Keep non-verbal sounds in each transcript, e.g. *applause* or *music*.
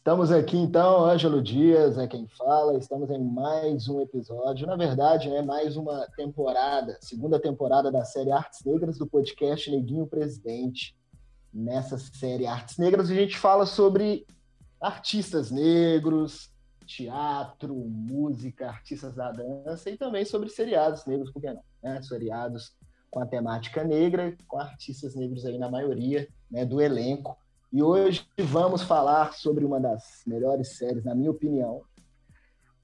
Estamos aqui então, Ângelo Dias é quem fala, estamos em mais um episódio, na verdade, né, mais uma temporada, segunda temporada da série Artes Negras do podcast Neguinho Presidente. Nessa série Artes Negras a gente fala sobre artistas negros, teatro, música, artistas da dança e também sobre seriados negros, por que não? Né? Seriados com a temática negra, com artistas negros aí na maioria né, do elenco. E hoje vamos falar sobre uma das melhores séries, na minha opinião.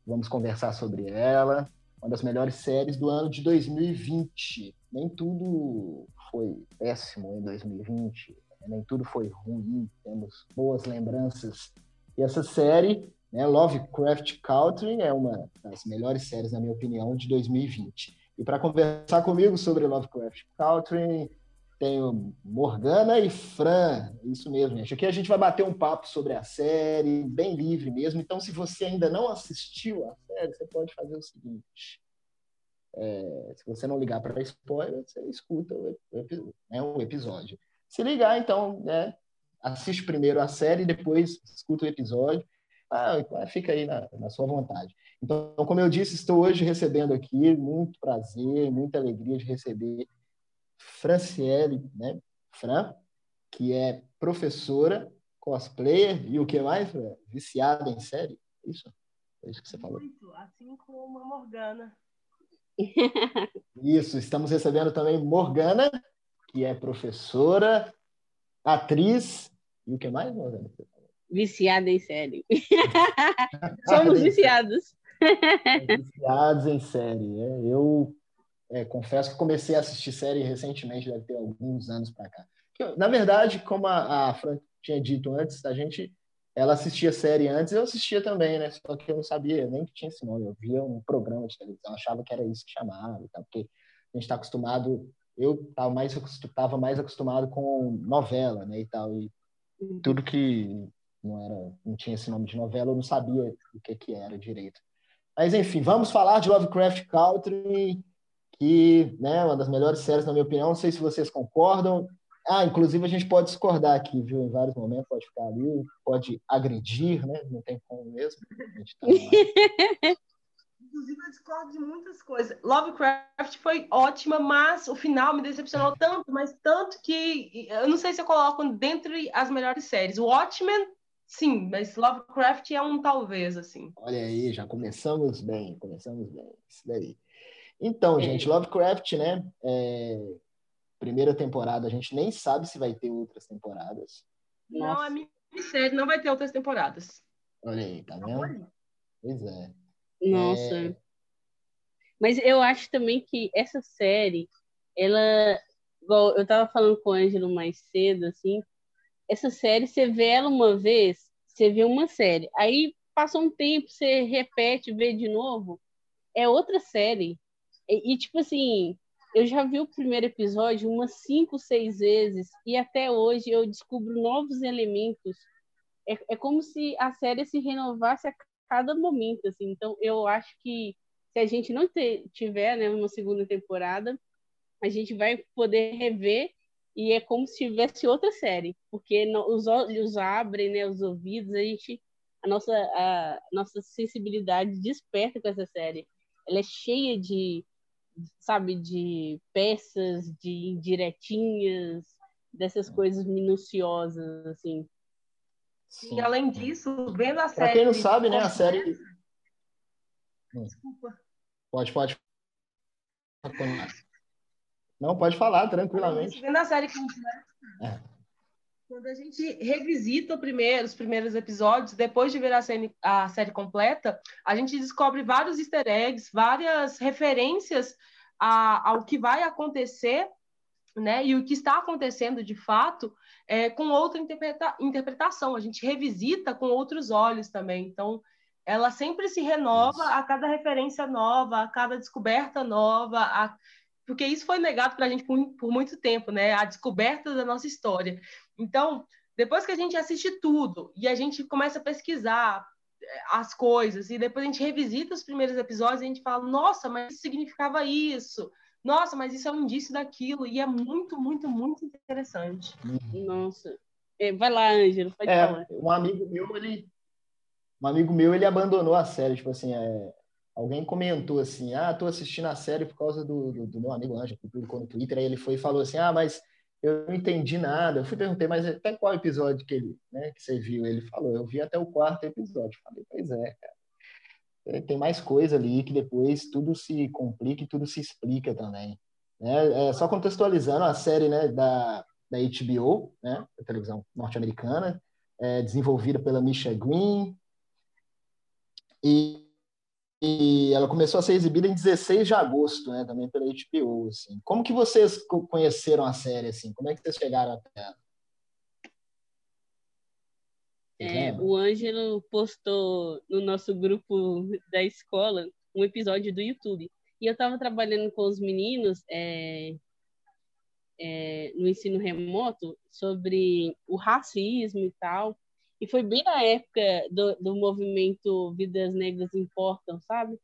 Vamos conversar sobre ela, uma das melhores séries do ano de 2020. Nem tudo foi péssimo em 2020, né? nem tudo foi ruim, temos boas lembranças. E essa série, né, Lovecraft Country, é uma das melhores séries, na minha opinião, de 2020. E para conversar comigo sobre Lovecraft Country, tenho Morgana e Fran, isso mesmo, gente. Aqui a gente vai bater um papo sobre a série, bem livre mesmo. Então, se você ainda não assistiu a série, você pode fazer o seguinte: é, se você não ligar para spoiler, você escuta o, né, o, episódio. Se ligar, então, né, assiste primeiro a série e depois escuta o episódio. Ah, fica aí na, na sua vontade. Então, como eu disse, estou hoje recebendo aqui, muito prazer, muita alegria de receber Franciele, né? Fran, que é professora, cosplayer e o que mais? Viciada em série? Isso? É isso que você falou? Muito, assim como a Morgana. *laughs* Isso, estamos recebendo também Morgana, que é professora, atriz e o que mais, Morgana? Viciada em série. *laughs* Somos viciados. Viciados em série. É, eu é, confesso que comecei a assistir série recentemente, deve ter alguns anos para cá. Na verdade, como a, a Fran tinha dito antes, a gente ela assistia série antes, eu assistia também, né? Só que eu não sabia nem que tinha esse nome. Eu via um programa de televisão, achava que era isso que chamava, tá? porque a gente está acostumado. Eu estava mais, tava mais acostumado com novela, né? E tal. E tudo que não era, não tinha esse nome de novela, eu não sabia o que que era direito. Mas enfim, vamos falar de Lovecraft Country que né, uma das melhores séries, na minha opinião. Não sei se vocês concordam. Ah, inclusive a gente pode discordar aqui, viu? Em vários momentos, pode ficar ali, pode agredir, né? Não tem como mesmo. Tá *laughs* inclusive, eu discordo de muitas coisas. Lovecraft foi ótima, mas o final me decepcionou tanto, mas tanto que eu não sei se eu coloco dentre as melhores séries. O Watchmen, sim, mas Lovecraft é um talvez, assim. Olha aí, já começamos bem, começamos bem. Isso daí. Então, é. gente, Lovecraft, né? É... Primeira temporada, a gente nem sabe se vai ter outras temporadas. Não, Nossa. a minissérie não vai ter outras temporadas. Olha aí, tá vendo? Pois é. Nossa. É... Mas eu acho também que essa série, ela, igual eu tava falando com o Ângelo mais cedo, assim, essa série, você vê ela uma vez, você vê uma série, aí passa um tempo, você repete, vê de novo, é outra série. E, e, tipo assim, eu já vi o primeiro episódio umas cinco, seis vezes, e até hoje eu descubro novos elementos. É, é como se a série se renovasse a cada momento, assim. Então, eu acho que se a gente não tiver né, uma segunda temporada, a gente vai poder rever e é como se tivesse outra série, porque os olhos abrem, né, os ouvidos, a gente a nossa a nossa sensibilidade desperta com essa série. Ela é cheia de sabe, de peças, de indiretinhas, dessas coisas minuciosas, assim. Sim. E além disso, vendo a série. Pra quem não sabe, né, a série. Desculpa. Pode, pode. Não, pode falar tranquilamente. Vendo a série que a gente é. Quando a gente revisita primeiro, os primeiros episódios, depois de ver a série, a série completa, a gente descobre vários easter eggs, várias referências a, ao que vai acontecer né, e o que está acontecendo de fato é, com outra interpreta interpretação. A gente revisita com outros olhos também. Então, ela sempre se renova isso. a cada referência nova, a cada descoberta nova, a... porque isso foi negado para a gente por, por muito tempo, né? A descoberta da nossa história. Então, depois que a gente assiste tudo e a gente começa a pesquisar eh, as coisas e depois a gente revisita os primeiros episódios e a gente fala, nossa, mas isso significava isso. Nossa, mas isso é um indício daquilo e é muito, muito, muito interessante. Nossa. É, vai lá, Ângelo, pode é, falar. Um amigo meu, ele um amigo meu, ele abandonou a série, tipo assim, é, alguém comentou assim, ah, tô assistindo a série por causa do, do, do meu amigo Ângelo, que publicou no Twitter, aí ele foi e falou assim, ah, mas eu não entendi nada. Eu fui perguntar, mas até qual episódio que ele, né, que você viu? Ele falou, eu vi até o quarto episódio. Falei, pois é, cara. É, tem mais coisa ali que depois tudo se complica e tudo se explica também. Né? É, só contextualizando a série né, da, da HBO, né, da televisão norte-americana, é, desenvolvida pela Misha Green, e e ela começou a ser exibida em 16 de agosto, né, também pela HBO, assim. Como que vocês conheceram a série, assim? Como é que vocês chegaram até ela? É, o Ângelo postou no nosso grupo da escola um episódio do YouTube. E eu estava trabalhando com os meninos é, é, no ensino remoto sobre o racismo e tal. E foi bem na época do, do movimento Vidas Negras Importam, sabe?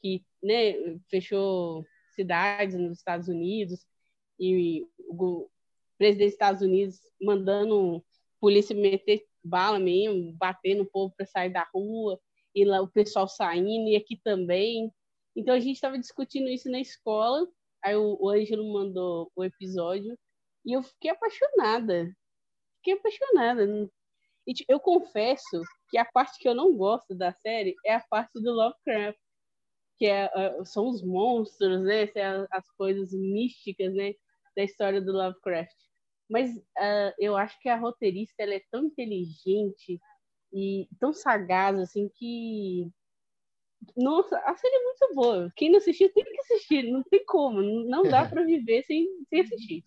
Que né, fechou cidades nos Estados Unidos e o presidente dos Estados Unidos mandando polícia meter bala mesmo, bater no povo para sair da rua, e lá o pessoal saindo, e aqui também. Então a gente estava discutindo isso na escola, aí o, o Ângelo mandou o episódio, e eu fiquei apaixonada. Fiquei apaixonada. E tipo, eu confesso que a parte que eu não gosto da série é a parte do Lovecraft, que é, uh, são os monstros, né? As coisas místicas, né? Da história do Lovecraft. Mas uh, eu acho que a roteirista ela é tão inteligente e tão sagaz, assim, que nossa, a série é muito boa. Quem não assistiu tem que assistir, não tem como, não dá para viver sem, sem assistir.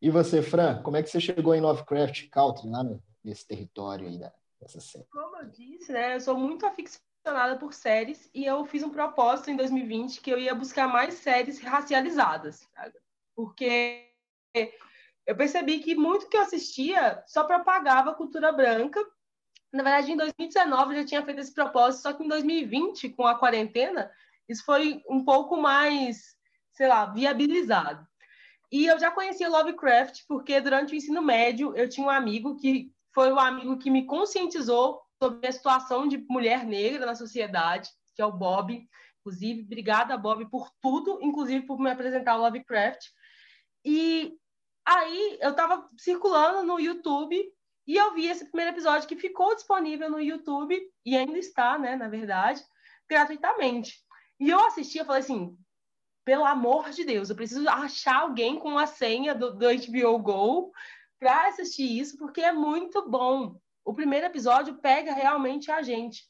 E você, Fran, como é que você chegou em Lovecraft Country, lá no, nesse território aí da, dessa série? Como eu disse, né, eu sou muito aficionada por séries e eu fiz um propósito em 2020 que eu ia buscar mais séries racializadas, porque eu percebi que muito que eu assistia só propagava a cultura branca. Na verdade, em 2019 eu já tinha feito esse propósito, só que em 2020, com a quarentena, isso foi um pouco mais, sei lá, viabilizado. E eu já conhecia Lovecraft porque durante o ensino médio eu tinha um amigo que foi o amigo que me conscientizou sobre a situação de mulher negra na sociedade, que é o Bob. Inclusive, obrigada, Bob, por tudo, inclusive por me apresentar o Lovecraft. E aí eu estava circulando no YouTube e eu vi esse primeiro episódio que ficou disponível no YouTube e ainda está, né, na verdade, gratuitamente. E eu assisti, eu falei assim, pelo amor de Deus, eu preciso achar alguém com a senha do, do HBO Go para assistir isso, porque é muito bom. O primeiro episódio pega realmente a gente.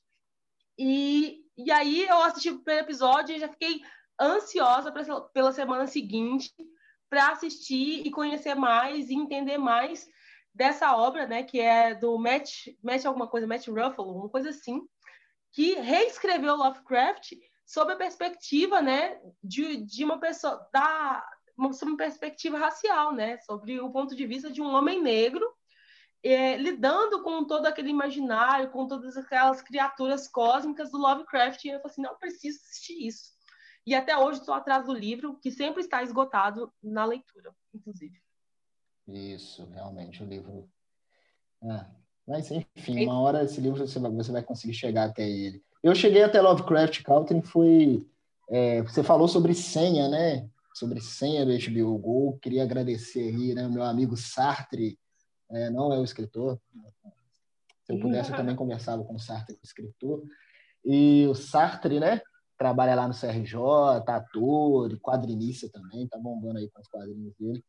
E, e aí eu assisti o primeiro episódio e já fiquei ansiosa pra, pela semana seguinte para assistir e conhecer mais e entender mais dessa obra, né, que é do Matt, Matt alguma coisa, Matt Ruffalo, uma coisa assim, que reescreveu Lovecraft sob a perspectiva, né, de, de uma pessoa da sobre uma perspectiva racial, né? Sobre o ponto de vista de um homem negro é, lidando com todo aquele imaginário, com todas aquelas criaturas cósmicas do Lovecraft. E eu falei assim, não preciso assistir isso. E até hoje estou atrás do livro, que sempre está esgotado na leitura, inclusive. Isso, realmente, o livro. Ah, mas, enfim, uma hora esse livro você vai, você vai conseguir chegar até ele. Eu cheguei até Lovecraft Country, foi. É, você falou sobre senha, né? Sobre senha do HBO Go. Queria agradecer aí, né, meu amigo Sartre, é, não é o escritor. Se eu pudesse, eu também conversava com o Sartre, o escritor. E o Sartre, né, trabalha lá no CRJ, ator, quadrinista também, tá bombando aí com os quadrinhos dele.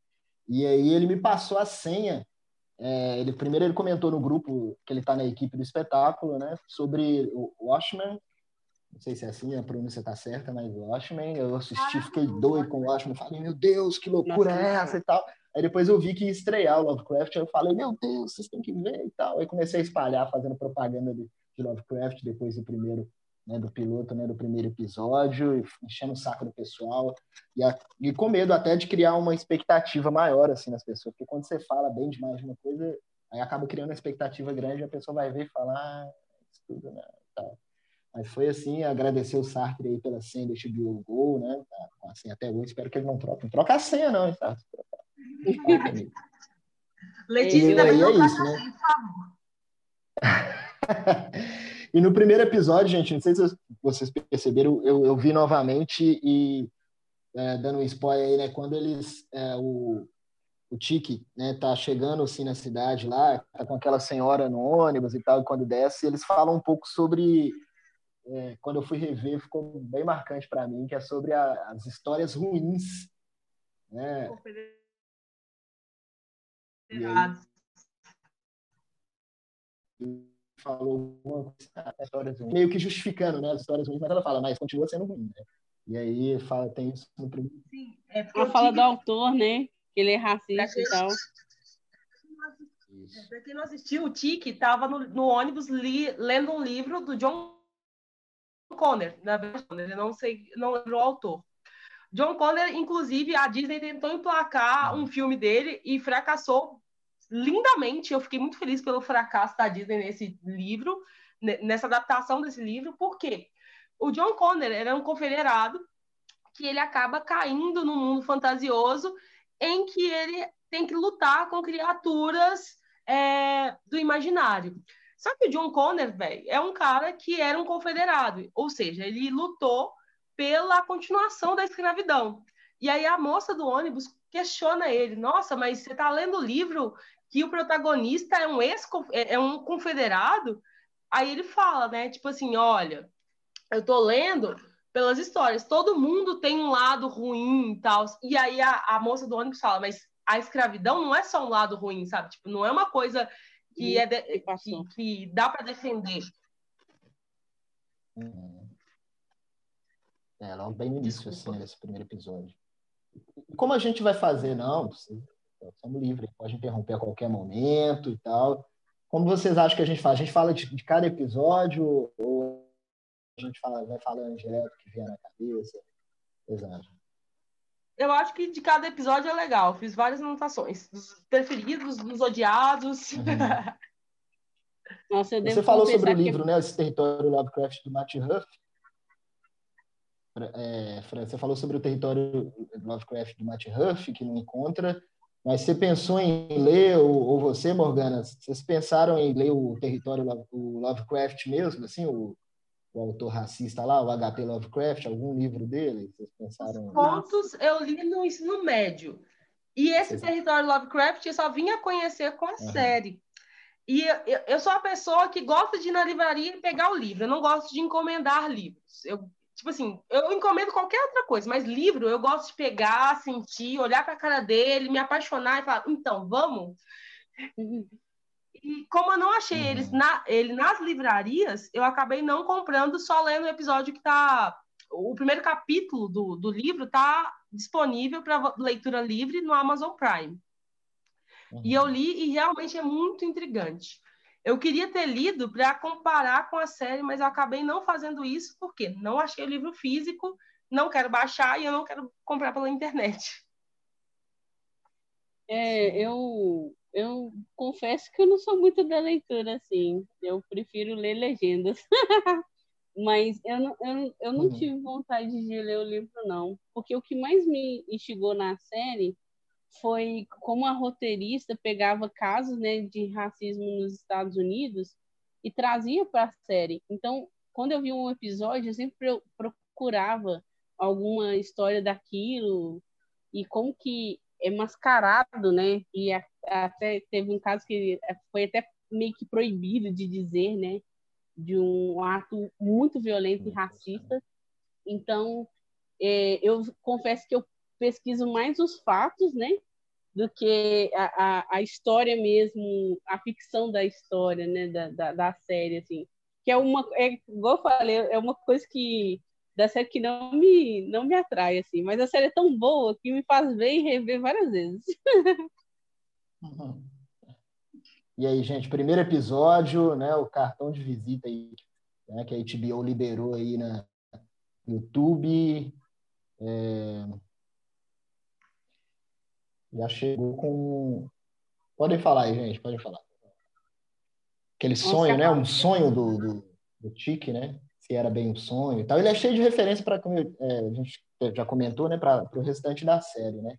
E aí ele me passou a senha. É, ele primeiro ele comentou no grupo que ele está na equipe do espetáculo, né, sobre o Watchmen não sei se é assim, a pronúncia está certa, mas Watchmen, eu assisti, fiquei doido com o Watchmen, falei, meu Deus, que loucura é essa e tal. Aí depois eu vi que ia estrear o Lovecraft, aí eu falei, meu Deus, vocês têm que ver e tal. Aí comecei a espalhar, fazendo propaganda de, de Lovecraft, depois do primeiro, né, do piloto, né, do primeiro episódio, enchendo o saco do pessoal, e, a, e com medo até de criar uma expectativa maior, assim, nas pessoas, porque quando você fala bem demais de uma coisa, aí acaba criando uma expectativa grande, a pessoa vai ver e falar, ah, isso tudo, né, tal. Mas foi assim, agradecer o Sartre aí pela senha do HBO Go, né? Tá, assim, até hoje, espero que ele não troque. Não troca a senha, não, hein, Sartre? *laughs* Letícia, ainda é isso, né? *laughs* e no primeiro episódio, gente, não sei se vocês perceberam, eu, eu vi novamente e é, dando um spoiler aí, né? Quando eles, é, o, o Tiki, né, tá chegando assim na cidade lá, tá com aquela senhora no ônibus e tal, e quando desce, eles falam um pouco sobre é, quando eu fui rever, ficou bem marcante para mim, que é sobre a, as histórias ruins, né? falou uma histórias ruins, meio que justificando, né, as histórias ruins, mas ela fala, mas continua sendo ruim, né? E aí fala, tem isso no primeiro. Sim, é porque ela fala tive... do autor, né? Que ele é racista e tal. Para quem não assistiu, o Tiki estava no, no, ônibus li, lendo um livro do John Conner, na verdade, não sei, não lembro o autor. John Conner, inclusive, a Disney tentou emplacar um filme dele e fracassou lindamente. Eu fiquei muito feliz pelo fracasso da Disney nesse livro, nessa adaptação desse livro, porque o John Conner era um confederado que ele acaba caindo no mundo fantasioso em que ele tem que lutar com criaturas é, do imaginário. Que o John Conner, velho, é um cara que era um confederado, ou seja, ele lutou pela continuação da escravidão. E aí a moça do ônibus questiona ele: Nossa, mas você está lendo o livro que o protagonista é um ex é, é um confederado? Aí ele fala, né? Tipo assim, olha, eu tô lendo pelas histórias. Todo mundo tem um lado ruim e tal. E aí a, a moça do ônibus fala, mas a escravidão não é só um lado ruim, sabe? Tipo, não é uma coisa que, é de, que, que, dá para defender. Uhum. É, logo bem no início, assim, nesse primeiro episódio. Como a gente vai fazer? Não, estamos livres, pode interromper a qualquer momento e tal. Como vocês acham que a gente faz? A gente fala de, de cada episódio ou a gente fala, vai falando direto que vier na cabeça? Exato. Eu acho que de cada episódio é legal. Fiz várias anotações. Dos preferidos, dos odiados. Uhum. *laughs* Nossa, Você falou sobre o livro, que... né? Esse território Lovecraft do Matt Huff. É, você falou sobre o território Lovecraft do Matt Huff, que não encontra. Mas você pensou em ler, ou, ou você, Morgana, vocês pensaram em ler o território, o Lovecraft mesmo, assim, o, o autor racista lá, o H.P. Lovecraft, algum livro dele? Vocês pensaram? Os contos eu li no ensino médio. E esse território Lovecraft eu só vinha conhecer com a uhum. série. E eu, eu, sou a pessoa que gosta de ir na livraria e pegar o livro. Eu não gosto de encomendar livros. Eu, tipo assim, eu encomendo qualquer outra coisa, mas livro eu gosto de pegar, sentir, olhar para a cara dele, me apaixonar e falar, então, vamos? E como eu não achei uhum. eles na, ele nas livrarias, eu acabei não comprando, só lendo o episódio que tá. O primeiro capítulo do, do livro tá disponível para leitura livre no Amazon Prime. Uhum. E eu li e realmente é muito intrigante. Eu queria ter lido para comparar com a série, mas eu acabei não fazendo isso porque não achei o livro físico, não quero baixar e eu não quero comprar pela internet. É, eu eu confesso que eu não sou muito da leitura, assim. Eu prefiro ler legendas. *laughs* Mas eu não, eu, eu não uhum. tive vontade de ler o livro, não. Porque o que mais me instigou na série foi como a roteirista pegava casos né, de racismo nos Estados Unidos e trazia para a série. Então, quando eu vi um episódio, eu sempre procurava alguma história daquilo e como que é mascarado, né? E a, até teve um caso que foi até meio que proibido de dizer, né? De um ato muito violento e racista. Então, é, eu confesso que eu pesquiso mais os fatos, né? Do que a, a, a história mesmo, a ficção da história, né? Da, da, da série, assim. Que é uma, é, igual eu falei, é uma coisa que da série que não me, não me atrai, assim. Mas a série é tão boa que me faz ver e rever várias vezes. *laughs* Uhum. *laughs* E aí, gente, primeiro episódio, né? O cartão de visita aí, né, que a HBO liberou aí na YouTube. É... Já chegou com. Podem falar aí, gente, podem falar. Aquele sonho, né? Um sonho do, do, do Tique, né? se era bem um sonho e tal. Ele é cheio de referência para como é, a gente já comentou, né, para o restante da série, né?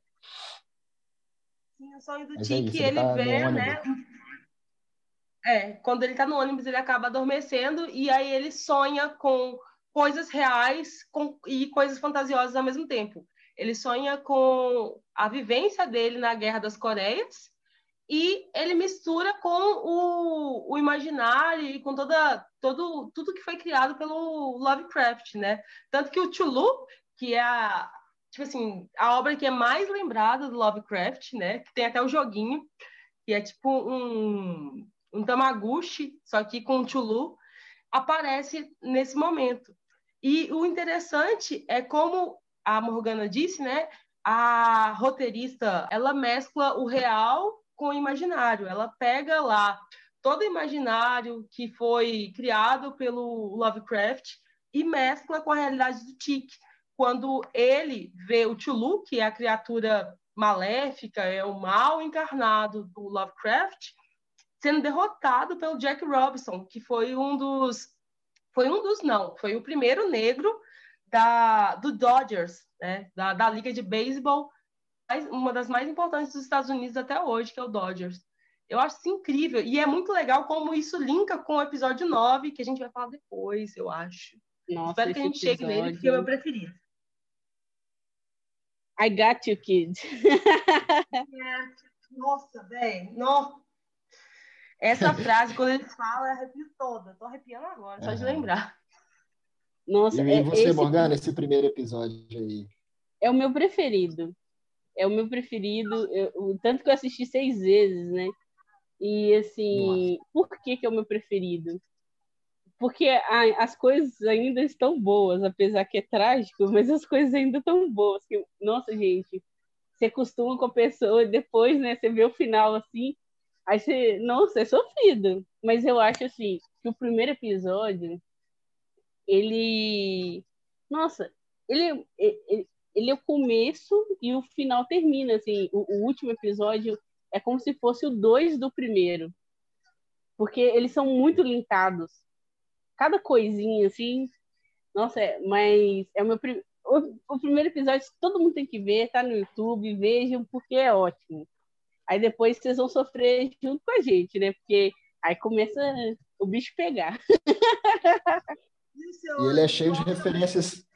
Sim, o sonho do Tiki, é ele, tá vê, né? É, quando ele tá no ônibus, ele acaba adormecendo e aí ele sonha com coisas reais com, e coisas fantasiosas ao mesmo tempo. Ele sonha com a vivência dele na Guerra das Coreias e ele mistura com o, o imaginário e com toda, todo, tudo que foi criado pelo Lovecraft, né? Tanto que o Chulu, que é a, tipo assim, a obra que é mais lembrada do Lovecraft, né? Que tem até o joguinho, que é tipo um, um Tamaguchi, só que com o Chulu, aparece nesse momento. E o interessante é como a Morgana disse, né? A roteirista, ela mescla o real com o imaginário. Ela pega lá todo o imaginário que foi criado pelo Lovecraft e mescla com a realidade do Tic. Quando ele vê o Chulu, que é a criatura maléfica, é o mal encarnado do Lovecraft, sendo derrotado pelo Jack Robinson, que foi um dos foi um dos não, foi o primeiro negro da do Dodgers, né, da, da liga de beisebol uma das mais importantes dos Estados Unidos até hoje, que é o Dodgers. Eu acho isso incrível. E é muito legal como isso linka com o episódio 9, que a gente vai falar depois, eu acho. Nossa, Espero que a gente episódio... chegue nele, porque é o meu preferido. I got you, kid. é. Nossa, velho. No... Essa *laughs* frase, quando ele fala, eu arrepio toda. Tô arrepiando agora, só de lembrar. Nossa, e, é, você, Morgana, esse primeiro episódio aí? É o meu preferido é o meu preferido, eu, tanto que eu assisti seis vezes, né? E assim, Nossa. por que, que é o meu preferido? Porque a, as coisas ainda estão boas, apesar que é trágico, *laughs* mas as coisas ainda estão boas. Que, nossa, gente, você costuma com a pessoa e depois, né, você vê o final assim, aí você, nossa, é sofrido. Mas eu acho assim, que o primeiro episódio, ele, nossa, ele, ele, ele é o começo e o final termina, assim, o, o último episódio é como se fosse o dois do primeiro, porque eles são muito linkados. Cada coisinha, assim, nossa, é, mas é o meu o, o, primeiro episódio todo mundo tem que ver, tá no YouTube, vejam, porque é ótimo. Aí depois vocês vão sofrer junto com a gente, né? Porque aí começa o bicho pegar. *laughs* E ele é cheio de referências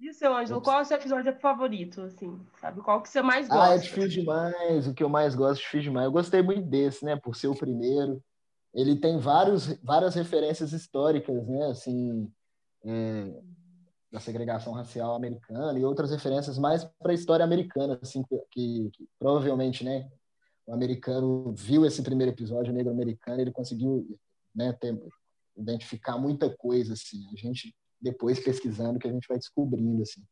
e o seu, Ângelo, qual é o seu episódio favorito, assim, sabe? Qual que você mais gosta? Ah, é difícil demais, o que eu mais gosto, difícil demais. Eu gostei muito desse, né, por ser o primeiro. Ele tem vários, várias referências históricas, né, assim, é, da segregação racial americana e outras referências mais para a história americana, assim, que, que, provavelmente, né, o americano viu esse primeiro episódio, negro americano, ele conseguiu, né, ter, identificar muita coisa, assim. A gente depois pesquisando que a gente vai descobrindo assim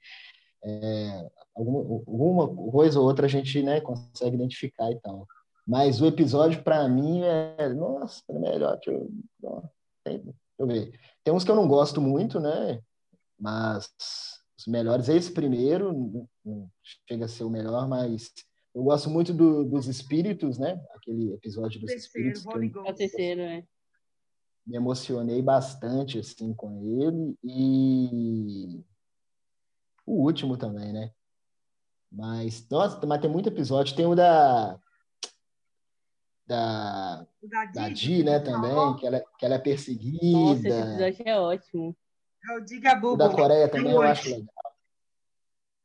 é, alguma, alguma, coisa ou outra a gente né consegue identificar e tal mas o episódio para mim é nossa é melhor que eu, tem, deixa eu ver. Tem uns que eu não gosto muito né? Mas os melhores esse primeiro não chega a ser o melhor mas eu gosto muito do, dos espíritos né? Aquele episódio dos terceiro, espíritos que eu, é o terceiro é. me emocionei bastante assim com ele. E o último também, né? Mas nossa, mas tem muito episódio, tem o da da da, da Di, né, também, que ela, que ela é perseguida. Nossa, esse episódio é ótimo. É o Diga Bubu. da Coreia também eu acho legal.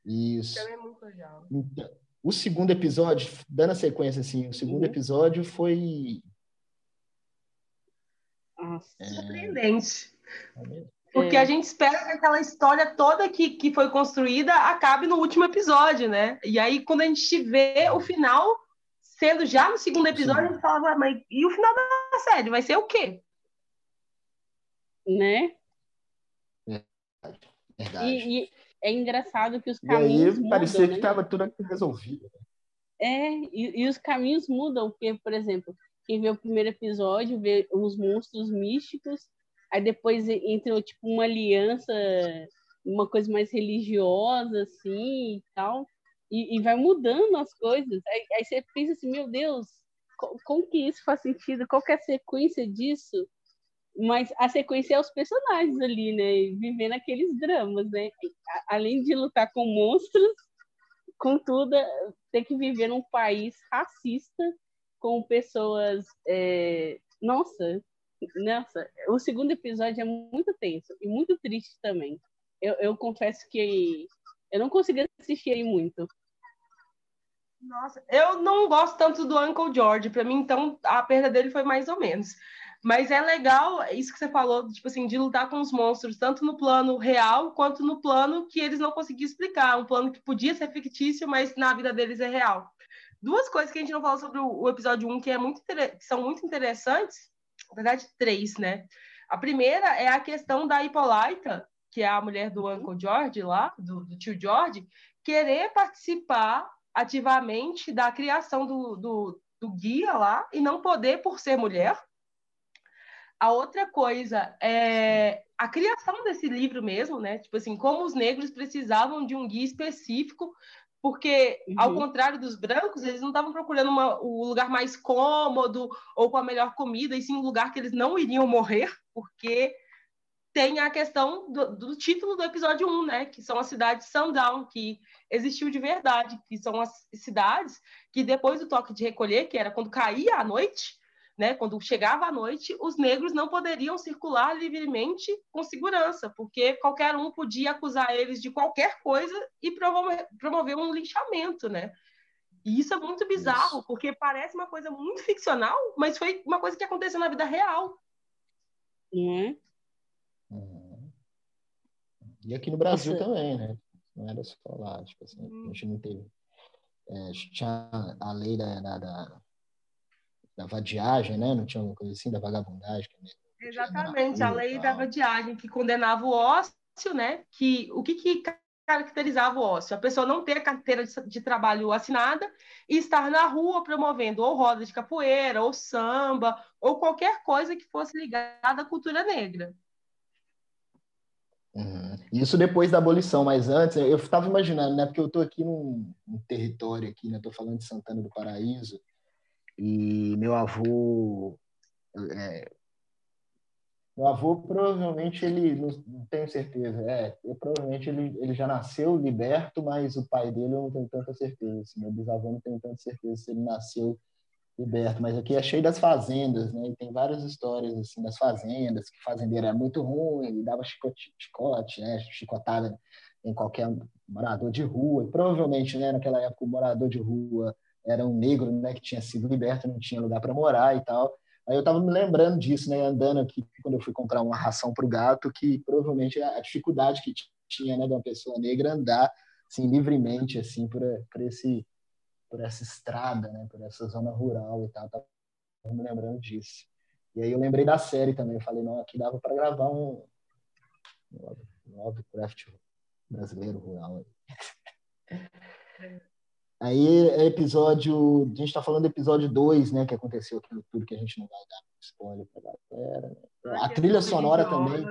Isso. Também é muito legal. Então, o segundo episódio, dando a sequência assim, o segundo uhum. episódio foi nossa. Surpreendente. É. Porque a gente espera que aquela história toda que, que foi construída acabe no último episódio, né? E aí, quando a gente vê o final sendo já no segundo episódio, Sim. a gente fala, mas e o final da série? Vai ser o quê? Né? Verdade. E, e é engraçado que os caminhos. E aí, parecia que estava tudo resolvido. É, e, e os caminhos mudam, porque, por exemplo, quem vê o primeiro episódio vê os monstros místicos, aí depois entra tipo uma aliança, uma coisa mais religiosa assim e tal, e, e vai mudando as coisas. Aí, aí, você pensa assim, meu Deus, como que isso faz sentido? Qual que é a sequência disso? Mas a sequência é os personagens ali, né? Vivendo aqueles dramas, né? Além de lutar com monstros, contudo, ter que viver num país racista com pessoas. É... Nossa, nossa, o segundo episódio é muito tenso e muito triste também. Eu, eu confesso que eu não consegui assistir muito. Nossa, eu não gosto tanto do Uncle George. Para mim, então, a perda dele foi mais ou menos. Mas é legal isso que você falou, tipo assim, de lutar com os monstros, tanto no plano real quanto no plano que eles não conseguiam explicar. Um plano que podia ser fictício, mas na vida deles é real. Duas coisas que a gente não falou sobre o, episódio 1 que, é muito, que são muito interessantes, na verdade, três, né? A primeira é a questão da Hippolyta, que é a mulher do Uncle George lá, do, do tio George, querer participar ativamente da criação do, do, do guia lá e não poder por ser mulher. A outra coisa é a criação desse livro mesmo, né? Tipo assim, como os negros precisavam de um guia específico, porque, uhum. ao contrário dos brancos, eles não estavam procurando uma, o lugar mais cômodo ou com a melhor comida, e sim um lugar que eles não iriam morrer, porque tem a questão do, do, título do episódio 1, né? Que são as cidades Sundown, que existiu de verdade, que são as cidades que depois do toque de recolher, que era quando caía a noite, né? Quando chegava a noite, os negros não poderiam circular livremente com segurança, porque qualquer um podia acusar eles de qualquer coisa e promover, promover um linchamento, né? E isso é muito bizarro, isso. porque parece uma coisa muito ficcional, mas foi uma coisa que aconteceu na vida real. Uhum. E aqui no Brasil também, né? Não era só lá, tipo assim, a gente não teve. É, tinha a lei da, da, da, da, vadiagem, né? Não tinha alguma coisa assim, da vagabundagem. Exatamente, a lei da vadiagem que condenava o ócio, né? Que, o que, que caracterizava o ócio? A pessoa não ter a carteira de, de, trabalho assinada e estar na rua promovendo ou roda de capoeira, ou samba, ou qualquer coisa que fosse ligada à cultura negra. Uhum. Isso depois da abolição, mas antes eu estava imaginando, né? Porque eu estou aqui num, num, território aqui, né? Estou falando de Santana do Paraíso e meu avô, é, meu avô provavelmente ele não, tenho certeza, é, eu, provavelmente ele, ele já nasceu liberto, mas o pai dele eu não tenho tanta certeza. Assim, meu bisavô não tenho tanta certeza se ele nasceu liberto, mas aqui é cheio das fazendas, né? E tem várias histórias assim das fazendas, que fazendeiro é muito ruim, dava chicote, chicote, né? Chicotada em qualquer morador de rua. E provavelmente, né, naquela época o morador de rua era um negro, né, que tinha sido liberto, não tinha lugar para morar e tal. Aí eu estava me lembrando disso, né, andando aqui quando eu fui comprar uma ração para o gato, que provavelmente a dificuldade que tinha, né, de uma pessoa negra andar assim livremente assim por, por esse por essa estrada, né, por essa zona rural e tal. Tava me lembrando disso. E aí eu lembrei da série também. Eu falei, não, aqui dava para gravar um, um Lovecraft brasileiro rural. Aí *laughs* é episódio. A gente está falando do episódio 2, né? Que aconteceu aquilo tudo que a gente não vai dar spoiler pra galera. Né? A trilha sonora também.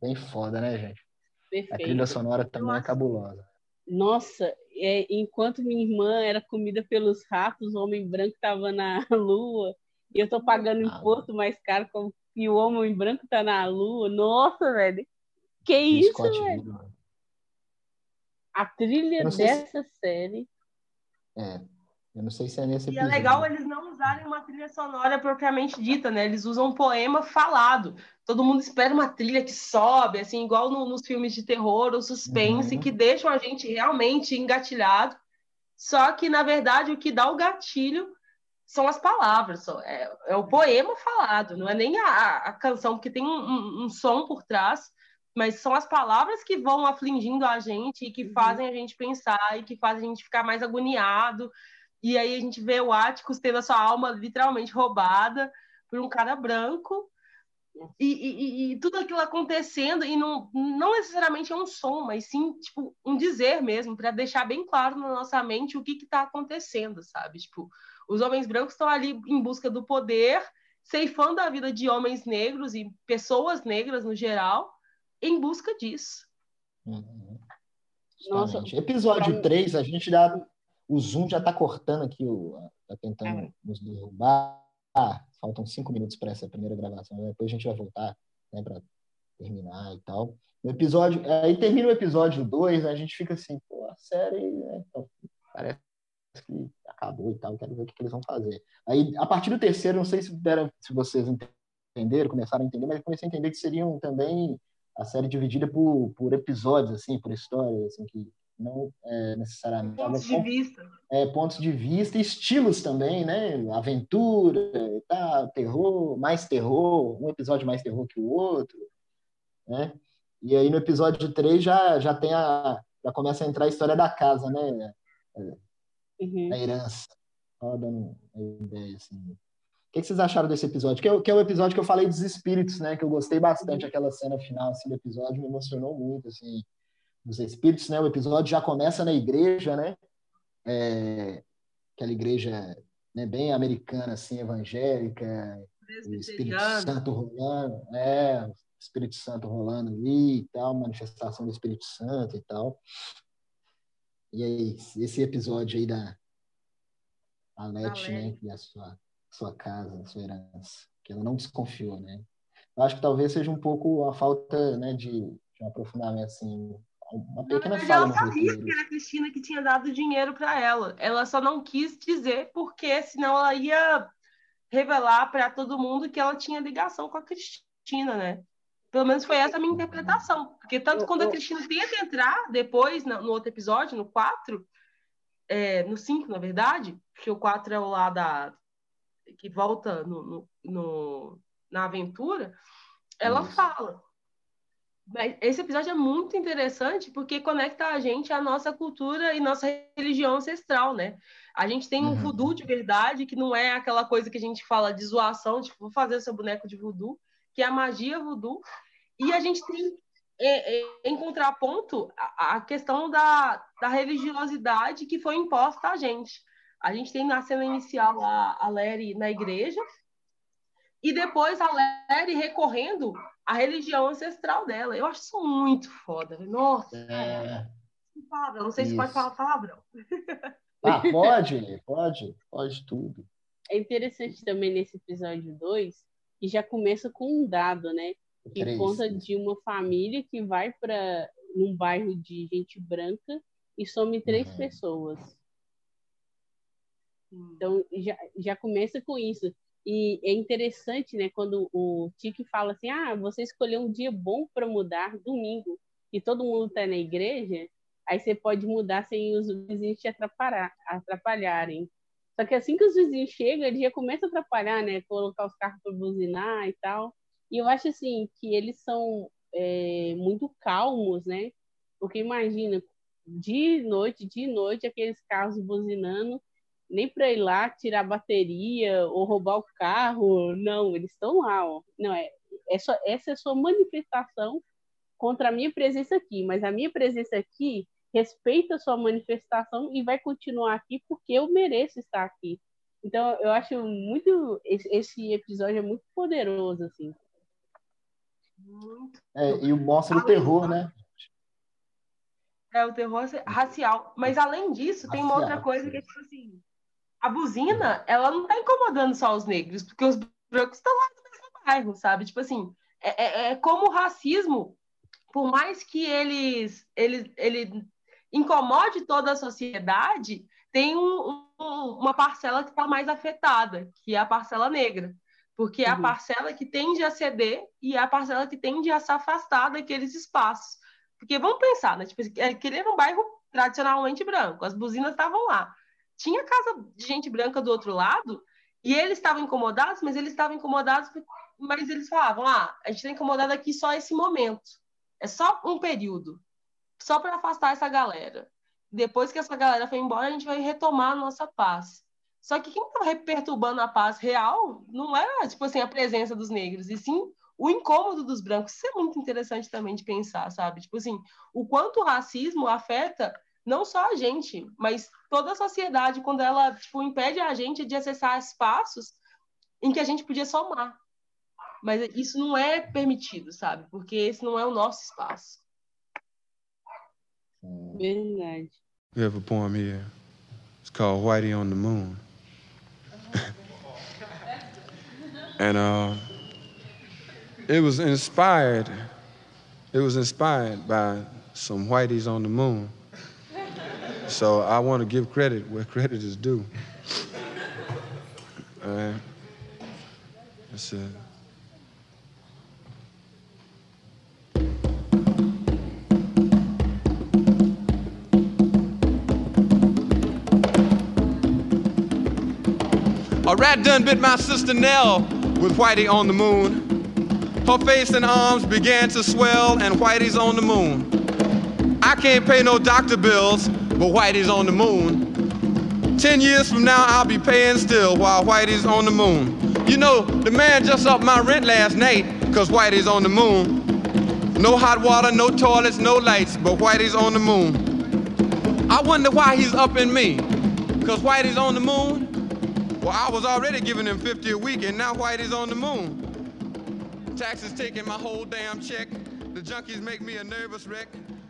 Bem foda, né, gente? Perfeito. A trilha sonora também é cabulosa. Nossa, é, enquanto minha irmã era comida pelos ratos, o homem branco estava na *laughs* lua, e eu tô pagando ah, imposto mais caro como, e o homem branco tá na lua. Nossa, velho. Que isso, Scott velho? A trilha dessa se... série. É, eu não sei se é nesse E é legal eles não usarem uma trilha sonora propriamente dita, né? Eles usam um poema falado. Todo mundo espera uma trilha que sobe, assim, igual no, nos filmes de terror ou suspense, uhum. que deixam a gente realmente engatilhado. Só que, na verdade, o que dá o gatilho são as palavras. É, é o poema falado, não é nem a, a canção, porque tem um, um, um, som por trás, mas são as palavras que vão afligindo a gente e que uhum. fazem a gente pensar e que fazem a gente ficar mais agoniado e aí a gente vê o Atticus tendo a sua alma literalmente roubada por um cara branco. E, e, e, tudo aquilo acontecendo, e não, não necessariamente é um som, mas sim tipo, um dizer mesmo, para deixar bem claro na nossa mente o que está acontecendo, sabe? Tipo, os homens brancos estão ali em busca do poder, ceifando a vida de homens negros e pessoas negras no geral, em busca disso. Uhum. Nossa, episódio pra... 3, a gente dá o Zoom já está cortando aqui, está tentando ah. nos derrubar. Ah, faltam cinco minutos para essa primeira gravação. Depois a gente vai voltar né, para terminar e tal. No episódio, aí termina o episódio 2, a gente fica assim, pô, a série, né, então, parece que acabou e tal, quero ver o que, que eles vão fazer. Aí, a partir do terceiro, não sei se, deram, se vocês entenderam, começaram a entender, mas eu comecei a entender que seriam também a série dividida por, por episódios, assim, por histórias, assim, que não é, necessariamente... Pontos de vista. É, pontos de vista, estilos também, né? Aventura, tá, terror, mais terror, um episódio mais terror que o outro, né? E aí no episódio 3 já, já tem a... já começa a entrar a história da casa, né? É, uhum. Da herança. Só dando uma ideia, assim. O que vocês acharam desse episódio? Que é, que é o episódio que eu falei dos espíritos, né? Que eu gostei bastante, uhum. aquela cena final assim, do episódio, me emocionou muito, assim, dos espíritos, né? O episódio já começa na igreja, né? É, aquela igreja né, bem americana, assim, evangélica, Espírito Santo rolando, é, Espírito Santo rolando ali e tal, manifestação do Espírito Santo e tal. E aí, esse episódio aí da Alete, né, e a sua sua casa, sua herança, que ela não desconfiou, né? Eu acho que talvez seja um pouco a falta, né, de, de um aprofundamento, assim, uma pequena Ela sabia que era a Cristina que tinha dado dinheiro para ela. Ela só não quis dizer porque, senão ela ia revelar para todo mundo que ela tinha ligação com a Cristina, né? Pelo menos foi essa a minha interpretação. Porque tanto quando a Cristina tenta entrar depois, no, outro episódio, no 4, é, no 5, na verdade, porque o 4 é o lá da, que volta no, no, no na aventura, ela Isso. fala. Esse episódio é muito interessante porque conecta a gente à nossa cultura e nossa religião ancestral, né? A gente tem um uhum. voodoo de verdade, que não é aquela coisa que a gente fala de zoação, tipo, vou fazer o seu boneco de voodoo, que é a magia voodoo. E a gente tem, é, é, em contraponto, a, a questão da, da religiosidade que foi imposta a gente. A gente tem na cena inicial a, a Lery na igreja, e depois a Lery recorrendo à religião ancestral dela. Eu acho isso muito foda. Nossa. É... Palavrão. Não sei isso. se pode falar palavrão. Ah, *laughs* pode, pode, pode tudo. É interessante também nesse episódio 2 que já começa com um dado, né? Que Três. conta de uma família que vai para um bairro de gente branca e some três uhum. pessoas. Então, já, já começa com isso. E é interessante, né, quando o Tiki fala assim: ah, você escolheu um dia bom para mudar, domingo, e todo mundo está na igreja, aí você pode mudar sem os vizinhos te atrapalhar, atrapalharem. Só que assim que os vizinhos chegam, ele já começa a atrapalhar, né? Colocar os carros para buzinar e tal. E eu acho assim que eles são é, muito calmos, né? Porque imagina, de noite, de noite, aqueles carros buzinando nem para ir lá tirar a bateria ou roubar o carro, não, eles estão lá, ó. Não é, é só, essa é a sua manifestação contra a minha presença aqui, mas a minha presença aqui respeita a sua manifestação e vai continuar aqui porque eu mereço estar aqui. Então, eu acho muito esse episódio é muito poderoso assim. É, e mostra o terror, né? É o terror racial. Mas além disso, racial, tem uma outra coisa que é tipo assim, a buzina, ela não tá incomodando só os negros, porque os brancos estão lá no mesmo bairro, sabe? Tipo assim, é, é, é como o racismo, por mais que eles, ele, ele incomode toda a sociedade, tem um, um, uma parcela que está mais afetada, que é a parcela negra. Porque é a uhum. parcela que tende a ceder e é a parcela que tende a se afastar daqueles espaços. Porque vamos pensar, né? Tipo, aquele era um bairro tradicionalmente branco, as buzinas estavam lá tinha casa de gente branca do outro lado e eles estavam incomodados, mas eles estavam incomodados, mas eles falavam: ah, a gente está incomodado aqui só esse momento, é só um período, só para afastar essa galera. Depois que essa galera foi embora, a gente vai retomar a nossa paz. Só que quem estava perturbando a paz real não era, tipo assim, a presença dos negros, e sim o incômodo dos brancos. Isso é muito interessante também de pensar, sabe? Tipo assim, o quanto o racismo afeta não só a gente, mas toda a sociedade, quando ela tipo, impede a gente de acessar espaços em que a gente podia somar. Mas isso não é permitido, sabe? Porque esse não é o nosso espaço. Verdade. We have a poem here. It's called Whitey on the Moon. *laughs* and uh, it was inspired. It was inspired by some whiteys on the moon. So I want to give credit where credit is due. All right. That's it. A rat done bit my sister Nell with Whitey on the moon. Her face and arms began to swell, and Whitey's on the moon. I can't pay no doctor bills, but Whitey's on the moon. Ten years from now, I'll be paying still while Whitey's on the moon. You know, the man just upped my rent last night, cause Whitey's on the moon. No hot water, no toilets, no lights, but Whitey's on the moon. I wonder why he's upping me, cause Whitey's on the moon. Well, I was already giving him 50 a week, and now Whitey's on the moon. Taxes taking my whole damn check. The junkies make me a nervous wreck.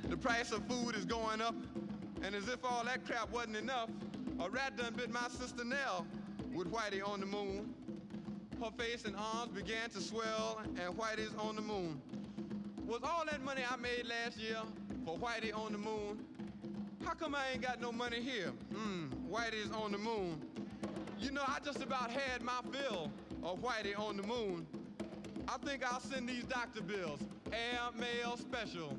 The price of food is going up. And as if all that crap wasn't enough, a rat done bit my sister Nell with Whitey on the moon. Her face and arms began to swell, and Whitey's on the moon. Was all that money I made last year for Whitey on the moon? How come I ain't got no money here? Hmm, Whitey's on the moon. You know, I just about had my fill of Whitey on the moon. I think I'll send these doctor bills, air mail special.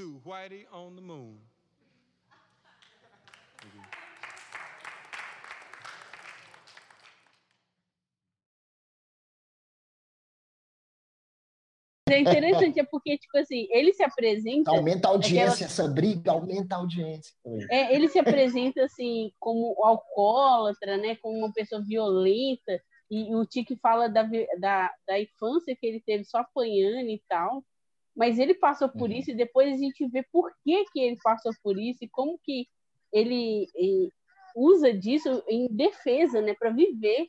To Whitey on the moon. é interessante, é porque, tipo assim, ele se apresenta. Aumenta a audiência, aquela... essa briga aumenta a audiência. É, ele se apresenta assim como alcoólatra, né? Como uma pessoa violenta. E o Tiki fala da, da, da infância que ele teve só apanhando e tal. Mas ele passou por uhum. isso e depois a gente vê por que, que ele passou por isso e como que ele, ele usa disso em defesa, né? Para viver.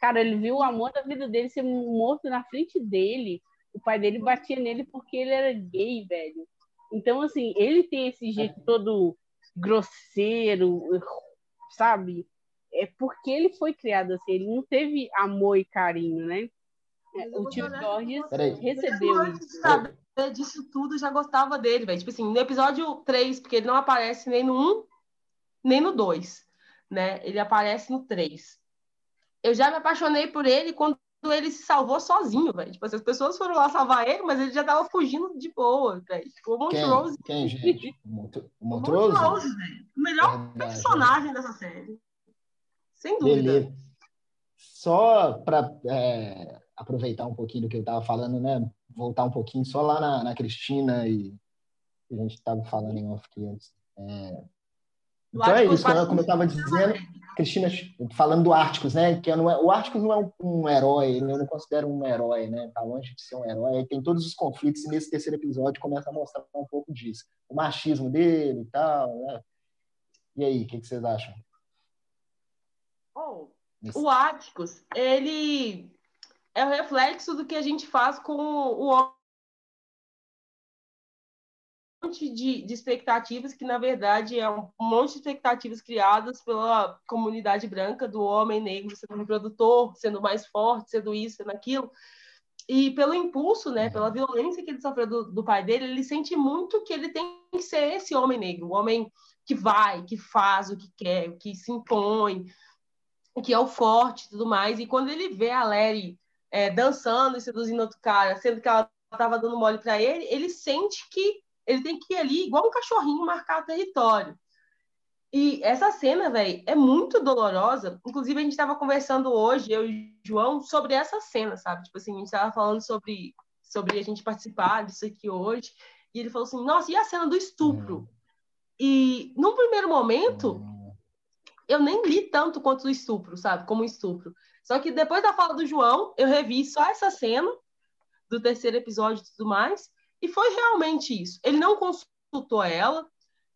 Cara, ele viu o amor da vida dele ser morto na frente dele o pai dele batia nele porque ele era gay, velho. Então, assim, ele tem esse jeito todo grosseiro, sabe? É porque ele foi criado assim, ele não teve amor e carinho, né? O tio George recebeu isso. Disso tudo, já gostava dele, velho. Tipo assim, no episódio 3, porque ele não aparece nem no 1, nem no 2, né? Ele aparece no 3. Eu já me apaixonei por ele quando ele se salvou sozinho, velho. Tipo, assim, as pessoas foram lá salvar ele, mas ele já tava fugindo de boa, velho. Tipo, o Montrose. Quem, quem gente? O Montrose? O Montrose, velho. O melhor Verdade, personagem é. dessa série. Sem dúvida. Beleza. Só para é, aproveitar um pouquinho do que eu tava falando, né? Voltar um pouquinho só lá na, na Cristina e a gente estava falando em off aqui antes. É... Então é isso, como eu estava dizendo. Cristina falando do Árticos, né? Que não é, o Árticos não é um, um, herói, eu não considero um herói, né? Tá longe de ser um herói. Tem todos os conflitos e nesse terceiro episódio começa a mostrar um pouco disso, o machismo dele e tal, né? E aí, o que, que, vocês acham? Oh, o Árticos, ele é o reflexo do que a gente faz com o homem monte de, de, expectativas que, na verdade, é um monte de expectativas criadas pela comunidade branca do homem negro sendo reprodutor, sendo mais forte, sendo isso, sendo aquilo. E pelo impulso, né, pela violência que ele sofreu do, do pai dele, ele sente muito que ele tem que ser esse homem negro, o homem que vai, que faz o que quer, que se impõe, que é o forte e tudo mais. E quando ele vê a Larry é, dançando e seduzindo outro cara, sendo que ela estava dando mole para ele, ele sente que ele tem que ir ali, igual um cachorrinho, marcar território. E essa cena, velho, é muito dolorosa. Inclusive, a gente estava conversando hoje, eu e o João, sobre essa cena, sabe? Tipo assim, a gente estava falando sobre, sobre a gente participar disso aqui hoje. E ele falou assim: nossa, e a cena do estupro? Hum. E num primeiro momento, hum. Eu nem li tanto quanto o estupro, sabe? Como estupro. Só que depois da fala do João, eu revi só essa cena do terceiro episódio e tudo mais. E foi realmente isso. Ele não consultou ela,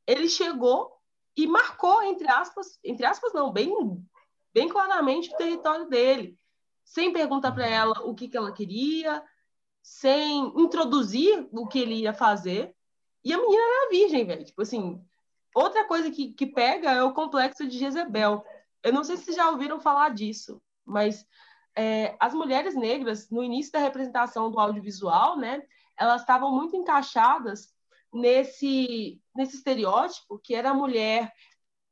ele chegou e marcou, entre aspas, entre aspas não, bem, bem claramente o território dele, sem perguntar para ela o que, que ela queria, sem introduzir o que ele ia fazer. E a menina era virgem, velho. Tipo assim, outra coisa que, que pega é o complexo de Jezebel. Eu não sei se já ouviram falar disso, mas é, as mulheres negras, no início da representação do audiovisual, né, elas estavam muito encaixadas nesse, nesse estereótipo que era a mulher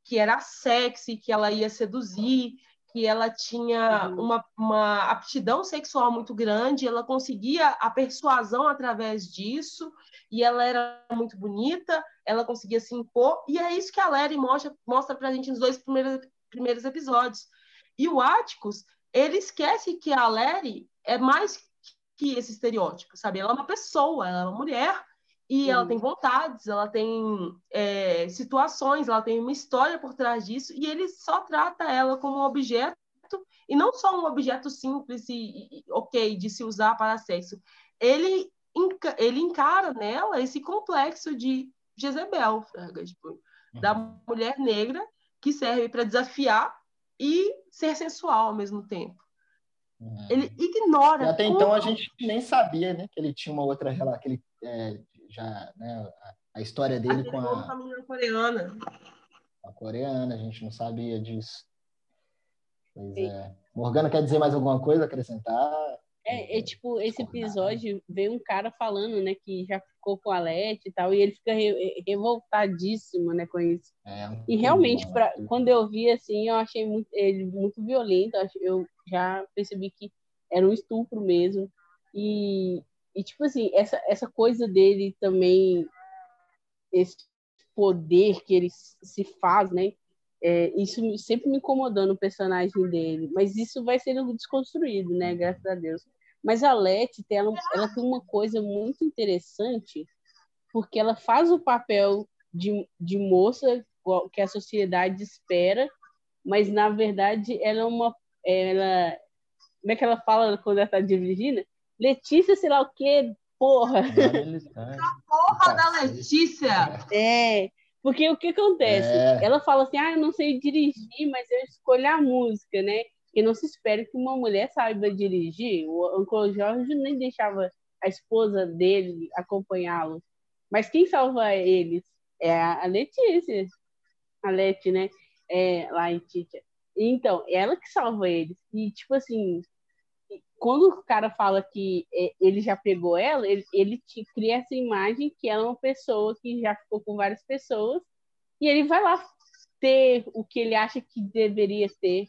que era sexy, que ela ia seduzir, que ela tinha uhum. uma, uma aptidão sexual muito grande, ela conseguia a persuasão através disso, e ela era muito bonita, ela conseguia se impor, e é isso que a Larry mostra, mostra pra gente nos dois primeiros, primeiros episódios. E o Atticus, ele esquece que a Larry é mais que esse estereótipo, sabe?Ela é uma pessoa, ela é uma mulher e ela tem vontades, ela tem é, situações, ela tem uma história por trás disso, e ele só trata ela como um objeto, e não só um objeto simples e, e ok de se usar para sexo. Ele, ele encara nela esse complexo de Jezebel, tipo, uhum. da mulher negra que serve para desafiar e ser sensual ao mesmo tempo. Uhum. Ele ignora. E até como... então a gente nem sabia né, que ele tinha uma outra relação, que ele é, já, né, a, história dele Aquele com a, a coreana. A coreana, a gente não sabia disso. Pois é. Morgana quer dizer mais alguma coisa, acrescentar? É, é tipo, esse episódio veio um cara falando, né, que já ficou com a Leti e tal, e ele fica re, revoltadíssimo, né, com isso. É, um e realmente, pra, quando eu vi, assim, eu achei muito, ele muito violento, eu já percebi que era um estupro mesmo, e, e, tipo assim, essa, essa coisa dele também, esse poder que ele se faz, né? É, isso sempre me incomodou no personagem dele. Mas isso vai sendo desconstruído, né? Graças a Deus. Mas a Leti, ela, ela tem uma coisa muito interessante, porque ela faz o papel de, de moça que a sociedade espera, mas na verdade ela é uma. Ela, como é que ela fala quando ela está dirigindo? Letícia, sei lá o quê, porra. A porra da Letícia! É, porque o que acontece? É. Ela fala assim, ah, eu não sei dirigir, mas eu escolho a música, né? Que não se espera que uma mulher saiba dirigir. O Uncle Jorge nem deixava a esposa dele acompanhá-lo. Mas quem salva eles é a Letícia. A Leti, né? É, lá em Titia. Então, ela que salva eles. E, tipo assim, quando o cara fala que é, ele já pegou ela, ele, ele te cria essa imagem que ela é uma pessoa que já ficou com várias pessoas e ele vai lá ter o que ele acha que deveria ter.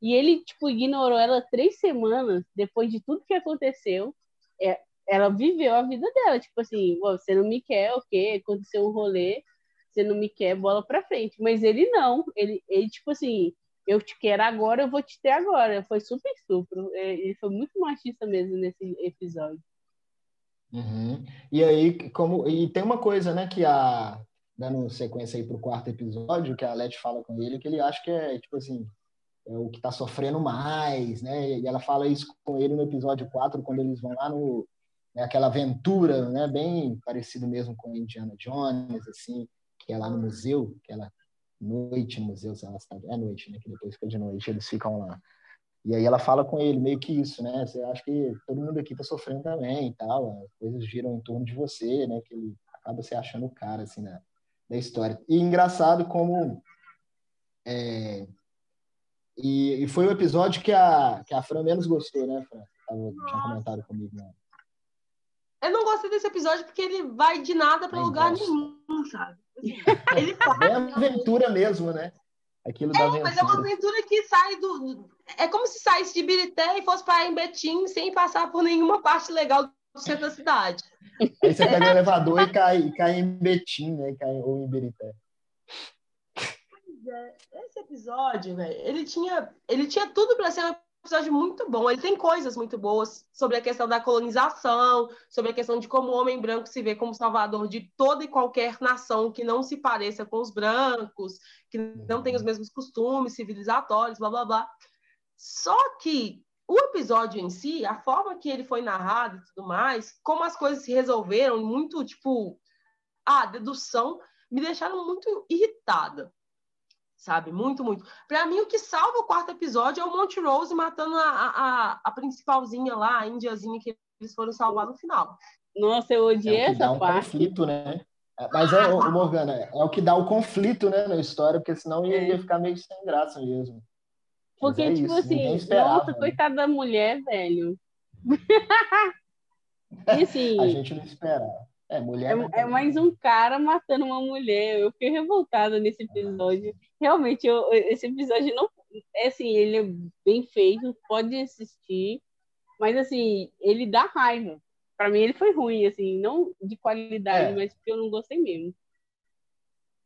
E ele, tipo, ignorou ela três semanas depois de tudo que aconteceu. É, ela viveu a vida dela, tipo assim, você não me quer, ok, aconteceu um rolê, você não me quer, bola pra frente. Mas ele não, ele, ele tipo assim, eu te quero agora, eu vou te ter agora. Foi super estupro. É, ele foi muito machista mesmo nesse episódio. Uhum. E aí, como e tem uma coisa, né, que a dando sequência aí pro quarto episódio, que a Leti fala com ele, que ele acha que é tipo assim, é o que tá sofrendo mais, né? E ela fala isso com ele no episódio 4, quando eles vão lá no né, aquela aventura, né, bem parecido mesmo com Indiana Jones, assim, que é lá no museu, que ela noite no museu, sei lá, é noite, né? Que depois fica de noite, eles ficam lá. E aí ela fala com ele meio que isso, né? Você acha que todo mundo aqui tá sofrendo também e tal, as coisas giram em torno de você, né? Que ele acaba se achando o cara, assim, da, da história. E engraçado como... É, e, e, foi o episódio que a, que a Fran menos gostou, né, Fran? Tava, tinha comentado comigo, né? Eu não gostei desse episódio porque ele vai de nada para lugar nenhum, sabe? Ele *laughs* É aventura mesmo, né? Aquilo é, da aventura. mas é uma aventura que sai do. É como se saísse de Birité e fosse para em Betim sem passar por nenhuma parte legal do centro da cidade. Aí você pega o elevador e cai, cai em Betim, né? Cai, ou em Birité. É, esse episódio, velho, ele tinha, ele tinha tudo para ser episódio muito bom. Ele tem coisas muito boas sobre a questão da colonização, sobre a questão de como o homem branco se vê como salvador de toda e qualquer nação que não se pareça com os brancos, que não tem os mesmos costumes civilizatórios, blá blá blá. Só que o episódio em si, a forma que ele foi narrado e tudo mais, como as coisas se resolveram, muito tipo, a dedução, me deixaram muito irritada sabe? Muito, muito. Para mim, o que salva o quarto episódio é o Monty Rose matando a, a, a principalzinha lá, a indiazinha que eles foram salvar no final. Nossa, eu odiei é essa um parte. conflito, né? É, mas é, o Morgana, é o que dá o conflito, né, na história, porque senão ia, ia ficar meio sem graça mesmo. Porque, é tipo isso, assim, nossa, né? coitada da mulher, velho. *laughs* e assim... A gente não esperava. É, mulher. É, é, mais um cara matando uma mulher. Eu fiquei revoltada nesse episódio. Realmente, eu, esse episódio não. É assim, ele é bem feito, pode assistir, mas assim, ele dá raiva. Para mim, ele foi ruim, assim, não de qualidade, é. mas porque eu não gostei mesmo.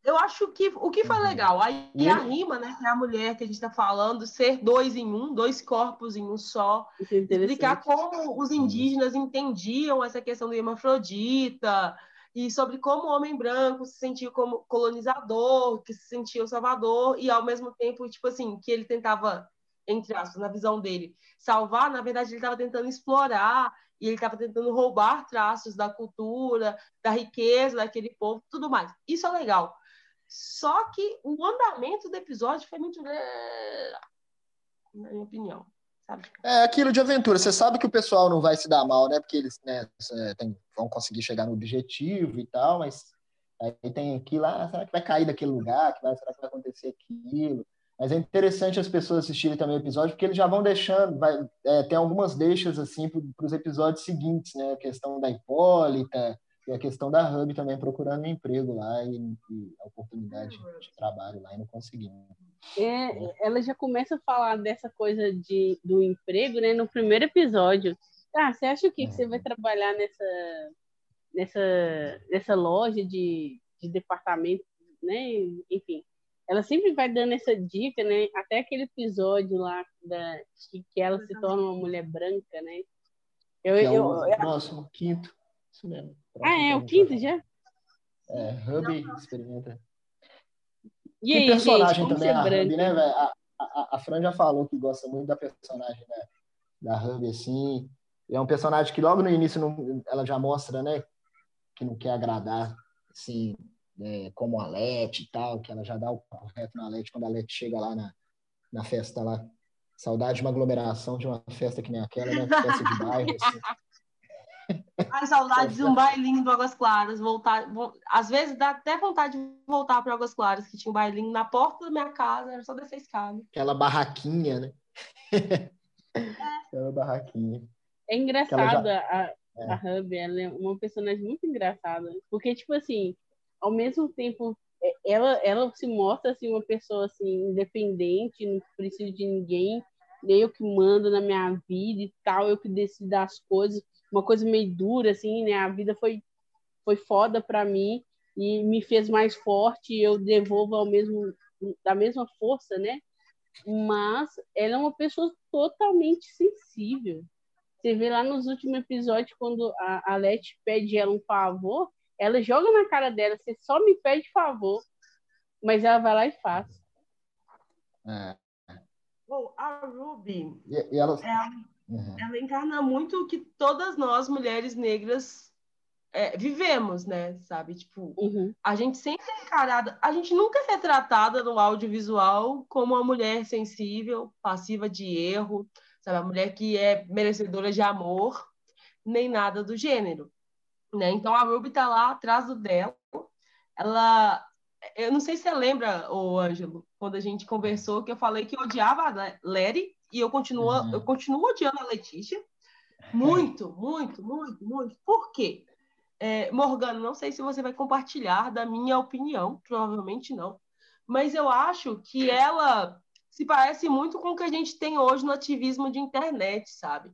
Eu acho que o que foi uhum. legal, aí e a rima, né, que é a mulher que a gente está falando, ser dois em um, dois corpos em um só, é explicar como os indígenas entendiam essa questão do hermafrodita e sobre como o homem branco se sentia como colonizador, que se sentia o salvador e ao mesmo tempo, tipo assim, que ele tentava entre aspas, na visão dele, salvar, na verdade ele estava tentando explorar e ele estava tentando roubar traços da cultura, da riqueza daquele povo, tudo mais. Isso é legal. Só que o andamento do episódio foi muito. Na minha opinião. Sabe? É aquilo de aventura. Você sabe que o pessoal não vai se dar mal, né? Porque eles né, tem, vão conseguir chegar no objetivo e tal, mas aí tem aquilo lá, ah, será que vai cair daquele lugar? Vai, será que vai acontecer aquilo? Mas é interessante as pessoas assistirem também o episódio, porque eles já vão deixando, vai, é, tem algumas deixas assim para os episódios seguintes, né? A questão da Hipólita, e a questão da Hub também procurando um emprego lá e, e a oportunidade de trabalho lá e não conseguindo. É, ela já começa a falar dessa coisa de, do emprego, né, no primeiro episódio. Ah, você acha que, que você vai trabalhar nessa, nessa, nessa loja de, de departamento, né? Enfim, ela sempre vai dando essa dica, né? Até aquele episódio lá da, que, que ela se torna uma mulher branca, né? Eu, é o eu, próximo, quinto. Isso mesmo. Ah, é o quinto já? É, Hub experimenta. E aí, personagem gente, também a Hub, né, velho? A, a, a Fran já falou que gosta muito da personagem, né? Da Hub, assim. É um personagem que logo no início não, ela já mostra, né? Que não quer agradar, assim, é, como a Leti e tal, que ela já dá o correto na Leti quando a Leti chega lá na, na festa lá. Saudade de uma aglomeração de uma festa que nem aquela, né? Festa de bairro, assim. *laughs* Ai, saudades de um bailinho do Águas Claras. Voltar, às vezes dá até vontade de voltar para Águas Claras, que tinha um bailinho na porta da minha casa, era só descer a escada. Aquela barraquinha, né? *laughs* Aquela barraquinha. É engraçada já... a, é. a Hub, ela é uma personagem muito engraçada. Porque, tipo assim, ao mesmo tempo, é, ela, ela se mostra assim, uma pessoa assim, independente, não precisa de ninguém, eu que mando na minha vida e tal, eu que decido as coisas uma coisa meio dura, assim, né? A vida foi, foi foda para mim e me fez mais forte e eu devolvo ao mesmo, da mesma força, né? Mas ela é uma pessoa totalmente sensível. Você vê lá nos últimos episódios, quando a, a Leti pede ela um favor, ela joga na cara dela, você só me pede favor, mas ela vai lá e faz. É. Bom, a Ruby, e, e ela... é, Uhum. Ela encarna muito o que todas nós, mulheres negras, é, vivemos, né? Sabe? Tipo, uhum. a gente sempre é encarada, a gente nunca é retratada no audiovisual como uma mulher sensível, passiva de erro, sabe? A mulher que é merecedora de amor, nem nada do gênero. Né? Então a Ruby tá lá atrás do dela. Ela. Eu não sei se você lembra, o Ângelo, quando a gente conversou, que eu falei que eu odiava a Larry e eu continuo, uhum. eu continuo odiando a Letícia. Muito, *laughs* muito, muito, muito. Por quê? É, Morgana, não sei se você vai compartilhar da minha opinião, provavelmente não. Mas eu acho que ela se parece muito com o que a gente tem hoje no ativismo de internet, sabe?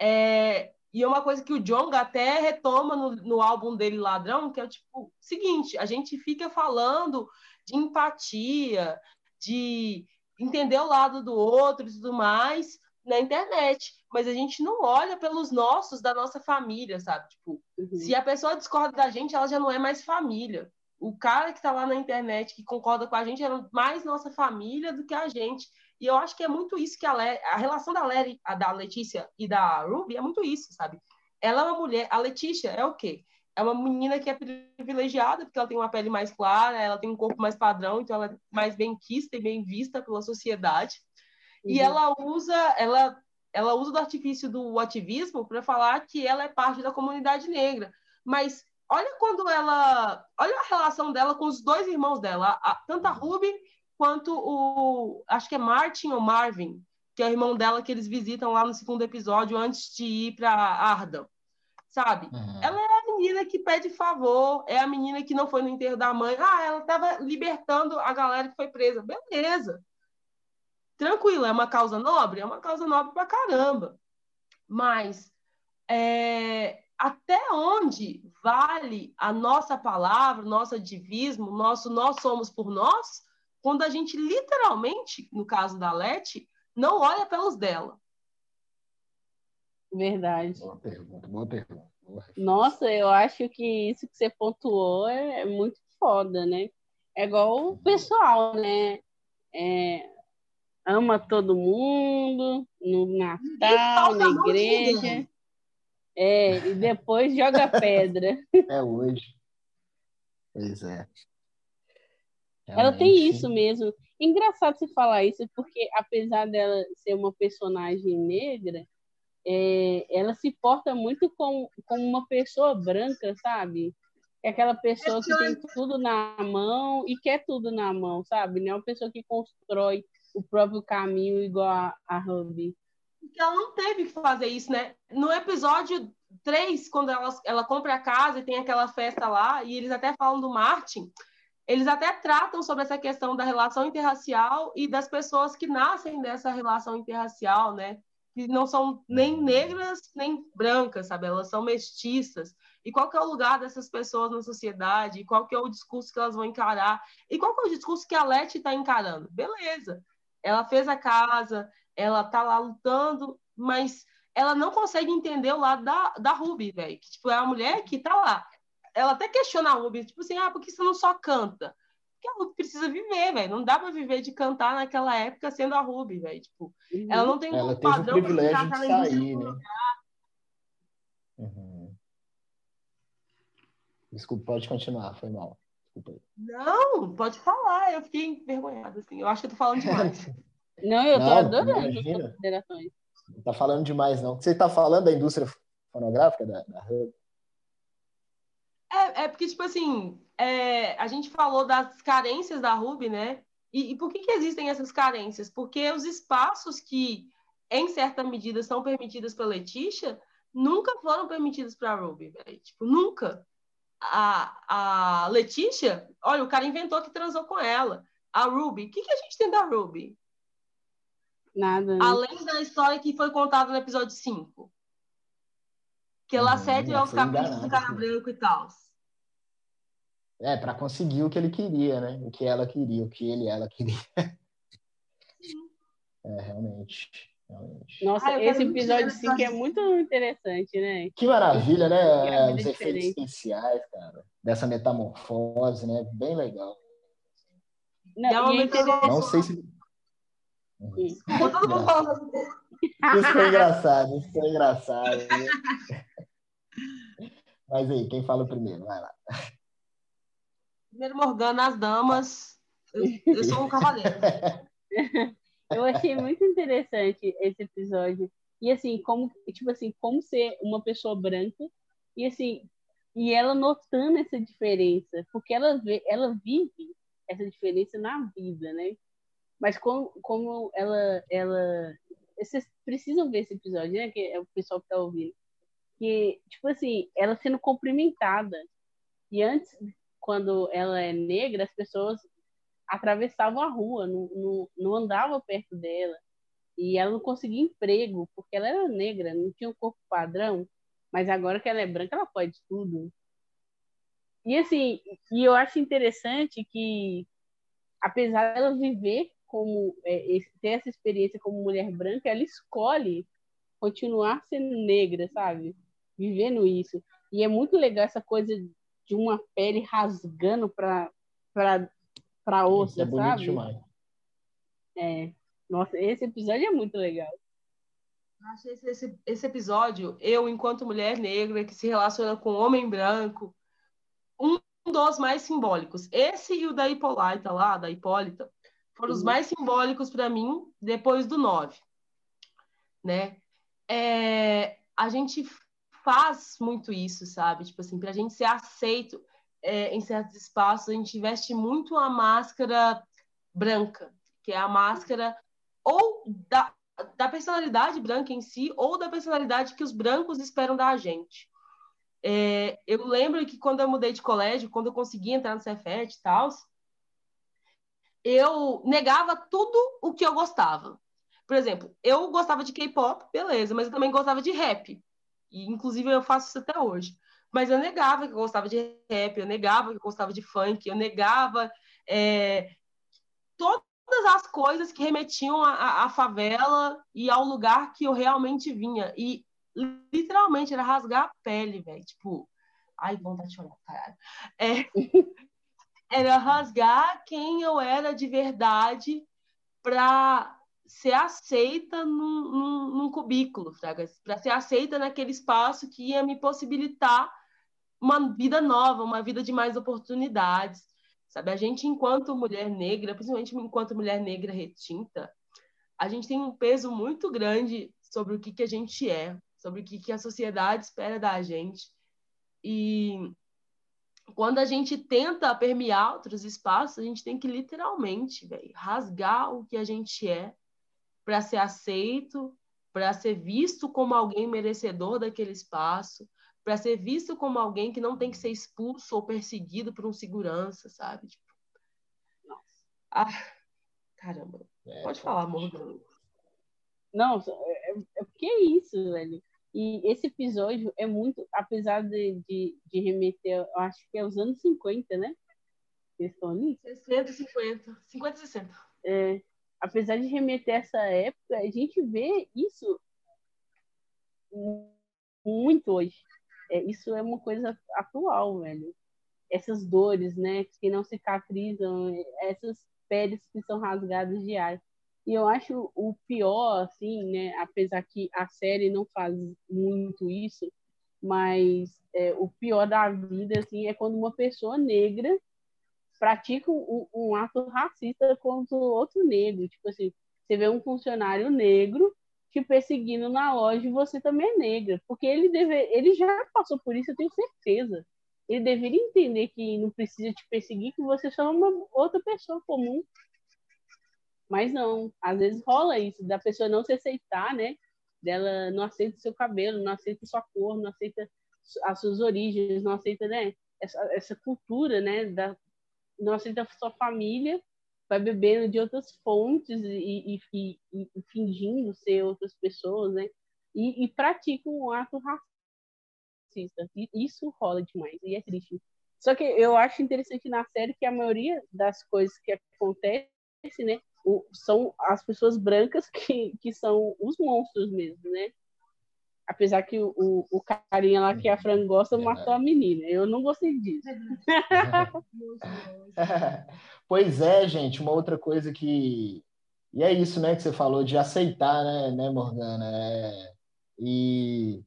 É, e é uma coisa que o Jonga até retoma no, no álbum dele, Ladrão, que é tipo seguinte: a gente fica falando de empatia, de entender o lado do outro e tudo mais na internet, mas a gente não olha pelos nossos da nossa família, sabe? Tipo, uhum. se a pessoa discorda da gente, ela já não é mais família. O cara que tá lá na internet que concorda com a gente é mais nossa família do que a gente. E eu acho que é muito isso que a, Le... a relação da, Lery, a da Letícia e da Ruby é muito isso, sabe? Ela é uma mulher, a Letícia é o quê? É uma menina que é privilegiada, porque ela tem uma pele mais clara, ela tem um corpo mais padrão, então ela é mais bem quista e bem vista pela sociedade. Uhum. E ela usa, ela, ela usa do artifício do ativismo para falar que ela é parte da comunidade negra. Mas olha quando ela, olha a relação dela com os dois irmãos dela, a, tanto a Ruby quanto o, acho que é Martin ou Marvin, que é o irmão dela que eles visitam lá no segundo episódio antes de ir para Arda sabe? Uhum. Ela é menina que pede favor, é a menina que não foi no enterro da mãe. Ah, ela estava libertando a galera que foi presa. Beleza. Tranquilo, é uma causa nobre? É uma causa nobre pra caramba. Mas é, até onde vale a nossa palavra, nosso ativismo, nosso nós somos por nós, quando a gente literalmente, no caso da Leti, não olha pelos dela. Verdade. Boa pergunta, boa pergunta. Nossa, eu acho que isso que você pontuou é, é muito foda, né? É igual o pessoal, né? É, ama todo mundo no Natal, na igreja. É, e depois joga *laughs* pedra. É hoje. Pois é. Realmente. Ela tem isso mesmo. Engraçado você falar isso, porque apesar dela ser uma personagem negra, é, ela se porta muito como, como uma pessoa branca, sabe? É aquela pessoa que tem tudo na mão e quer tudo na mão, sabe? Não é uma pessoa que constrói o próprio caminho igual a, a Ruby. Porque ela não teve que fazer isso, né? No episódio 3, quando ela, ela compra a casa e tem aquela festa lá, e eles até falam do Martin, eles até tratam sobre essa questão da relação interracial e das pessoas que nascem dessa relação interracial, né? Que não são nem negras nem brancas, sabe? Elas são mestiças. E qual que é o lugar dessas pessoas na sociedade? E qual que é o discurso que elas vão encarar? E qual que é o discurso que a Leti está encarando? Beleza. Ela fez a casa, ela tá lá lutando, mas ela não consegue entender o lado da, da Ruby, velho. Que, tipo, é a mulher que tá lá ela até questiona a Ruby, tipo assim, ah, por que você não só canta? Porque a Ruby precisa viver, velho. Não dá pra viver de cantar naquela época sendo a Ruby, velho. Tipo, uhum. ela não tem ela um padrão o privilégio de sair, né? Uhum. Desculpa, pode continuar, foi mal. Desculpa aí. Não, pode falar. Eu fiquei envergonhada, assim. Eu acho que eu tô falando demais. *laughs* não, eu tô não, adorando imagina. as considerações. Não tá falando demais, não. Você tá falando da indústria fonográfica da, da Hub? É, é porque, tipo assim, é, a gente falou das carências da Ruby, né? E, e, por que, que existem essas carências? Porque os espaços que, em certa medida, são permitidos para Letícia nunca foram permitidos para a Ruby, véio. Tipo, nunca. A, a Letícia, olha, o cara inventou que transou com ela. A Ruby, o que, que a gente tem da Ruby? Nada. Né? Além da história que foi contada no episódio 5 que ela cede aos caprichos do cara branco e tal. É, para conseguir o que ele queria, né? O que ela queria, o que ele e ela queria. *laughs* É, realmente. realmente. Nossa, ah, esse episódio 5 é muito interessante, né? Que maravilha, né? É, Os efeitos especiais, cara. Dessa metamorfose, né? Bem legal. Não, é não sei se. Isso foi engraçado, isso foi engraçado. *laughs* Mas aí, quem fala primeiro? Vai lá. Primeiro Morgana, as damas. Eu, eu sou um cavaleiro. *laughs* eu achei muito interessante esse episódio. E assim, como, tipo assim, como ser uma pessoa branca e assim, e ela notando essa diferença, porque ela vê, ela vive essa diferença na vida, né? Mas como, como ela ela vocês precisam ver esse episódio, né? Que é o pessoal que tá ouvindo que, tipo assim, ela sendo cumprimentada. E antes, quando ela é negra, as pessoas atravessavam a rua, não, não, não andavam perto dela. E ela não conseguia emprego, porque ela era negra, não tinha um corpo padrão. Mas agora que ela é branca, ela pode tudo. E assim, e eu acho interessante que, apesar dela viver como é, ter essa experiência como mulher branca, ela escolhe continuar sendo negra, sabe? vivendo isso. E é muito legal essa coisa de uma pele rasgando para para outra, é sabe? Demais. É. Nossa, esse episódio é muito legal. Acho esse, esse, esse episódio, eu, enquanto mulher negra que se relaciona com homem branco, um dos mais simbólicos. Esse e o da Hipólita lá, da Hipólita, foram os mais simbólicos para mim depois do 9. Né? É, a gente faz muito isso, sabe? Tipo assim, para a gente ser aceito é, em certos espaços, a gente veste muito a máscara branca, que é a máscara ou da, da personalidade branca em si, ou da personalidade que os brancos esperam da gente. É, eu lembro que quando eu mudei de colégio, quando eu consegui entrar no Cefet e tal, eu negava tudo o que eu gostava. Por exemplo, eu gostava de K-pop, beleza, mas eu também gostava de rap. E, inclusive, eu faço isso até hoje. Mas eu negava que eu gostava de rap, eu negava que eu gostava de funk, eu negava é, todas as coisas que remetiam à, favela e ao lugar que eu realmente vinha. E literalmente era rasgar a pele, velho. Tipo, ai, vontade de chorar, caralho. É, *laughs* era rasgar quem eu era de verdade para ser aceita num, num, num cubículo, para ser aceita naquele espaço que ia me possibilitar uma vida nova, uma vida de mais oportunidades. Sabe, a gente, enquanto mulher negra, principalmente enquanto mulher negra retinta, a gente tem um peso muito grande sobre o que, que a gente é, sobre o que, que a sociedade espera da gente. E quando a gente tenta permear outros espaços, a gente tem que literalmente véio, rasgar o que a gente é para ser aceito, para ser visto como alguém merecedor daquele espaço, para ser visto como alguém que não tem que ser expulso ou perseguido por um segurança, sabe? Tipo, nossa. Ah, caramba. É, Pode falar, Morgan. Não, é, é porque é isso, velho. E esse episódio é muito, apesar de, de, de remeter, eu acho que é os anos 50, né? Eles estão ali? 60, 50. 50 e 60. É, apesar de remeter a essa época, a gente vê isso muito hoje. É, isso é uma coisa atual, velho. Essas dores, né, que não cicatrizam, essas peles que são rasgadas diárias. E eu acho o pior, assim, né, apesar que a série não faz muito isso, mas é, o pior da vida, assim, é quando uma pessoa negra pratica um, um ato racista contra outro negro. Tipo assim, você vê um funcionário negro te perseguindo na loja e você também é negra. Porque ele, deve, ele já passou por isso, eu tenho certeza. Ele deveria entender que não precisa te perseguir, que você só é uma outra pessoa comum. Mas não, às vezes rola isso, da pessoa não se aceitar, né? Dela não aceita o seu cabelo, não aceita sua cor, não aceita as suas origens, não aceita, né? Essa, essa cultura, né? Da, não aceita sua família, vai bebendo de outras fontes e, e, e, e fingindo ser outras pessoas, né? E, pratica um ato racista. isso rola demais e é triste. Só que eu acho interessante na série que a maioria das coisas que acontece, né, o, são as pessoas brancas *laughs* que, que são os monstros mesmo, né? Apesar que o, o, o carinha lá que a Fran gosta é matou a menina. Eu não gostei disso. *laughs* pois é, gente, uma outra coisa que. E é isso, né, que você falou de aceitar, né, né Morgana? É... E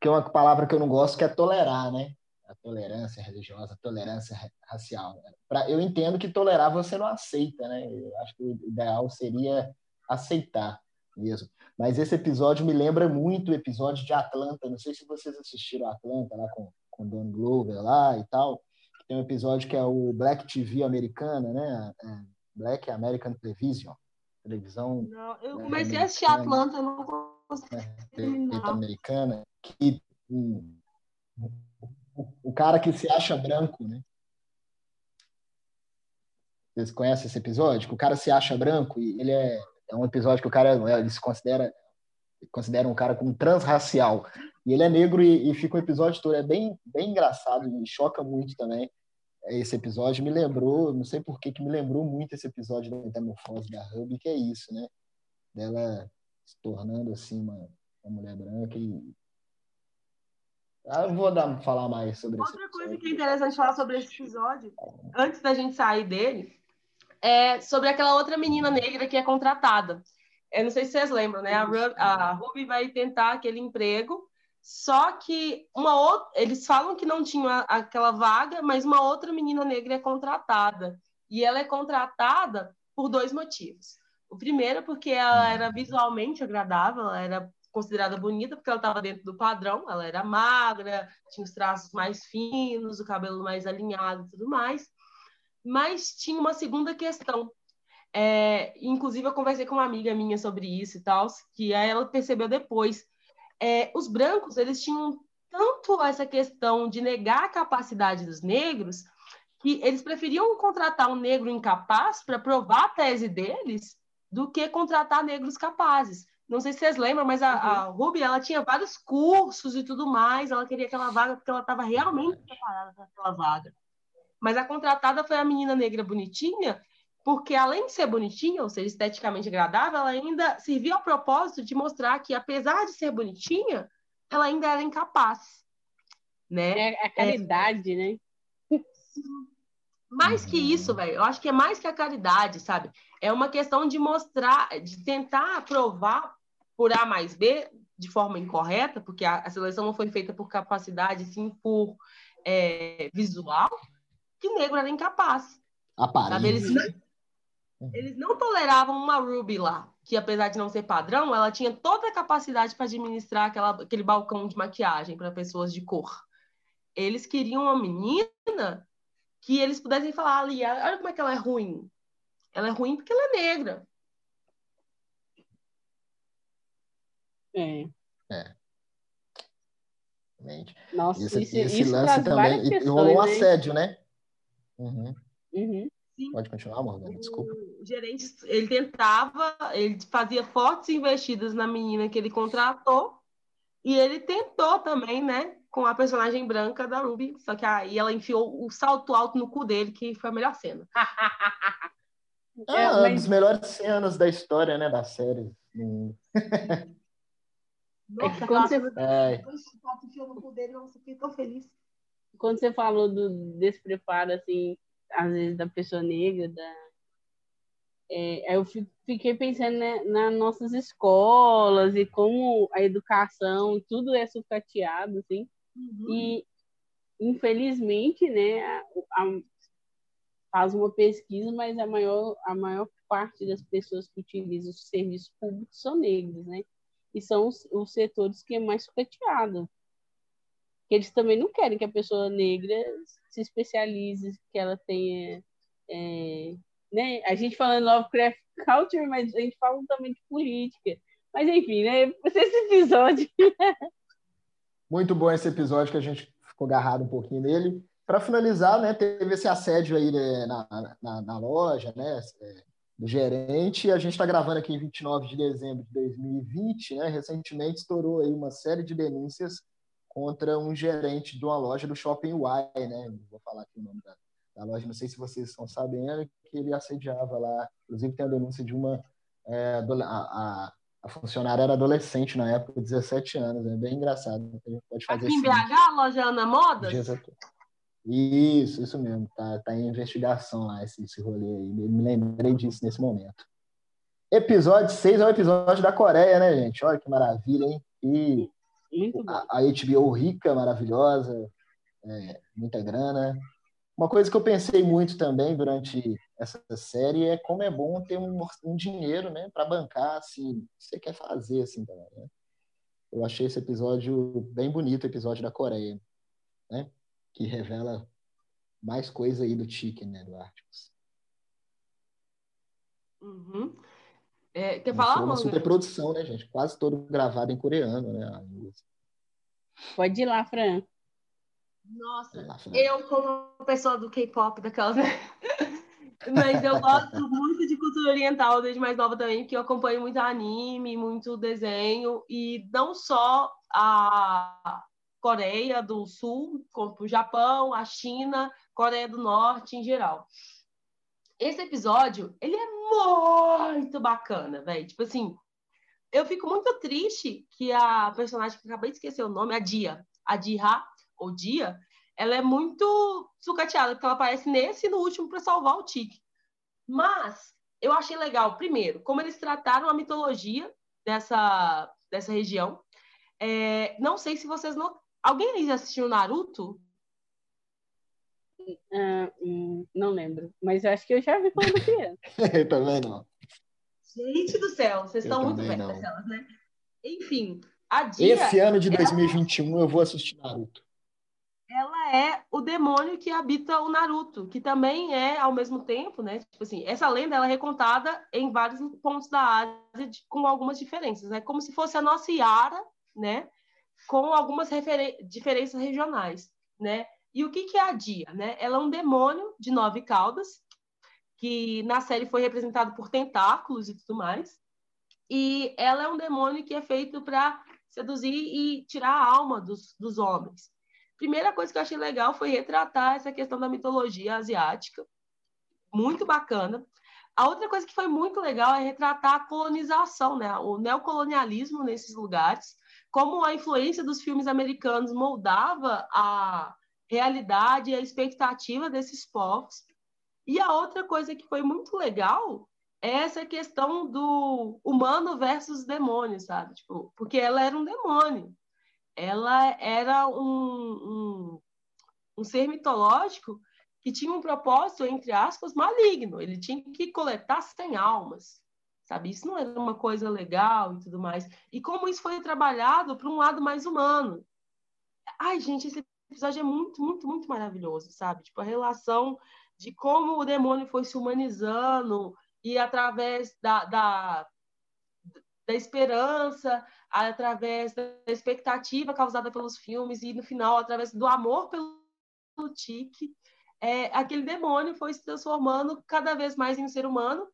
que é uma palavra que eu não gosto, que é tolerar, né? A tolerância religiosa, a tolerância racial. Né? Pra, eu entendo que tolerar você não aceita, né? Eu acho que o ideal seria aceitar mesmo. Mas esse episódio me lembra muito o episódio de Atlanta. Não sei se vocês assistiram Atlanta lá com, com Don Glover lá e tal. Tem um episódio que é o Black TV americana, né? É Black American Television. Televisão. Não, eu comecei a assistir Atlanta, eu não consegui. É, americana. Que, um, o, o cara que se acha branco, né? Vocês conhecem esse episódio? O cara se acha branco e ele é é um episódio que o cara ele se considera considera um cara como transracial. E ele é negro e, e, fica um episódio todo. É bem bem engraçado e choca muito também esse episódio. Me lembrou não sei por que que me lembrou muito esse episódio da metamorfose da Ruby que é isso né? Dela se tornando assim uma, uma mulher branca e ah, eu vou dar, falar mais sobre Outra coisa que é interessante falar sobre esse episódio, antes da gente sair dele, é sobre aquela outra menina negra que é contratada. Eu não sei se vocês lembram, né? A, Ruby, a Ruby vai tentar aquele emprego, só que uma outra, eles falam que não tinha aquela vaga, mas uma outra menina negra é contratada. E ela é contratada por dois motivos. O primeiro, porque ela era visualmente agradável, ela era considerada bonita porque ela estava dentro do padrão, ela era magra, tinha os traços mais finos, o cabelo mais alinhado e tudo mais. Mas tinha uma segunda questão. É, inclusive, eu conversei com uma amiga minha sobre isso e tal, que ela percebeu depois. É, os brancos, eles tinham tanto essa questão de negar a capacidade dos negros que eles preferiam contratar um negro incapaz para provar a tese deles do que contratar negros capazes. Não sei se vocês lembram, mas a, a uhum. Ruby ela tinha vários cursos e tudo mais. Ela queria aquela vaga porque ela estava realmente preparada para aquela vaga. Mas a contratada foi a menina negra bonitinha, porque além de ser bonitinha, ou seja, esteticamente agradável, ela ainda serviu ao propósito de mostrar que, apesar de ser bonitinha, ela ainda era incapaz. Né? É a caridade, é... né? Mais que isso, velho, eu acho que é mais que a caridade, sabe? É uma questão de mostrar, de tentar provar por A mais B de forma incorreta, porque a, a seleção não foi feita por capacidade, sim por é, visual, que negro era incapaz. Eles, não, eles não toleravam uma Ruby lá, que apesar de não ser padrão, ela tinha toda a capacidade para administrar aquela, aquele balcão de maquiagem para pessoas de cor. Eles queriam uma menina que eles pudessem falar ali, olha como é que ela é ruim. Ela é ruim porque ela é negra. É. É. Nossa, esse, isso, esse isso lance também. E rolou um né? assédio, né? Uhum. Uhum. Pode continuar, Morgana, desculpa. O gerente, ele tentava, ele fazia fortes investidas na menina que ele contratou, e ele tentou também, né, com a personagem branca da Ruby, só que aí ela enfiou o salto alto no cu dele, que foi a melhor cena. *laughs* Ah, é, uma das melhores cenas da história, né, da série. *laughs* Nossa, é quando você... É. Dele, nossa, fiquei tão feliz. Quando você falou do despreparo, assim, às vezes da pessoa negra, da... É, eu fiquei pensando né, nas nossas escolas e como a educação, tudo é sucateado, assim. Uhum. E, infelizmente, né, a, a, faz uma pesquisa, mas a maior, a maior parte das pessoas que utilizam os serviços públicos são negros, né? E são os, os setores que é mais sucateado. Eles também não querem que a pessoa negra se especialize, que ela tenha. É, né? A gente falando Lovecraft Culture, mas a gente fala também de política. Mas enfim, né? Esse episódio. *laughs* Muito bom esse episódio que a gente ficou agarrado um pouquinho nele. Para finalizar, né, teve esse assédio aí né, na, na, na, loja, né, é, do gerente. A gente está gravando aqui em 29 de dezembro de 2020, né? Recentemente estourou aí uma série de denúncias contra um gerente de uma loja do Shopping Y, né? Vou falar aqui o nome da, da loja, não sei se vocês estão sabendo, que ele assediava lá. Inclusive tem a denúncia de uma é, a, a, funcionária era adolescente na época, 17 anos. É bem engraçado. A gente pode fazer Aqui em BH, a loja Ana Modas? Isso, isso mesmo. Tá, tá em investigação lá esse, esse rolê aí. Me lembrei disso nesse momento. Episódio 6 é o episódio da Coreia, né, gente? Olha que maravilha, hein? E a, a HBO rica, maravilhosa, é, muita grana. Uma coisa que eu pensei muito também durante essa série é como é bom ter um, um dinheiro, né, para bancar assim, o que você quer fazer assim também, né? Eu achei esse episódio bem bonito, o episódio da Coreia, né? Que revela mais coisa aí do Chicken, né, do Articus. Uhum. É, quer falar, uma superprodução, né, gente? Quase todo gravado em coreano, né? Pode ir lá, Fran. Nossa, lá, Fran. eu como pessoa do K-pop daquelas? *laughs* Mas eu gosto muito de cultura oriental desde mais nova também, porque eu acompanho muito anime, muito desenho, e não só a Coreia do Sul, como o Japão, a China, Coreia do Norte em geral. Esse episódio, ele é muito bacana, velho. Tipo assim, eu fico muito triste que a personagem que acabei de esquecer o nome, a Dia, a Dia, ou Dia, ela é muito sucateada, porque ela aparece nesse e no último para salvar o Tique. Mas eu achei legal, primeiro, como eles trataram a mitologia dessa, dessa região. É, não sei se vocês não. Alguém aí assistiu Naruto? Uh, não lembro, mas eu acho que eu já vi quando criança. *laughs* eu também não. Gente do céu, vocês eu estão muito velhas, né? Enfim, a Dia. Esse ano de 2021 ela... eu vou assistir Naruto ela é o demônio que habita o Naruto, que também é ao mesmo tempo, né? Tipo assim, essa lenda ela é recontada em vários pontos da Ásia de, com algumas diferenças, né? Como se fosse a nossa Yara, né? com algumas diferenças regionais, né? E o que, que é a Dia? Né? Ela é um demônio de nove caudas, que na série foi representado por tentáculos e tudo mais. E ela é um demônio que é feito para seduzir e tirar a alma dos, dos homens. Primeira coisa que eu achei legal foi retratar essa questão da mitologia asiática. Muito bacana. A outra coisa que foi muito legal é retratar a colonização, né? o neocolonialismo nesses lugares, como a influência dos filmes americanos moldava a realidade e a expectativa desses povos. E a outra coisa que foi muito legal é essa questão do humano versus demônio, sabe? Tipo, porque ela era um demônio. Ela era um, um, um ser mitológico que tinha um propósito, entre aspas, maligno. Ele tinha que coletar 100 almas, sabe? Isso não era uma coisa legal e tudo mais. E como isso foi trabalhado para um lado mais humano. Ai, gente, esse episódio é muito, muito, muito maravilhoso, sabe? Tipo, a relação de como o demônio foi se humanizando e através da, da, da esperança, através da expectativa causada pelos filmes e, no final, através do amor pelo Tique, é, aquele demônio foi se transformando cada vez mais em um ser humano.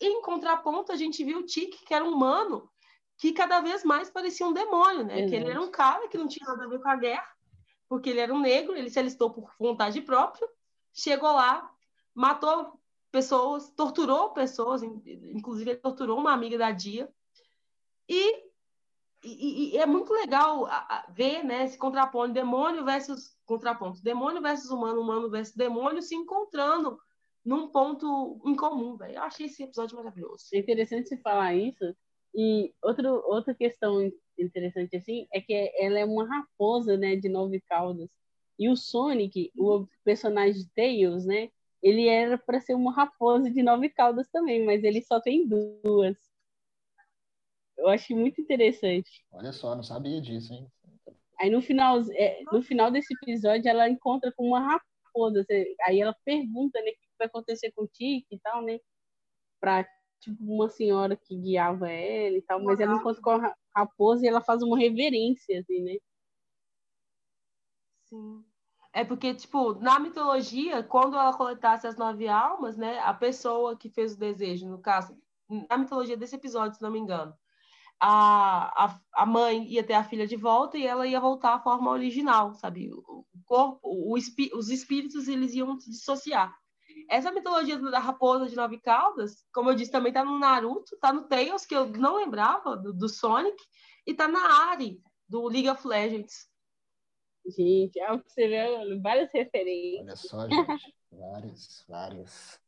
E, em contraponto, a gente viu o Tique, que era um humano, que cada vez mais parecia um demônio, né? Que ele era um cara que não tinha nada a ver com a guerra, porque ele era um negro, ele se alistou por vontade própria, chegou lá, matou pessoas, torturou pessoas, inclusive ele torturou uma amiga da Dia. E, e, e é muito legal ver né, esse contraponto, demônio versus contraponto, demônio versus humano, humano versus demônio se encontrando num ponto em comum, velho. Eu achei esse episódio maravilhoso. É interessante você falar isso. E outro, outra questão interessante assim é que ela é uma raposa, né, de nove caudas. E o Sonic, o personagem Tails, né, ele era para ser uma raposa de nove caudas também, mas ele só tem duas. Eu acho muito interessante. Olha só, não sabia disso, hein? Aí no final, é, no final desse episódio, ela encontra com uma raposa. Aí ela pergunta, né, o que vai acontecer com o Tiki e tal, né? Pra tipo, uma senhora que guiava ela e tal, mas ela encontra com a raposa e ela faz uma reverência, assim, né? Sim. É porque, tipo, na mitologia, quando ela coletasse as nove almas, né, a pessoa que fez o desejo, no caso, na mitologia desse episódio, se não me engano, a, a, a mãe ia ter a filha de volta e ela ia voltar à forma original, sabe? O corpo, o, os espíritos, eles iam se dissociar. Essa mitologia da raposa de nove caudas, como eu disse, também tá no Naruto, tá no Tails, que eu não lembrava, do, do Sonic, e tá na Ari, do League of Legends. Gente, é você vê várias referências. Olha só, gente. várias, várias.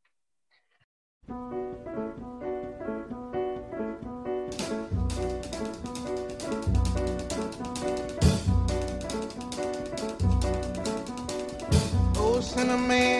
Oh, Cinnamon,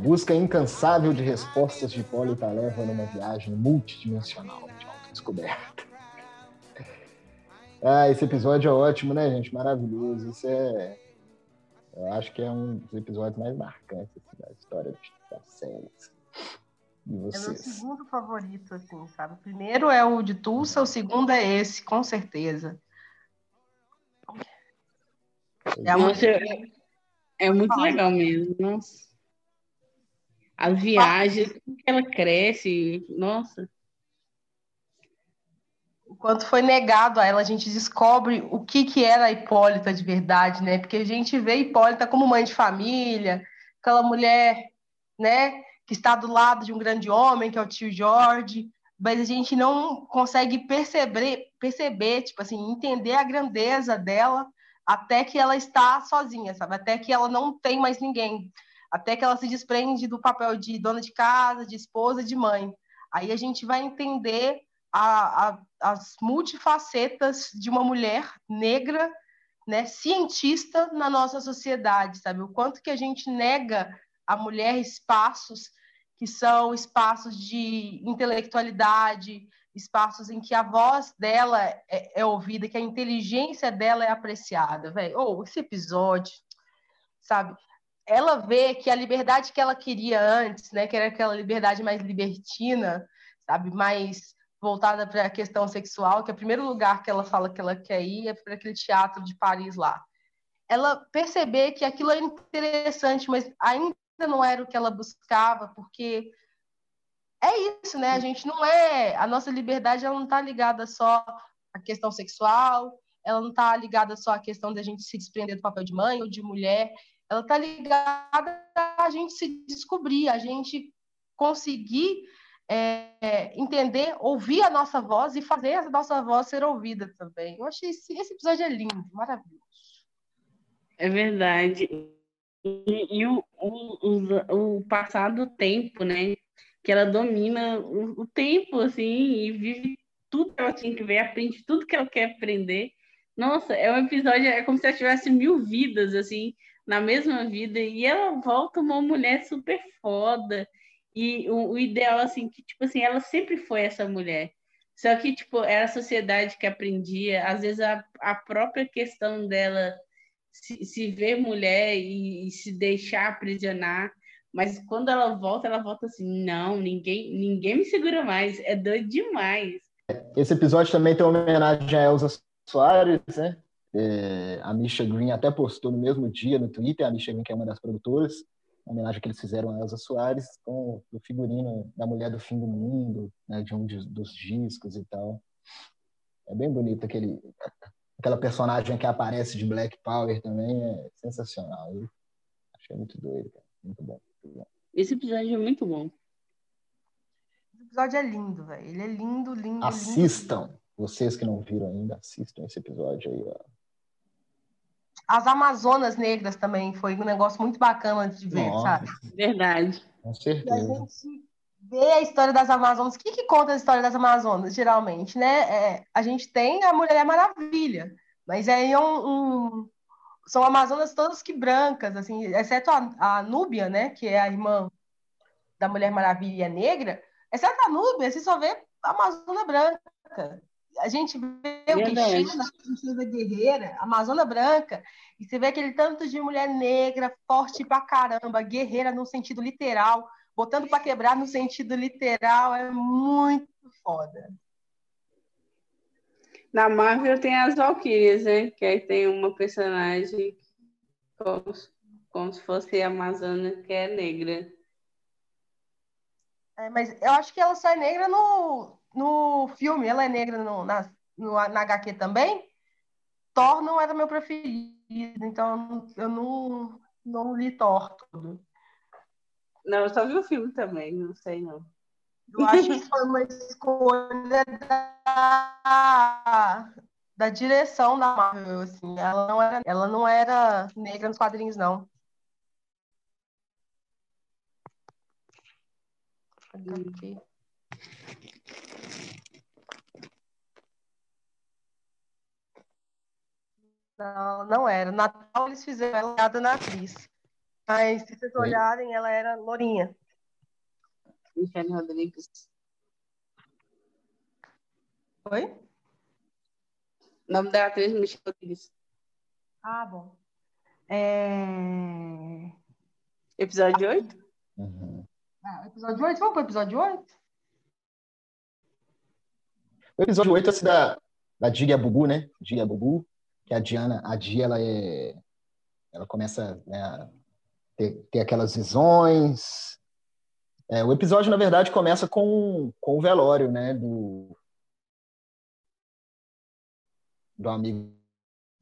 Busca incansável de respostas de Hipólita leva numa viagem multidimensional de autodescoberta. Ah, esse episódio é ótimo, né, gente? Maravilhoso. Isso é eu acho que é um dos episódios mais marcantes assim, da história das séries. E vocês? É meu segundo favorito, assim, sabe? O primeiro é o de Tulsa, o segundo é esse, com certeza. É, Nossa, é, é muito legal mesmo, nossa. As viagens, que ela cresce, nossa quanto foi negado a ela, a gente descobre o que, que era a Hipólita de verdade, né? Porque a gente vê Hipólita como mãe de família, aquela mulher, né, que está do lado de um grande homem, que é o tio Jorge, mas a gente não consegue perceber, perceber, tipo assim, entender a grandeza dela até que ela está sozinha, sabe? Até que ela não tem mais ninguém, até que ela se desprende do papel de dona de casa, de esposa, de mãe. Aí a gente vai entender a, a, as multifacetas de uma mulher negra, né, cientista na nossa sociedade, sabe? O quanto que a gente nega à mulher espaços que são espaços de intelectualidade, espaços em que a voz dela é, é ouvida, que a inteligência dela é apreciada, velho. Ou oh, esse episódio, sabe? Ela vê que a liberdade que ela queria antes, né, que era aquela liberdade mais libertina, sabe, mais voltada para a questão sexual, que é o primeiro lugar que ela fala que ela quer ir é para aquele teatro de Paris lá. Ela perceber que aquilo é interessante, mas ainda não era o que ela buscava, porque é isso, né? A gente não é. A nossa liberdade ela não está ligada só à questão sexual, ela não está ligada só à questão da gente se desprender do papel de mãe ou de mulher, ela está ligada a gente se descobrir, a gente conseguir é, entender, ouvir a nossa voz e fazer a nossa voz ser ouvida também. Eu achei esse, esse episódio é lindo, maravilhoso. É verdade. E, e o, o, o passar do tempo, né? Que ela domina o, o, tempo, assim, e vive tudo que ela tinha que ver, aprende tudo que ela quer aprender. Nossa, é um episódio, é como se ela tivesse mil vidas, assim, na mesma vida, e ela volta uma mulher super foda, e o, o, ideal, assim, que, tipo assim, ela sempre foi essa mulher. Só que, tipo, era a sociedade que aprendia, às vezes a, a própria questão dela se, se ver mulher e, e, se deixar aprisionar, mas quando ela volta, ela volta assim, não, ninguém, ninguém me segura mais, é doido demais. Esse episódio também tem uma homenagem a Elsa Soares, né? É, a Misha Green até postou no mesmo dia no Twitter, a Misha Green, que é uma das produtoras, homenagem que eles fizeram a Elsa Soares com o figurino da Mulher do Fim do Mundo, né, de um dos discos e tal. É bem bonito aquele aquela personagem que aparece de Black Power também é sensacional. Eu achei muito doido, cara. Muito bom. Esse episódio é muito bom. Esse episódio é lindo, velho. Ele é lindo, lindo. Assistam. Lindo. Vocês que não viram ainda, assistam esse episódio aí, ó. As Amazonas Negras também foi um negócio muito bacana de ver, Nossa. sabe? Verdade. Com certeza. E a gente vê a história das Amazonas. O que, que conta a história das Amazonas, geralmente, né? É, a gente tem a Mulher Maravilha, mas aí é um, um, são Amazonas todas que brancas, assim, exceto a, a Núbia, né? Que é a irmã da Mulher Maravilha Negra. Exceto a Núbia, você só vê a Amazona branca a gente vê o que China, a princesa guerreira, Amazona Branca, e você vê aquele tanto de mulher negra, forte pra caramba, guerreira no sentido literal, botando para quebrar no sentido literal, é muito foda. Na Marvel tem as Valkyrias, né? Que aí tem uma personagem como, como se fosse a Amazônia, que é negra. É, mas eu acho que ela só é negra no, no filme, ela é negra no, na, no, na HQ também. Thor não era meu preferido, então eu não, não li Thor tudo. Não, eu só vi o filme também, não sei não. Eu acho que foi uma escolha da, da direção da Marvel, assim. Ela não era, ela não era negra nos quadrinhos, não. Aqui. Não, não era. Natal eles fizeram ela na atriz. Mas se vocês olharem, ela era lourinha. Michelle Rodrigues. Oi? O nome da atriz é Michelle Rodrigues. Ah, bom. É... Episódio 8? Uhum. Ah, episódio 8? Vamos para o episódio 8? O episódio 8 é esse da, da Diga Bubu, né? Diga Bubu que a Diana, a Dia, ela é, ela começa né, a ter, ter aquelas visões. É, o episódio, na verdade, começa com, com o velório, né, do, do amigo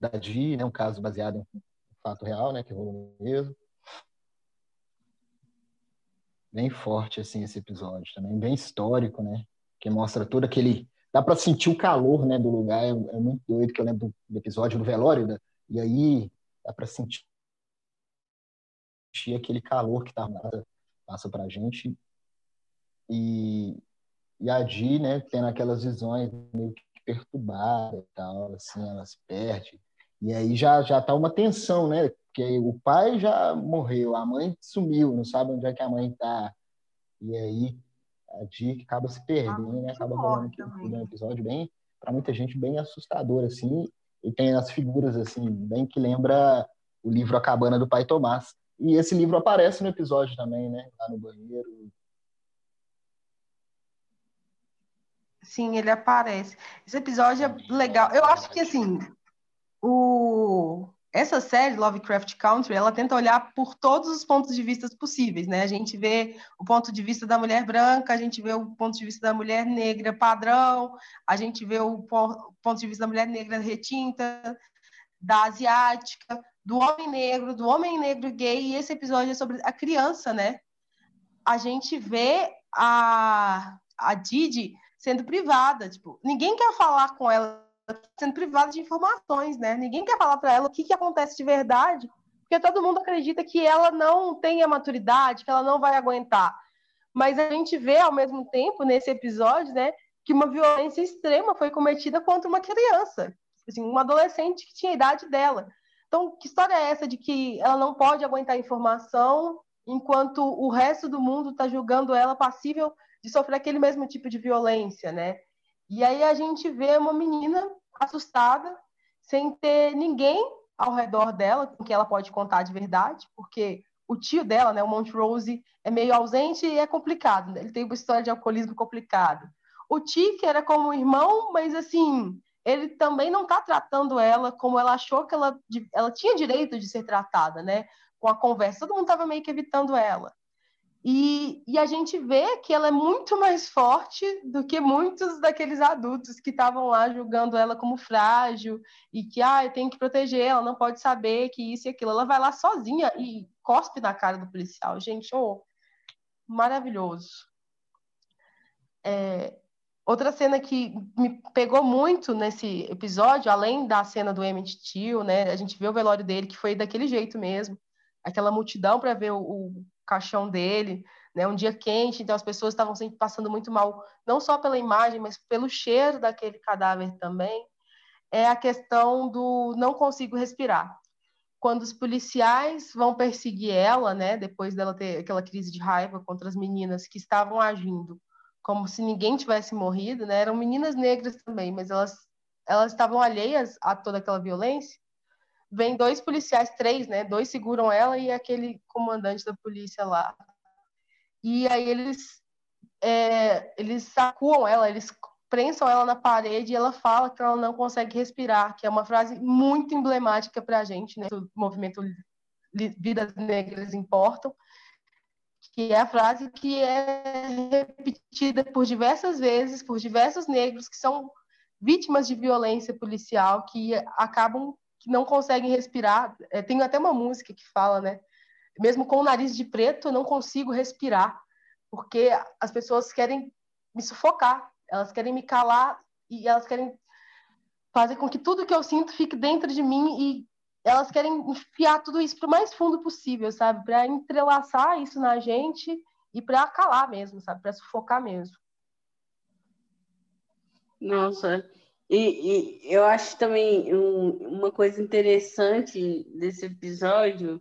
da Di, né, um caso baseado em fato real, né, que rolou mesmo. Bem forte, assim, esse episódio também, bem histórico, né, que mostra todo aquele dá para sentir o calor né, do lugar, é, é, muito doido, que eu lembro do, episódio do velório, né? e aí dá para sentir aquele calor que tá, passa para a gente. E, e a Di, né, tendo aquelas visões meio que perturbadas e tal, assim, ela se perde. E aí já já tá uma tensão, né? Porque o pai já morreu, a mãe sumiu, não sabe onde é que a mãe tá. E aí a Dick acaba se perdendo, né? Acaba rolando um episódio bem, para muita gente, bem assustador, assim. E tem as figuras, assim, bem que lembra o livro A Cabana do Pai Tomás. E esse livro aparece no episódio também, né? Lá no banheiro. Sim, ele aparece. Esse episódio é legal. Eu acho que, assim, o essa série, Lovecraft Country, ela tenta olhar por todos os pontos de vista possíveis, né? A gente vê o ponto de vista da mulher branca, a gente vê o ponto de vista da mulher negra padrão, a gente vê o ponto de vista da mulher negra retinta, da asiática, do homem negro, do homem negro gay, e esse episódio é sobre a criança, né? A gente vê a, a Didi sendo privada, tipo, ninguém quer falar com ela sendo privada de informações, né? Ninguém quer falar para ela o que, que acontece de verdade, porque todo mundo acredita que ela não tem a maturidade, que ela não vai aguentar. Mas a gente vê, ao mesmo tempo, nesse episódio, né, que uma violência extrema foi cometida contra uma criança, assim, uma adolescente que tinha a idade dela. Então, que história é essa de que ela não pode aguentar informação enquanto o resto do mundo está julgando ela passível de sofrer aquele mesmo tipo de violência, né? E aí a gente vê uma menina assustada, sem ter ninguém ao redor dela com que ela pode contar de verdade, porque o tio dela, né, o Montrose, é meio ausente e é complicado. Né? Ele tem uma história de alcoolismo complicado. O Tick era como um irmão, mas assim, ele também não está tratando ela como ela achou que ela, ela tinha direito de ser tratada, né? Com a conversa, todo mundo estava meio que evitando ela. E, e, a gente vê que ela é muito mais forte do que muitos daqueles adultos que estavam lá julgando ela como frágil e que, ah, eu tenho que proteger, ela não pode saber que isso e aquilo. Ela vai lá sozinha e cospe na cara do policial. Gente, oh, maravilhoso. É, outra cena que me pegou muito nesse episódio, além da cena do Emmett Till, né? A gente vê o velório dele, que foi daquele jeito mesmo. Aquela multidão para ver o, o caixão dele, né? Um dia quente, então as pessoas estavam sempre passando muito mal, não só pela imagem, mas pelo cheiro daquele cadáver também. É a questão do não consigo respirar. Quando os policiais vão perseguir ela, né, depois dela ter aquela crise de raiva contra as meninas que estavam agindo como se ninguém tivesse morrido, né? Eram meninas negras também, mas elas elas estavam alheias a toda aquela violência vem dois policiais, três, né? Dois seguram ela e aquele comandante da polícia lá. E aí eles é, eles sacuam ela, eles prensam ela na parede e ela fala que ela não consegue respirar, que é uma frase muito emblemática para a gente, né? O movimento Vidas Negras Importam, que é a frase que é repetida por diversas vezes por diversos negros que são vítimas de violência policial, que acabam que não conseguem respirar. É, tem até uma música que fala, né? Mesmo com o nariz de preto, eu não consigo respirar, porque as pessoas querem me sufocar, elas querem me calar e elas querem fazer com que tudo que eu sinto fique dentro de mim e elas querem enfiar tudo isso para o mais fundo possível, sabe? Para entrelaçar isso na gente e para calar mesmo, sabe? Para sufocar mesmo. Nossa, e, e eu acho também um, uma coisa interessante desse episódio,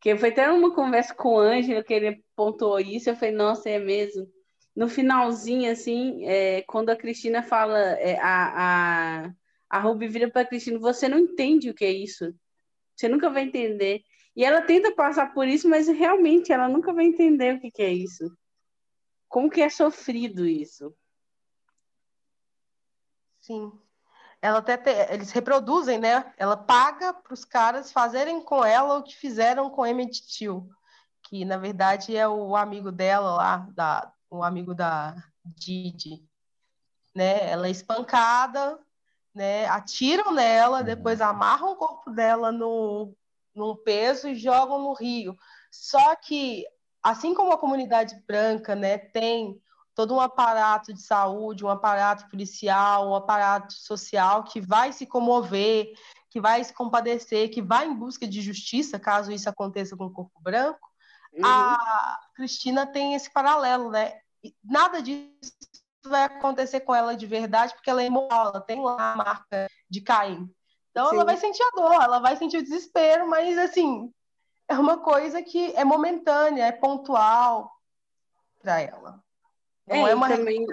que foi até uma conversa com o Ângelo que ele pontuou isso, eu falei, nossa, é mesmo. No finalzinho, assim, é, quando a Cristina fala, é, a, a, a Ruby vira para Cristina, você não entende o que é isso. Você nunca vai entender. E ela tenta passar por isso, mas realmente ela nunca vai entender o que, que é isso. Como que é sofrido isso. Sim. Ela até te, eles reproduzem, né? Ela paga para os caras fazerem com ela o que fizeram com Emmett Till, que na verdade é o amigo dela lá, da, o amigo da Didi, né? Ela é espancada, né? Atiram nela, depois amarram o corpo dela no, num peso e jogam no rio. Só que assim como a comunidade branca, né, tem todo um aparato de saúde, um aparato policial, um aparato social que vai se comover, que vai se compadecer, que vai em busca de justiça, caso isso aconteça com o corpo branco, uhum. a Cristina tem esse paralelo, né? nada disso vai acontecer com ela de verdade, porque ela é imoral, ela tem lá a marca de Caim. Então Sim. ela vai sentir a dor, ela vai sentir o desespero, mas assim, é uma coisa que é momentânea, é pontual para ela. Não é, é uma também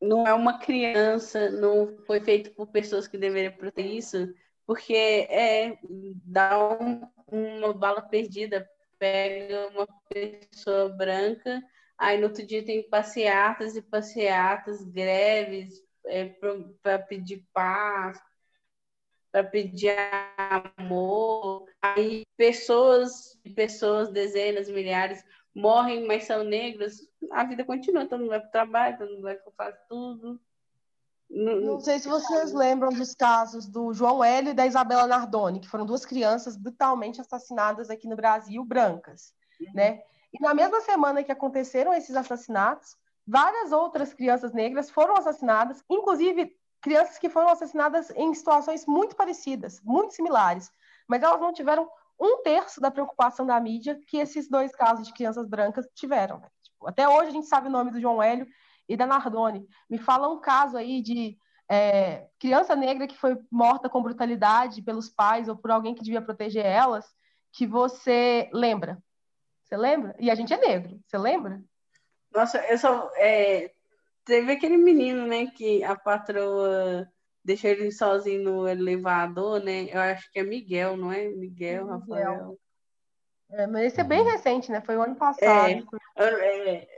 não é uma criança, não foi feito por pessoas que deveriam proteger isso, porque é dar um, uma bala perdida, pega uma pessoa branca, aí no outro dia tem passeatas e passeatas, greves é, para pedir paz, para pedir amor, aí pessoas, pessoas, dezenas, milhares morrem, mas são negros, a vida continua, todo mundo vai para o trabalho, todo mundo vai fazer tudo. Não, não sei se vocês lembram dos casos do João Hélio e da Isabela Nardoni, que foram duas crianças brutalmente assassinadas aqui no Brasil, brancas, né? E na mesma semana que aconteceram esses assassinatos, várias outras crianças negras foram assassinadas, inclusive crianças que foram assassinadas em situações muito parecidas, muito similares, mas elas não tiveram um terço da preocupação da mídia que esses dois casos de crianças brancas tiveram. Tipo, até hoje a gente sabe o nome do João Hélio e da Nardoni. Me fala um caso aí de é, criança negra que foi morta com brutalidade pelos pais ou por alguém que devia proteger elas, que você lembra. Você lembra? E a gente é negro, você lembra? Nossa, eu só. É, teve aquele menino, né, que a patroa deixou ele sozinho no elevador, né? Eu acho que é Miguel, não é? Miguel, Miguel. Rafael. É, mas esse é bem recente, né? Foi o ano passado. É, é,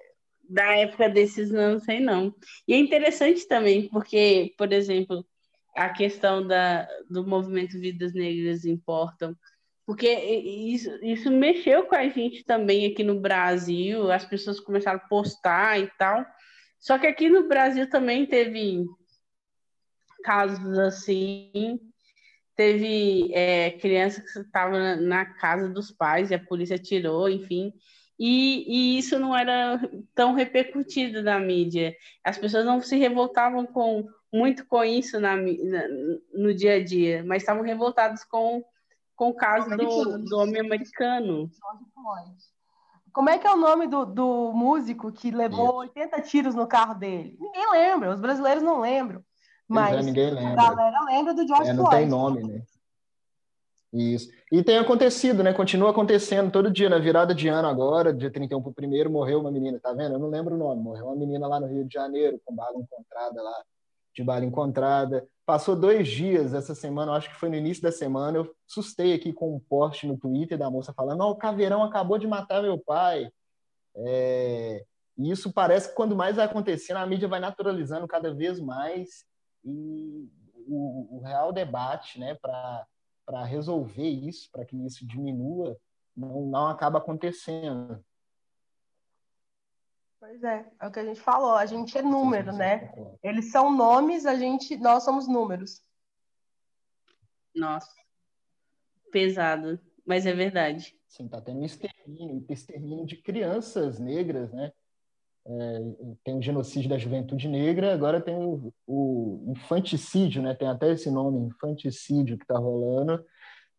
da época desses, não sei não. E é interessante também, porque, por exemplo, a questão da, do movimento Vidas Negras Importam, porque isso, isso mexeu com a gente também aqui no Brasil, as pessoas começaram a postar e tal. Só que aqui no Brasil também teve casos assim. Teve é, criança que estava na, casa dos pais e a polícia tirou, enfim. E, e, isso não era tão repercutido na mídia. As pessoas não se revoltavam com muito com isso na, na no dia a dia, mas estavam revoltados com, com o caso do, do homem americano. Como é que é o nome do, do músico que levou 80 tiros no carro dele? Ninguém lembra, os brasileiros não lembram. Mas ninguém lembra. a galera lembra do George é, não Floyd. tem nome, né? Isso. E tem acontecido, né? Continua acontecendo todo dia, na virada de ano agora, dia 31 para o primeiro, morreu uma menina, tá vendo? Eu não lembro o nome, morreu uma menina lá no Rio de Janeiro, com bala encontrada lá, de bala encontrada. Passou dois dias essa semana, acho que foi no início da semana, eu sustei aqui com um post no Twitter da moça falando: Não, o caveirão acabou de matar meu pai. É... E isso parece que quando mais vai acontecendo, a mídia vai naturalizando cada vez mais e o, o real debate né, para resolver isso, para que isso diminua, não, não acaba acontecendo. Pois é, é o que a gente falou, a gente é número, né? Eles são nomes, a gente, nós somos números. Nossa, pesado, mas é verdade. Sim, tá tendo um extermínio, extermínio de crianças negras, né? É, tem o genocídio da juventude negra, agora tem o, o, infanticídio, né? Tem até esse nome, infanticídio, que está rolando.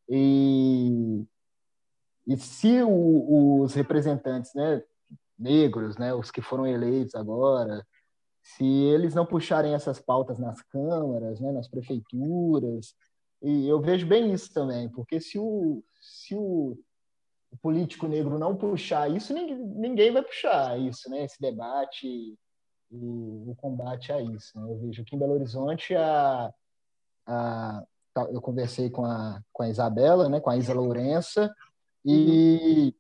E, e se o, os representantes, né, negros, né, os que foram eleitos agora, se eles não puxarem essas pautas nas câmaras, né, nas prefeituras, e eu vejo bem isso também, porque se o, se o político negro não puxar isso, ninguém, ninguém vai puxar isso, né? Esse debate e o combate a isso. Né? Eu vejo aqui em Belo Horizonte a, a tá, eu conversei com a, com a Isabela, né? Com a Isa Lourença e, uhum.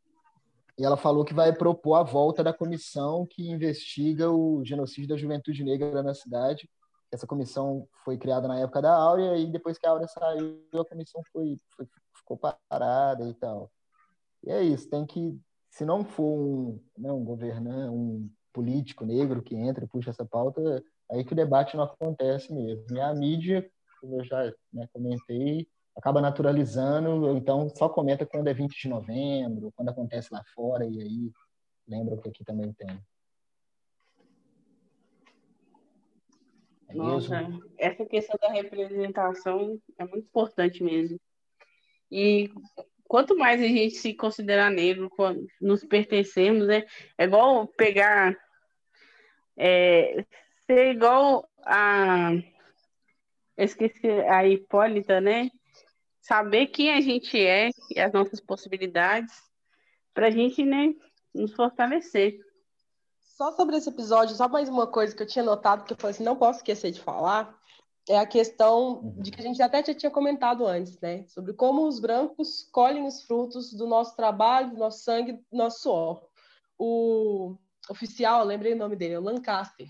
E ela falou que vai propor a volta da comissão que investiga o genocídio da juventude negra na cidade. Essa comissão foi criada na época da Áurea e depois que a Áurea saiu, a comissão foi, foi ficou parada e tal. E é isso, tem que, se não for um, né, um governante, um político negro que entra e puxa essa pauta, aí que o debate não acontece mesmo. E a mídia, como eu já né, comentei, acaba naturalizando, então só comenta quando é 20 de novembro, quando acontece lá fora, e aí lembra que aqui também tem. É Nossa, mesmo? essa questão da representação é muito importante mesmo. E quanto mais a gente se considerar negro, nos pertencemos, né? É igual pegar. É, ser igual a. Eu esqueci a Hipólita, né? Saber quem a gente é e as nossas possibilidades para a gente, né, nos fortalecer. Só sobre esse episódio, só mais uma coisa que eu tinha notado, que eu falei assim, não posso esquecer de falar, é a questão uhum. de que a gente até já tinha comentado antes, né? Sobre como os brancos colhem os frutos do nosso trabalho, do nosso sangue, do nosso suor. O oficial, lembrei o nome dele, é o Lancaster.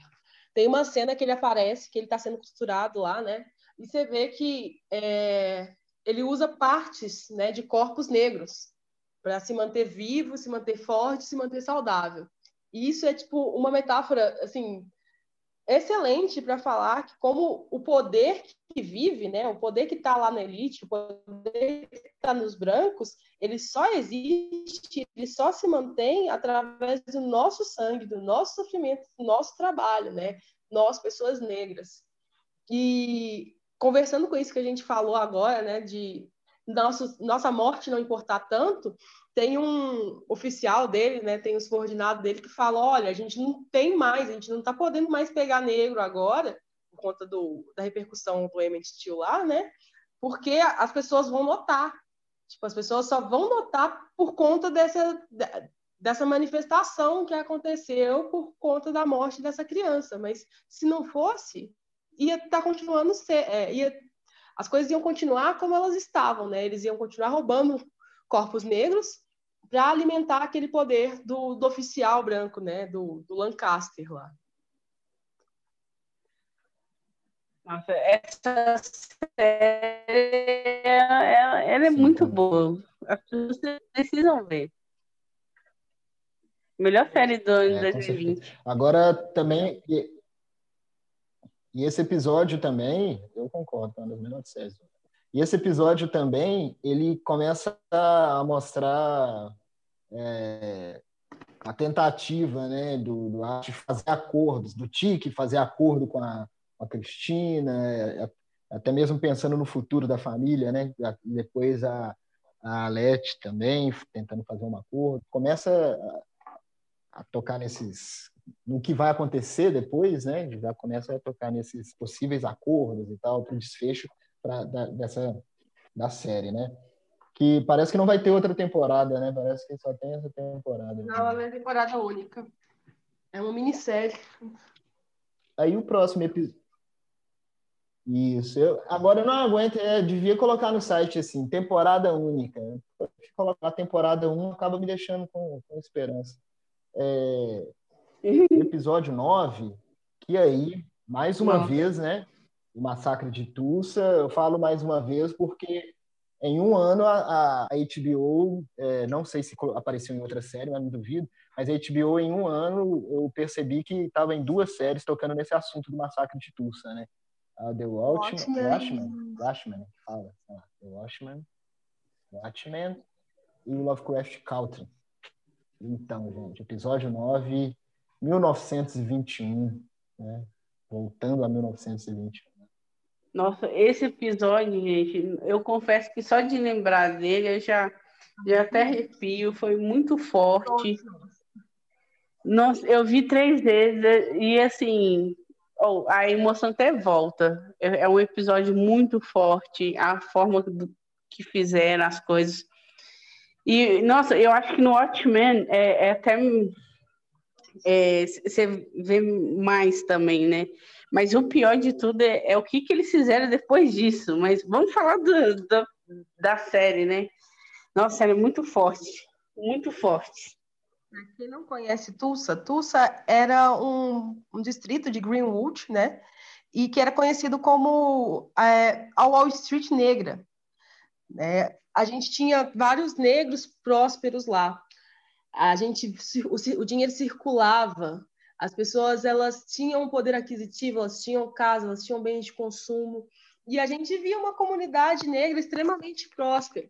Tem uma cena que ele aparece, que ele está sendo costurado lá, né? E você vê que é, ele usa partes né, de corpos negros para se manter vivo, se manter forte, se manter saudável. E isso é tipo uma metáfora assim excelente para falar que como o poder que vive, né, o poder que está lá na elite, o poder que está nos brancos, ele só existe, ele só se mantém através do nosso sangue, do nosso sofrimento, do nosso trabalho, né, nós pessoas negras. E conversando com isso que a gente falou agora, né, de nosso, nossa morte não importar tanto, tem um oficial dele, né, tem um subordinado dele que fala, olha, a gente não tem mais, a gente não está podendo mais pegar negro agora, por conta do, da repercussão do Emmett Till lá, né, porque as pessoas vão notar, tipo, as pessoas só vão notar por conta dessa, dessa manifestação que aconteceu por conta da morte dessa criança, mas se não fosse, ia estar tá continuando ser, é, ia, as coisas iam continuar como elas estavam, né, eles iam continuar roubando corpos negros para alimentar aquele poder do, do, oficial branco, né, do, do Lancaster lá. Nossa, essa série ela, ela é Sim, muito boa. As pessoas precisam ver. Melhor série do ano é, 2020. Agora também. E, esse episódio também, eu concordo, é uma das melhores séries. E esse episódio também, ele começa a mostrar é, a tentativa né, do, do de fazer acordos, do Tique fazer acordo com a, com a Cristina, é, até mesmo pensando no futuro da família, né? Depois a, a Alete também tentando fazer um acordo. Começa a, a tocar nesses no que vai acontecer depois, né? Já começa a tocar nesses possíveis acordos e tal, para o desfecho pra, da, dessa da série, né? Que parece que não vai ter outra temporada, né? Parece que só tem essa temporada. Não, ela é temporada única. É uma minissérie. Aí o próximo episódio. Isso. Eu... Agora eu não aguento, é, devia colocar no site assim, temporada única. Colocar temporada 1 acaba me deixando com, com esperança. É... episódio 9, que aí, mais uma vez, né? O massacre de Tulsa. Eu falo mais uma vez porque em um ano, a, a HBO, é, não sei se apareceu em outra série, mas não duvido, mas a HBO, em um ano, eu percebi que estava em duas séries tocando nesse assunto do massacre de Tulsa, né? A The Watchmen, Watchmen, Watchmen, fala, The Watchmen, Watchmen e Lovecraft Country. Então, gente, episódio 9, 1921, né? Voltando a 1921. Nossa, esse episódio, gente, eu confesso que só de lembrar dele eu já, já até arrepio, foi muito forte. Nossa, eu vi três vezes e assim, oh, a emoção até volta. É, é um episódio muito forte, a forma que fizeram as coisas. E, nossa, eu acho que no Watchmen é, é até. Você é, vê mais também, né? Mas o pior de tudo é, é o que, que eles fizeram depois disso. Mas vamos falar do, do, da série, né? Nossa, série é muito forte. Muito forte. Quem não conhece Tulsa, Tulsa era um, um distrito de Greenwood, né? E que era conhecido como é, a Wall Street Negra. Né? A gente tinha vários negros prósperos lá. A gente, o, o dinheiro circulava as pessoas elas tinham poder aquisitivo, elas tinham casa, elas tinham bens de consumo, e a gente via uma comunidade negra extremamente próspera.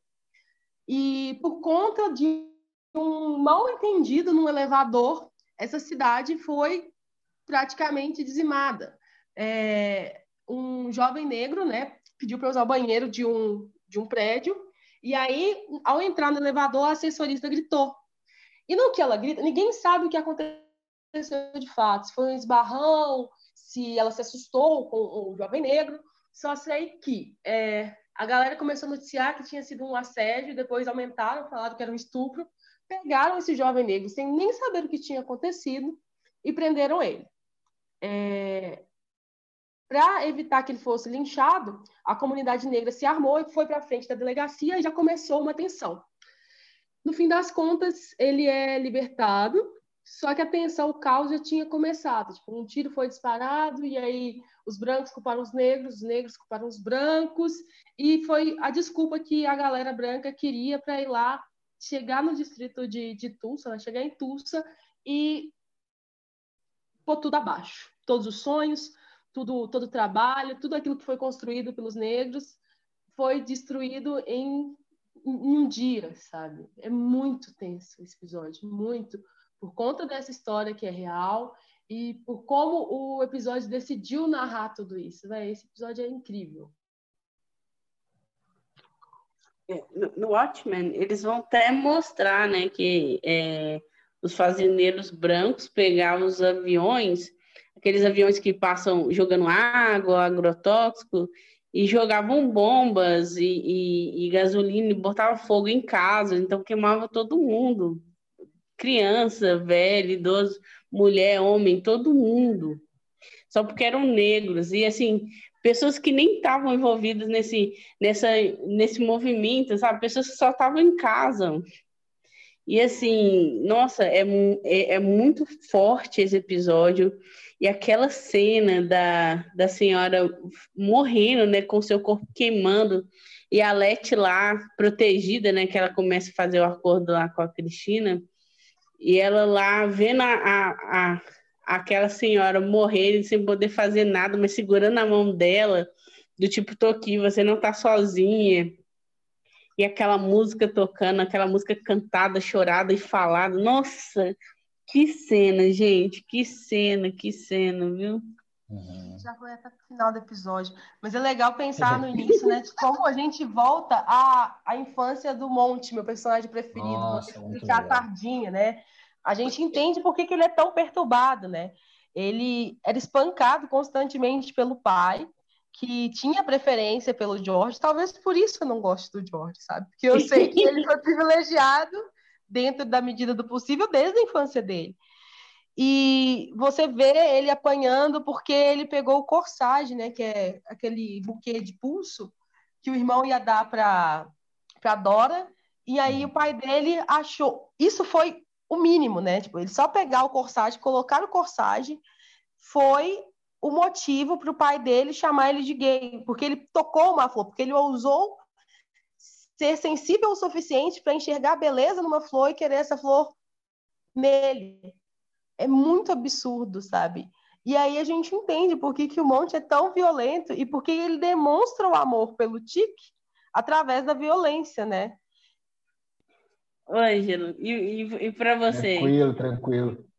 E por conta de um mal entendido no elevador, essa cidade foi praticamente dizimada. É, um jovem negro, né, pediu para usar o banheiro de um de um prédio, e aí, ao entrar no elevador, a assessorista gritou. E no que ela grita, ninguém sabe o que aconteceu de fato, se foi um esbarrão, se ela se assustou com o jovem negro, Só sei que é, a galera começou a noticiar que tinha sido um assédio, depois aumentaram, falaram que era um estupro, pegaram esse jovem negro sem nem saber o que tinha acontecido e prenderam ele. É, para evitar que ele fosse linchado, a comunidade negra se armou e foi para frente da delegacia e já começou uma tensão. No fim das contas, ele é libertado, só que a tensão, o caos já tinha começado. Tipo, um tiro foi disparado e aí os brancos culparam os negros, os negros culparam os brancos e foi a desculpa que a galera branca queria para ir lá chegar no distrito de, de Tulsa, né? chegar em Tulsa e pôr tudo abaixo. Todos os sonhos, tudo, todo o trabalho, tudo aquilo que foi construído pelos negros foi destruído em, em um dia, sabe? É muito tenso esse episódio, muito, por conta dessa história que é real e por como o episódio decidiu narrar tudo isso. Véio, esse episódio é incrível. É, no Watchmen, eles vão até mostrar né, que é, os fazendeiros brancos pegavam os aviões aqueles aviões que passam jogando água, agrotóxico, e jogavam bombas e, e, e gasolina e botavam fogo em casa, então queimava todo mundo. Criança, velho, idoso, mulher, homem, todo mundo. Só porque eram negros. E assim, pessoas que nem estavam envolvidas nesse, nessa, nesse movimento, sabe? Pessoas que só estavam em casa. E assim, nossa, é, é, é muito forte esse episódio. E aquela cena da, da senhora morrendo, né, com seu corpo queimando, e a Leti lá, protegida, né, que ela começa a fazer o acordo lá com a Cristina, e ela lá vendo a, a, a aquela senhora morrer sem poder fazer nada, mas segurando a mão dela, do tipo, tô aqui, você não tá sozinha. E aquela música tocando, aquela música cantada, chorada e falada. Nossa, que cena, gente, que cena, que cena, viu? Uhum. Já foi até o final do episódio. Mas é legal pensar no início, né? De como a gente volta à, à infância do Monte, meu personagem preferido. Nossa, a tardinha, né? A gente entende por que, que ele é tão perturbado, né? Ele era espancado constantemente pelo pai, que tinha preferência pelo George. Talvez por isso eu não gosto do George, sabe? Porque eu *laughs* sei que ele foi privilegiado dentro da medida do possível desde a infância dele. E você vê ele apanhando porque ele pegou o corsage, né, que é aquele buquê de pulso que o irmão ia dar para para Dora, e aí o pai dele achou, isso foi o mínimo, né? Tipo, ele só pegar o corsage, colocar o corsage foi o motivo para o pai dele chamar ele de gay, porque ele tocou uma flor, porque ele ousou ser sensível o suficiente para enxergar a beleza numa flor e querer essa flor nele. É muito absurdo, sabe? E aí a gente entende por que, que o Monte é tão violento e por que ele demonstra o amor pelo Tique através da violência, né? Ângelo, e, e, e para você? Tranquilo, tranquilo.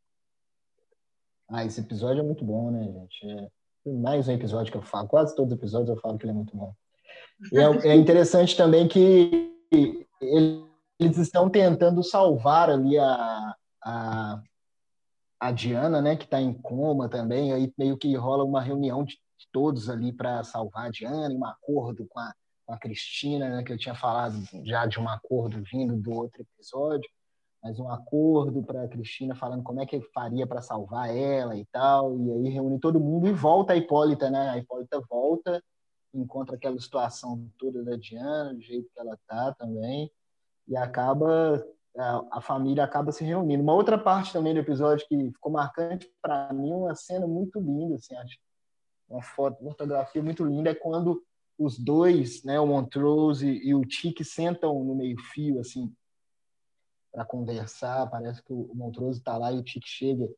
Ah, esse episódio é muito bom, né, gente? É mais um episódio que eu falo, quase todos os episódios eu falo que ele é muito bom. É, é interessante também que eles estão tentando salvar ali a, a, a Diana, né, que está em coma também, aí meio que rola uma reunião de, todos ali para salvar a Diana, um acordo com a, com a Cristina, né, que eu tinha falado já de um acordo vindo do outro episódio, mas um acordo para a Cristina falando como é que faria para salvar ela e tal, e aí reúne todo mundo e volta a Hipólita, né, a Hipólita volta encontra aquela situação toda da Diana, do jeito que ela tá também, e acaba a, família acaba se reunindo. Uma outra parte também do episódio que ficou marcante para mim, uma cena muito linda, assim, acho, uma foto, uma fotografia muito linda é quando os dois, né, o Montrose e o Tique sentam no meio-fio assim para conversar, parece que o Montrose está lá e o Tique chega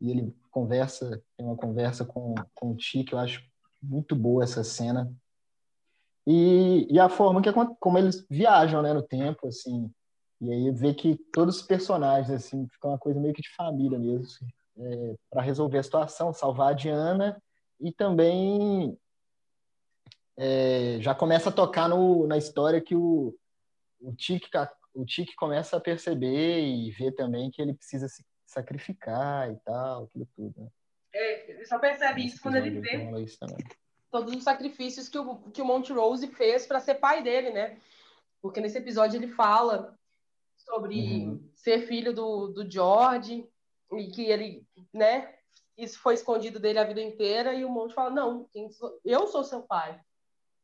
e ele conversa, tem uma conversa com, com o Tique, eu acho muito boa essa cena. E, e a forma que como eles viajam né, no tempo, assim, e aí vê que todos os personagens, assim, ficam uma coisa meio que de família mesmo, assim, é, para resolver a situação, salvar a Diana e também é, já começa a tocar no, na história que o, o Tique o Tique começa a perceber e ver também que ele precisa se sacrificar e tal, aquilo tudo. Né? É, ele só percebe isso quando ele vê todos os sacrifícios que o, que o Montrose fez para ser pai dele, né? Porque nesse episódio ele fala sobre uhum. ser filho do, do George e que ele, né? Isso foi escondido dele a vida inteira e o Monte fala, não, eu sou seu pai.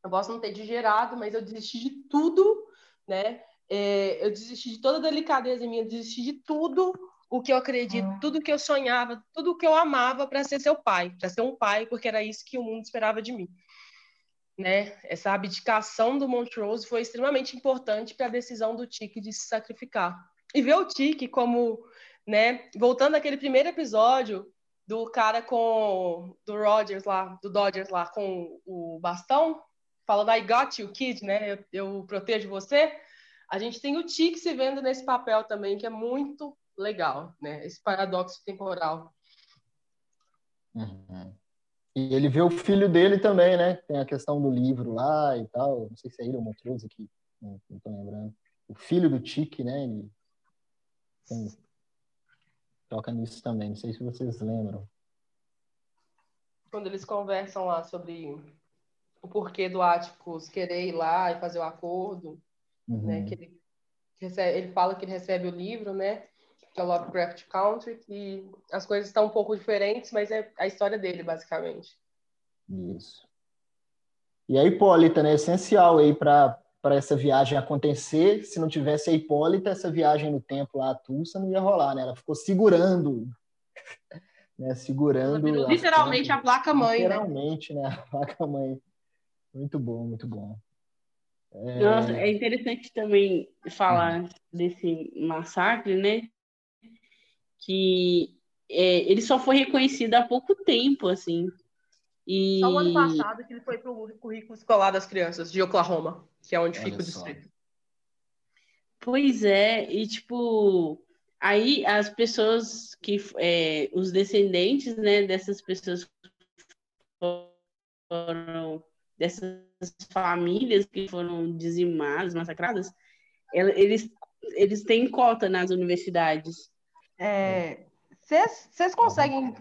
Eu posso não ter te gerado, mas eu desisti de tudo, né? É, eu desisti de toda a delicadeza minha, desisti de tudo o que eu acredito, uhum. tudo que eu sonhava, tudo que eu amava para ser seu pai, para ser um pai, porque era isso que o mundo esperava de mim. Né? Essa abdicação do Montrose foi extremamente importante para a decisão do Tiki de se sacrificar. E ver o Tiki como, né, voltando àquele primeiro episódio do cara com do Rogers lá, do Dodgers lá com o bastão, falando I got you, kid, né? Eu, eu protejo você. A gente tem o Tiki se vendo nesse papel também, que é muito legal, né? Esse paradoxo temporal. Uhum. E ele vê o filho dele também, né? Tem a questão do livro lá e tal. Não sei se é ele ou Montrose aqui, não, não tô lembrando. O filho do Tique, né? Ele tem... toca nisso também. Não sei se vocês lembram. Quando eles conversam lá sobre o porquê do Áticos querer ir lá e fazer o acordo? Uhum. né? Que ele, recebe, ele fala que ele recebe o livro, né? que é o Lovecraft Country, e as coisas estão um pouco diferentes, mas é a história dele, basicamente. Isso. E a Hipólita, né? Essencial aí para essa viagem acontecer. Se não tivesse a Hipólita, essa viagem no tempo lá a Tulsa não ia rolar, né? Ela ficou segurando, *laughs* né? Segurando. Literalmente a placa mãe, né? Literalmente, né? né? A placa mãe. Muito bom, muito bom. É... Nossa, é interessante também falar uhum. desse massacre, né? que é, ele só foi reconhecido há pouco tempo, assim. E... Só o ano passado que ele foi para o currículo escolar das crianças de Oklahoma, que é onde Olha fica o distrito. Pois é, e tipo, aí as pessoas que, é, os descendentes, né, dessas pessoas foram, dessas famílias que foram dizimadas, massacradas, eles, eles têm cota nas universidades. Vocês é, conseguem.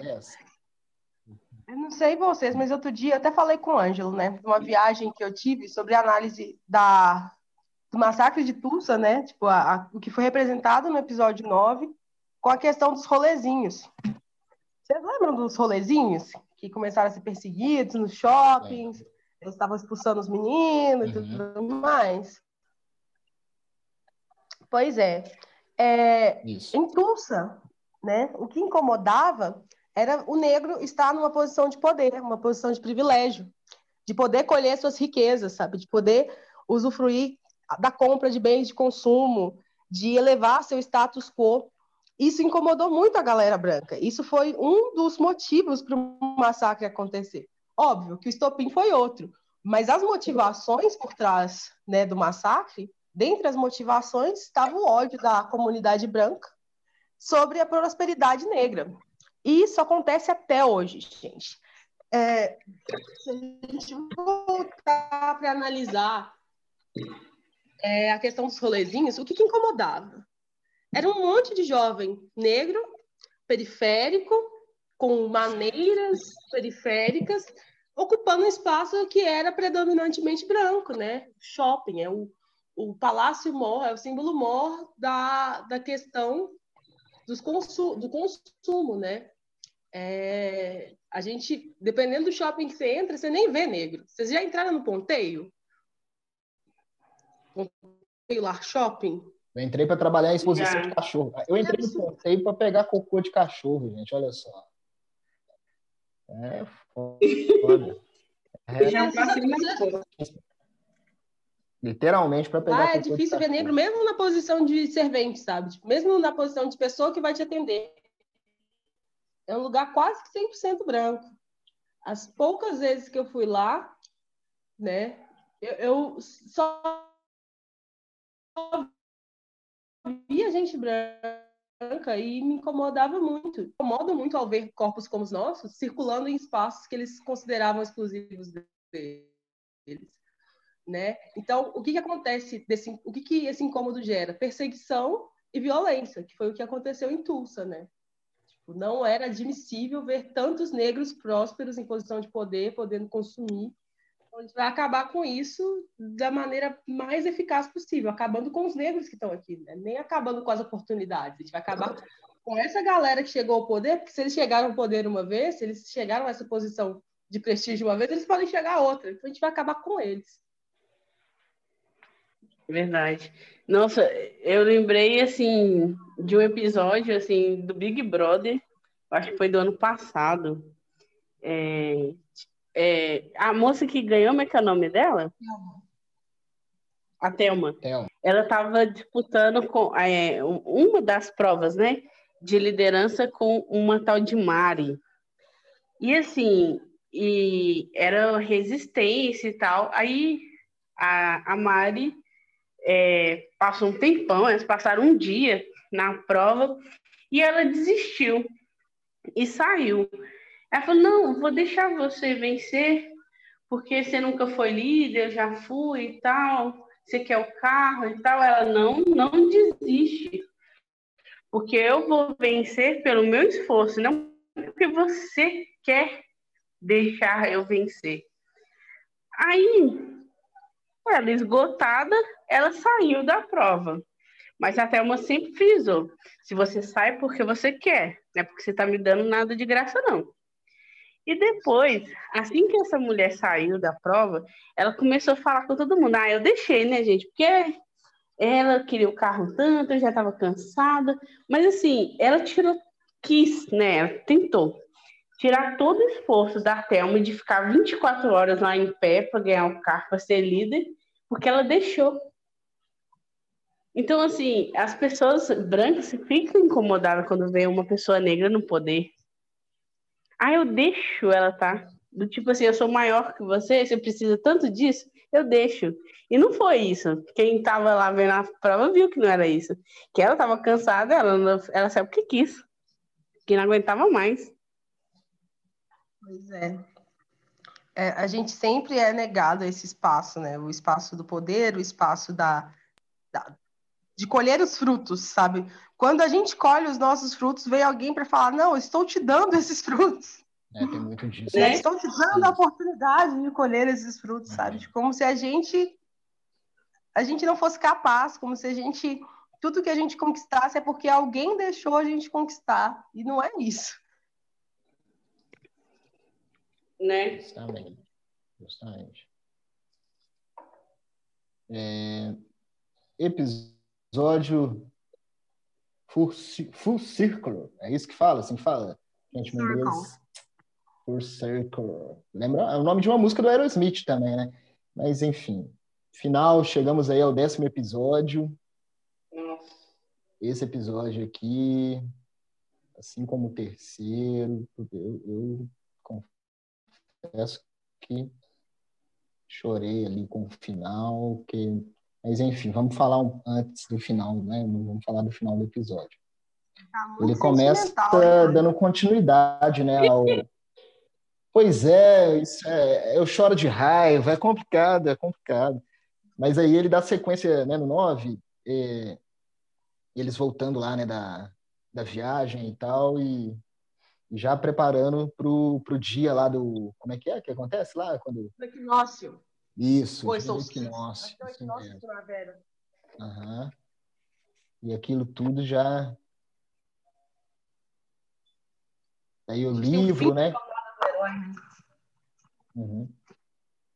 Eu não sei vocês, mas outro dia eu até falei com o Ângelo, né? Uma viagem que eu tive sobre a análise da, do massacre de Tulsa, né? Tipo, a, a, o que foi representado no episódio 9, com a questão dos rolezinhos. Vocês lembram dos rolezinhos? Que começaram a ser perseguidos nos shoppings, eles estavam expulsando os meninos e uhum. tudo mais. Pois é. É, em Tulsa, né, o que incomodava era o negro estar numa posição de poder, uma posição de privilégio, de poder colher suas riquezas, sabe, de poder usufruir da compra de bens de consumo, de elevar seu status quo. Isso incomodou muito a galera branca. Isso foi um dos motivos para o massacre acontecer. Óbvio que o estopim foi outro, mas as motivações por trás né, do massacre Dentre as motivações estava o ódio da comunidade branca sobre a prosperidade negra. E isso acontece até hoje, gente. É, se a gente voltar para analisar é, a questão dos rolezinhos, o que, que incomodava? Era um monte de jovem negro, periférico, com maneiras periféricas, ocupando um espaço que era predominantemente branco, né? Shopping, é o o Palácio Mor é o símbolo mor da, da questão dos consu, do consumo, né? É, a gente, dependendo do shopping que você entra, você nem vê negro. Vocês já entraram no Ponteio? Ponteio Lar Shopping? Eu entrei para trabalhar em exposição de cachorro. Eu entrei no Ponteio para pegar cocô de cachorro, gente. Olha só. É foda. É, já passei Literalmente para pegar. Ah, é difícil ver negro mesmo na posição de servente, sabe? Tipo, mesmo na posição de pessoa que vai te atender. É um lugar quase que 100% branco. As poucas vezes que eu fui lá, né, eu, eu só via gente branca e me incomodava muito. Incomoda muito ao ver corpos como os nossos circulando em espaços que eles consideravam exclusivos deles né? Então, o que, que acontece desse, o que, que esse incômodo gera? Perseguição e violência, que foi o que aconteceu em Tulsa, né? Não era admissível ver tantos negros prósperos em posição de poder, podendo consumir. A gente vai acabar com isso da maneira mais eficaz possível, acabando com os negros que estão aqui, né? nem acabando com as oportunidades. A gente vai acabar com essa galera que chegou ao poder, porque se eles chegaram ao poder uma vez, se eles chegaram a essa posição de prestígio uma vez, eles podem chegar a outra. Então, a gente vai acabar com eles. Verdade. Nossa, eu lembrei, assim, de um episódio, assim, do Big Brother, acho que foi do ano passado. É, é, a moça que ganhou, como é que é o nome dela? A Thelma. Thelma. Ela estava disputando com é, uma das provas, né, de liderança com uma tal de Mari. E assim, e era resistência e tal. Aí a, a Mari é, passou um tempão, eles passaram um dia na prova e ela desistiu e saiu. Ela falou: Não, vou deixar você vencer, porque você nunca foi líder, eu já fui e tal. Você quer o carro e tal? Ela não, não desiste, porque eu vou vencer pelo meu esforço, não porque você quer deixar eu vencer. Aí, ela esgotada, ela saiu da prova. Mas a Thelma sempre frisou: se você sai porque você quer, não é porque você está me dando nada de graça, não. E depois, assim que essa mulher saiu da prova, ela começou a falar com todo mundo: ah, eu deixei, né, gente? Porque ela queria o carro tanto, eu já estava cansada. Mas assim, ela tirou, quis, né? Ela tentou tirar todo o esforço da Thelma de ficar 24 horas lá em pé para ganhar o carro, para ser líder, porque ela deixou. Então, assim, as pessoas brancas ficam incomodadas quando vê uma pessoa negra no poder. Ah, eu deixo ela, tá? Do tipo assim, eu sou maior que você, você precisa tanto disso, eu deixo. E não foi isso. Quem tava lá vendo a prova viu que não era isso. Que ela tava cansada, ela, ela saiu porque quis. Que não aguentava mais. Pois é. é. A gente sempre é negado esse espaço, né? O espaço do poder, o espaço da, da de colher os frutos, sabe? Quando a gente colhe os nossos frutos, vem alguém para falar: Não, estou te dando esses frutos. É, tem muito disso. Né? Estou te dando a oportunidade de colher esses frutos, sabe? Uhum. Como se a gente a gente não fosse capaz, como se a gente tudo que a gente conquistasse é porque alguém deixou a gente conquistar e não é isso né? Justamente. Justamente. É, episódio Full, full Circle. É isso que fala? Assim fala? Gente, meu Deus. Full Circle. Lembra? É o nome de uma música do Aerosmith também, né? Mas, enfim. Final, chegamos aí ao décimo episódio. Nossa. Esse episódio aqui, assim como o terceiro, eu, eu confesso que chorei ali com o final, que... mas enfim, vamos falar um, antes do final, né? Vamos falar do final do episódio. Tá Ele começa né? dando continuidade, né? Ao... *laughs* pois é, é, eu choro de raiva, é complicado, é complicado. Mas aí ele dá sequência né, no 9, e, eles voltando lá né, da, da viagem e tal, e já preparando para o dia lá do. Como é que é que acontece lá? Quando... Do equinócio. Isso, Oi, do equinócio. É o equinócio de primavera. Uhum. E aquilo tudo já. Aí o livro, né? Uhum.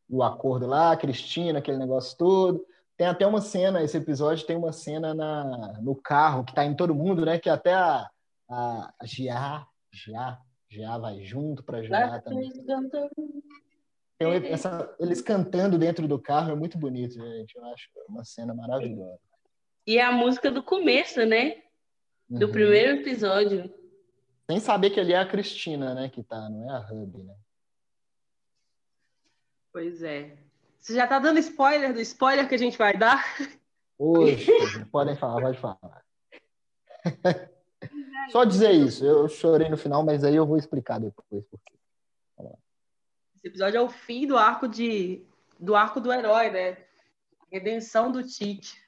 O acordo lá, a Cristina, aquele negócio todo. Tem até uma cena, esse episódio tem uma cena na, no carro que tá em todo mundo, né? Que até a, a, a Gia, já, já vai junto para ajudar também. Então, essa, eles cantando dentro do carro é muito bonito, gente. Eu acho uma cena maravilhosa. E a música do começo, né? Do uhum. primeiro episódio. Sem saber que ali é a Cristina, né? Que tá, não é a Hub, né? Pois é. Você já tá dando spoiler do spoiler que a gente vai dar? Poxa, *laughs* podem falar, pode falar. Só dizer isso. Eu chorei no final, mas aí eu vou explicar depois por quê. Esse episódio é o fim do arco de do arco do herói, né? Redenção do Tite.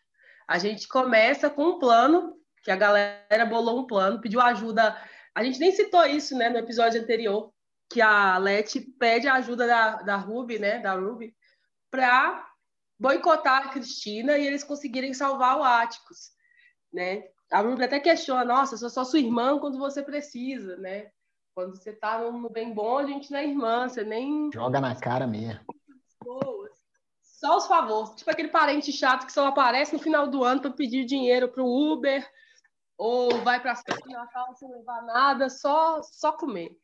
A gente começa com um plano, que a galera bolou um plano, pediu ajuda A gente nem citou isso, né, no episódio anterior, que a Leti pede a ajuda da, da Ruby, né, da Ruby, para boicotar a Cristina e eles conseguirem salvar o Áticos, né? A Ruby até questiona, nossa, eu sou só sua irmã quando você precisa, né? Quando você tá no bem bom, a gente não é irmã, você nem... Joga na cara mesmo. Só os favores. Tipo aquele parente chato que só aparece no final do ano para pedir dinheiro pro Uber, ou vai para a Natal sem levar nada, só, só comer.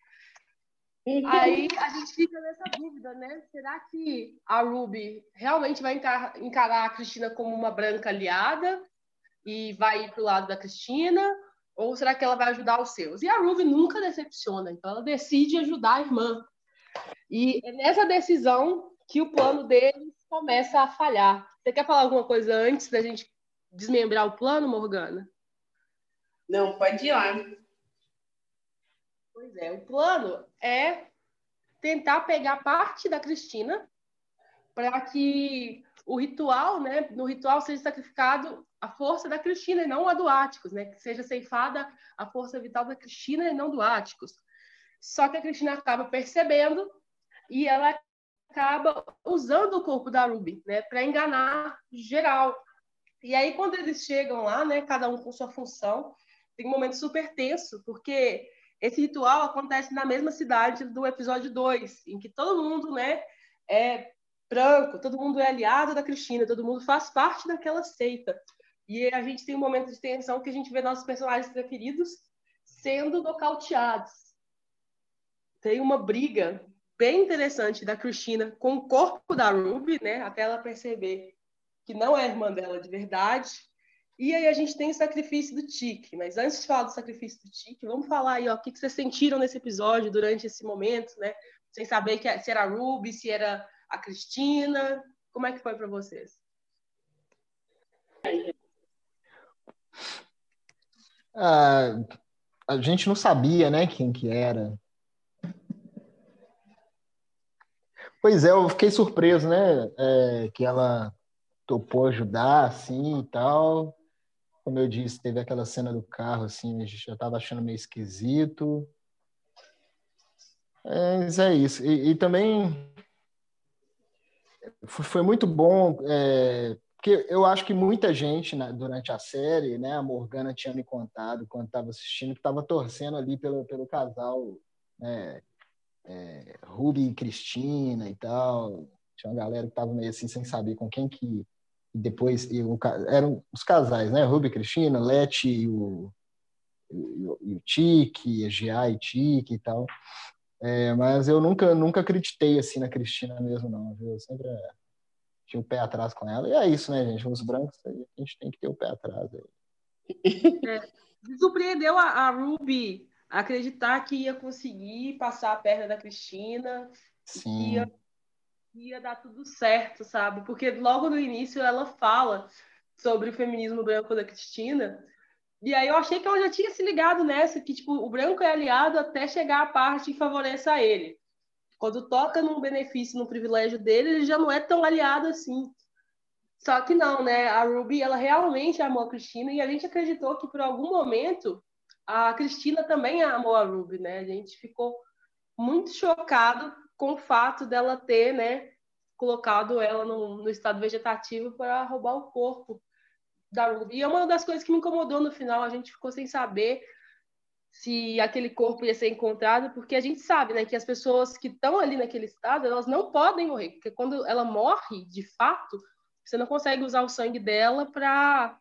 Aí a gente fica nessa dúvida, né? Será que a Ruby realmente vai encarar a Cristina como uma branca aliada e vai ir para o lado da Cristina? Ou será que ela vai ajudar os seus? E a Ruby nunca decepciona, então ela decide ajudar a irmã. E é nessa decisão que o plano deles começa a falhar. Você quer falar alguma coisa antes da gente desmembrar o plano, Morgana? Não, pode ir lá. Pois é, o plano é tentar pegar parte da Cristina para que o ritual, né, no ritual seja sacrificado a força da Cristina e não a do Áticos, né, que seja ceifada a força vital da Cristina e não do Áticos. Só que a Cristina acaba percebendo e ela acaba usando o corpo da Ruby, né, para enganar geral. E aí quando eles chegam lá, né, cada um com sua função, tem um momento super tenso, porque esse ritual acontece na mesma cidade do episódio 2, em que todo mundo né, é branco, todo mundo é aliado da Cristina, todo mundo faz parte daquela seita. E a gente tem um momento de tensão que a gente vê nossos personagens preferidos sendo nocauteados. Tem uma briga bem interessante da Cristina com o corpo da Ruby, né, até ela perceber que não é irmã dela de verdade, e aí a gente tem o sacrifício do Tique. Mas antes de falar do sacrifício do Tique, vamos falar aí, ó, o que, vocês sentiram nesse episódio, durante esse momento, né? Sem saber que, se era Ruby, se era a Cristina. Como é que foi para vocês? Ah, a gente não sabia, né, quem que era. Pois é, eu fiquei surpreso, né, é, que ela topou ajudar, assim, e tal como eu disse, teve aquela cena do carro, assim, a gente já estava achando meio esquisito. É, mas é isso. E, e também foi muito bom, é, porque eu acho que muita gente né, durante a série, né, a Morgana tinha me contado quando estava assistindo, que estava torcendo ali pelo, pelo casal né, é, Ruby e Cristina e tal. Tinha uma galera que estava meio assim sem saber com quem que depois e eram os casais, né? Ruby Cristina, Leti e o, e, o Tiki, a Gia e Tiki e tal. É, mas eu nunca, nunca acreditei assim na Cristina mesmo, não. Viu? Eu sempre é, tinha o pé atrás com ela. E é isso, né, gente? Os brancos, a gente tem que ter o pé atrás. É, surpreendeu a, a Ruby acreditar que ia conseguir passar a perna da Cristina. Sim. Ia ia dar tudo certo, sabe? Porque logo no início ela fala sobre o feminismo branco da Cristina. E aí eu achei que ela já tinha se ligado nessa, que tipo, o branco é aliado até chegar a parte que favoreça ele. Quando toca num benefício, num privilégio dele, ele já não é tão aliado assim. Só que não, né? A Ruby, ela realmente amou a Cristina e a gente acreditou que por algum momento a Cristina também amou a Ruby, né? A gente ficou muito chocado com o fato dela ter, né, colocado ela no, no estado vegetativo para roubar o corpo da Ruby. E é uma das coisas que me incomodou no final, a gente ficou sem saber se aquele corpo ia ser encontrado, porque a gente sabe, né, que as pessoas que estão ali naquele estado, elas não podem morrer, porque quando ela morre, de fato, você não consegue usar o sangue dela para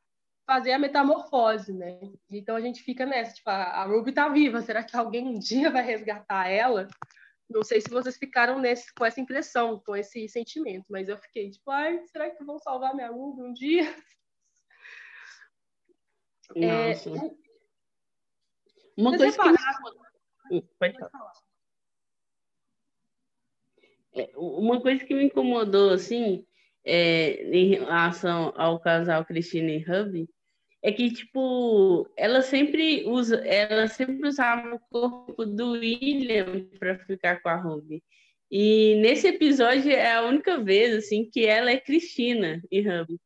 fazer a metamorfose, né? Então a gente fica nessa, tipo, a Ruby tá viva, será que alguém um dia vai resgatar ela? Não sei se vocês ficaram nesse, com essa impressão, com esse sentimento, mas eu fiquei tipo, ai, será que vão salvar minha Ruby um dia? Nossa. É, uma coisa que... Me... Pode falar. É, uma coisa que me incomodou, assim, é, em relação ao casal Cristina e Hub, é que, tipo, ela sempre usa, ela sempre usava o corpo do William para ficar com a Ruby. E nesse episódio é a única vez, assim, que ela é Cristina e Ruby.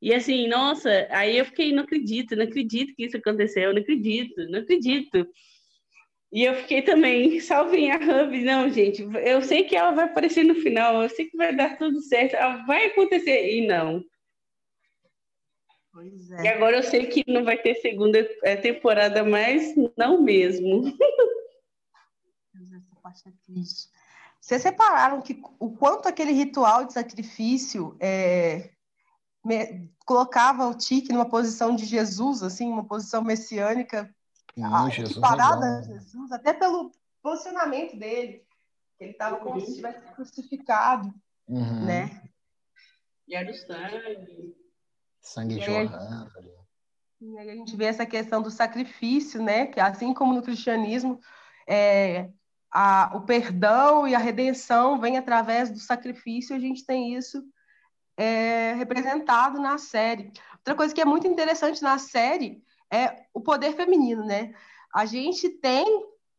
E assim, nossa, aí eu fiquei, não acredito, não acredito que isso aconteceu, não acredito, não acredito. E eu fiquei também, *laughs* salvem a Hub. Não, gente, eu sei que ela vai aparecer no final, eu sei que vai dar tudo certo, vai acontecer. E não. Pois é. E agora eu sei que não vai ter segunda é, temporada mais, não mesmo. Essa parte é triste. Vocês separaram que o quanto aquele ritual de sacrifício é, me, colocava o Tique numa posição de Jesus, assim, uma posição messiânica ah, Jesus parada é Jesus, até pelo posicionamento dele. Ele estava como se estivesse crucificado, uhum. né? E era o sangue. Sangue jorrando. E aí a gente vê essa questão do sacrifício, né? Que assim como no cristianismo, é, a, o perdão e a redenção vem através do sacrifício, a gente tem isso é, representado na série. Outra coisa que é muito interessante na série é o poder feminino, né? A gente tem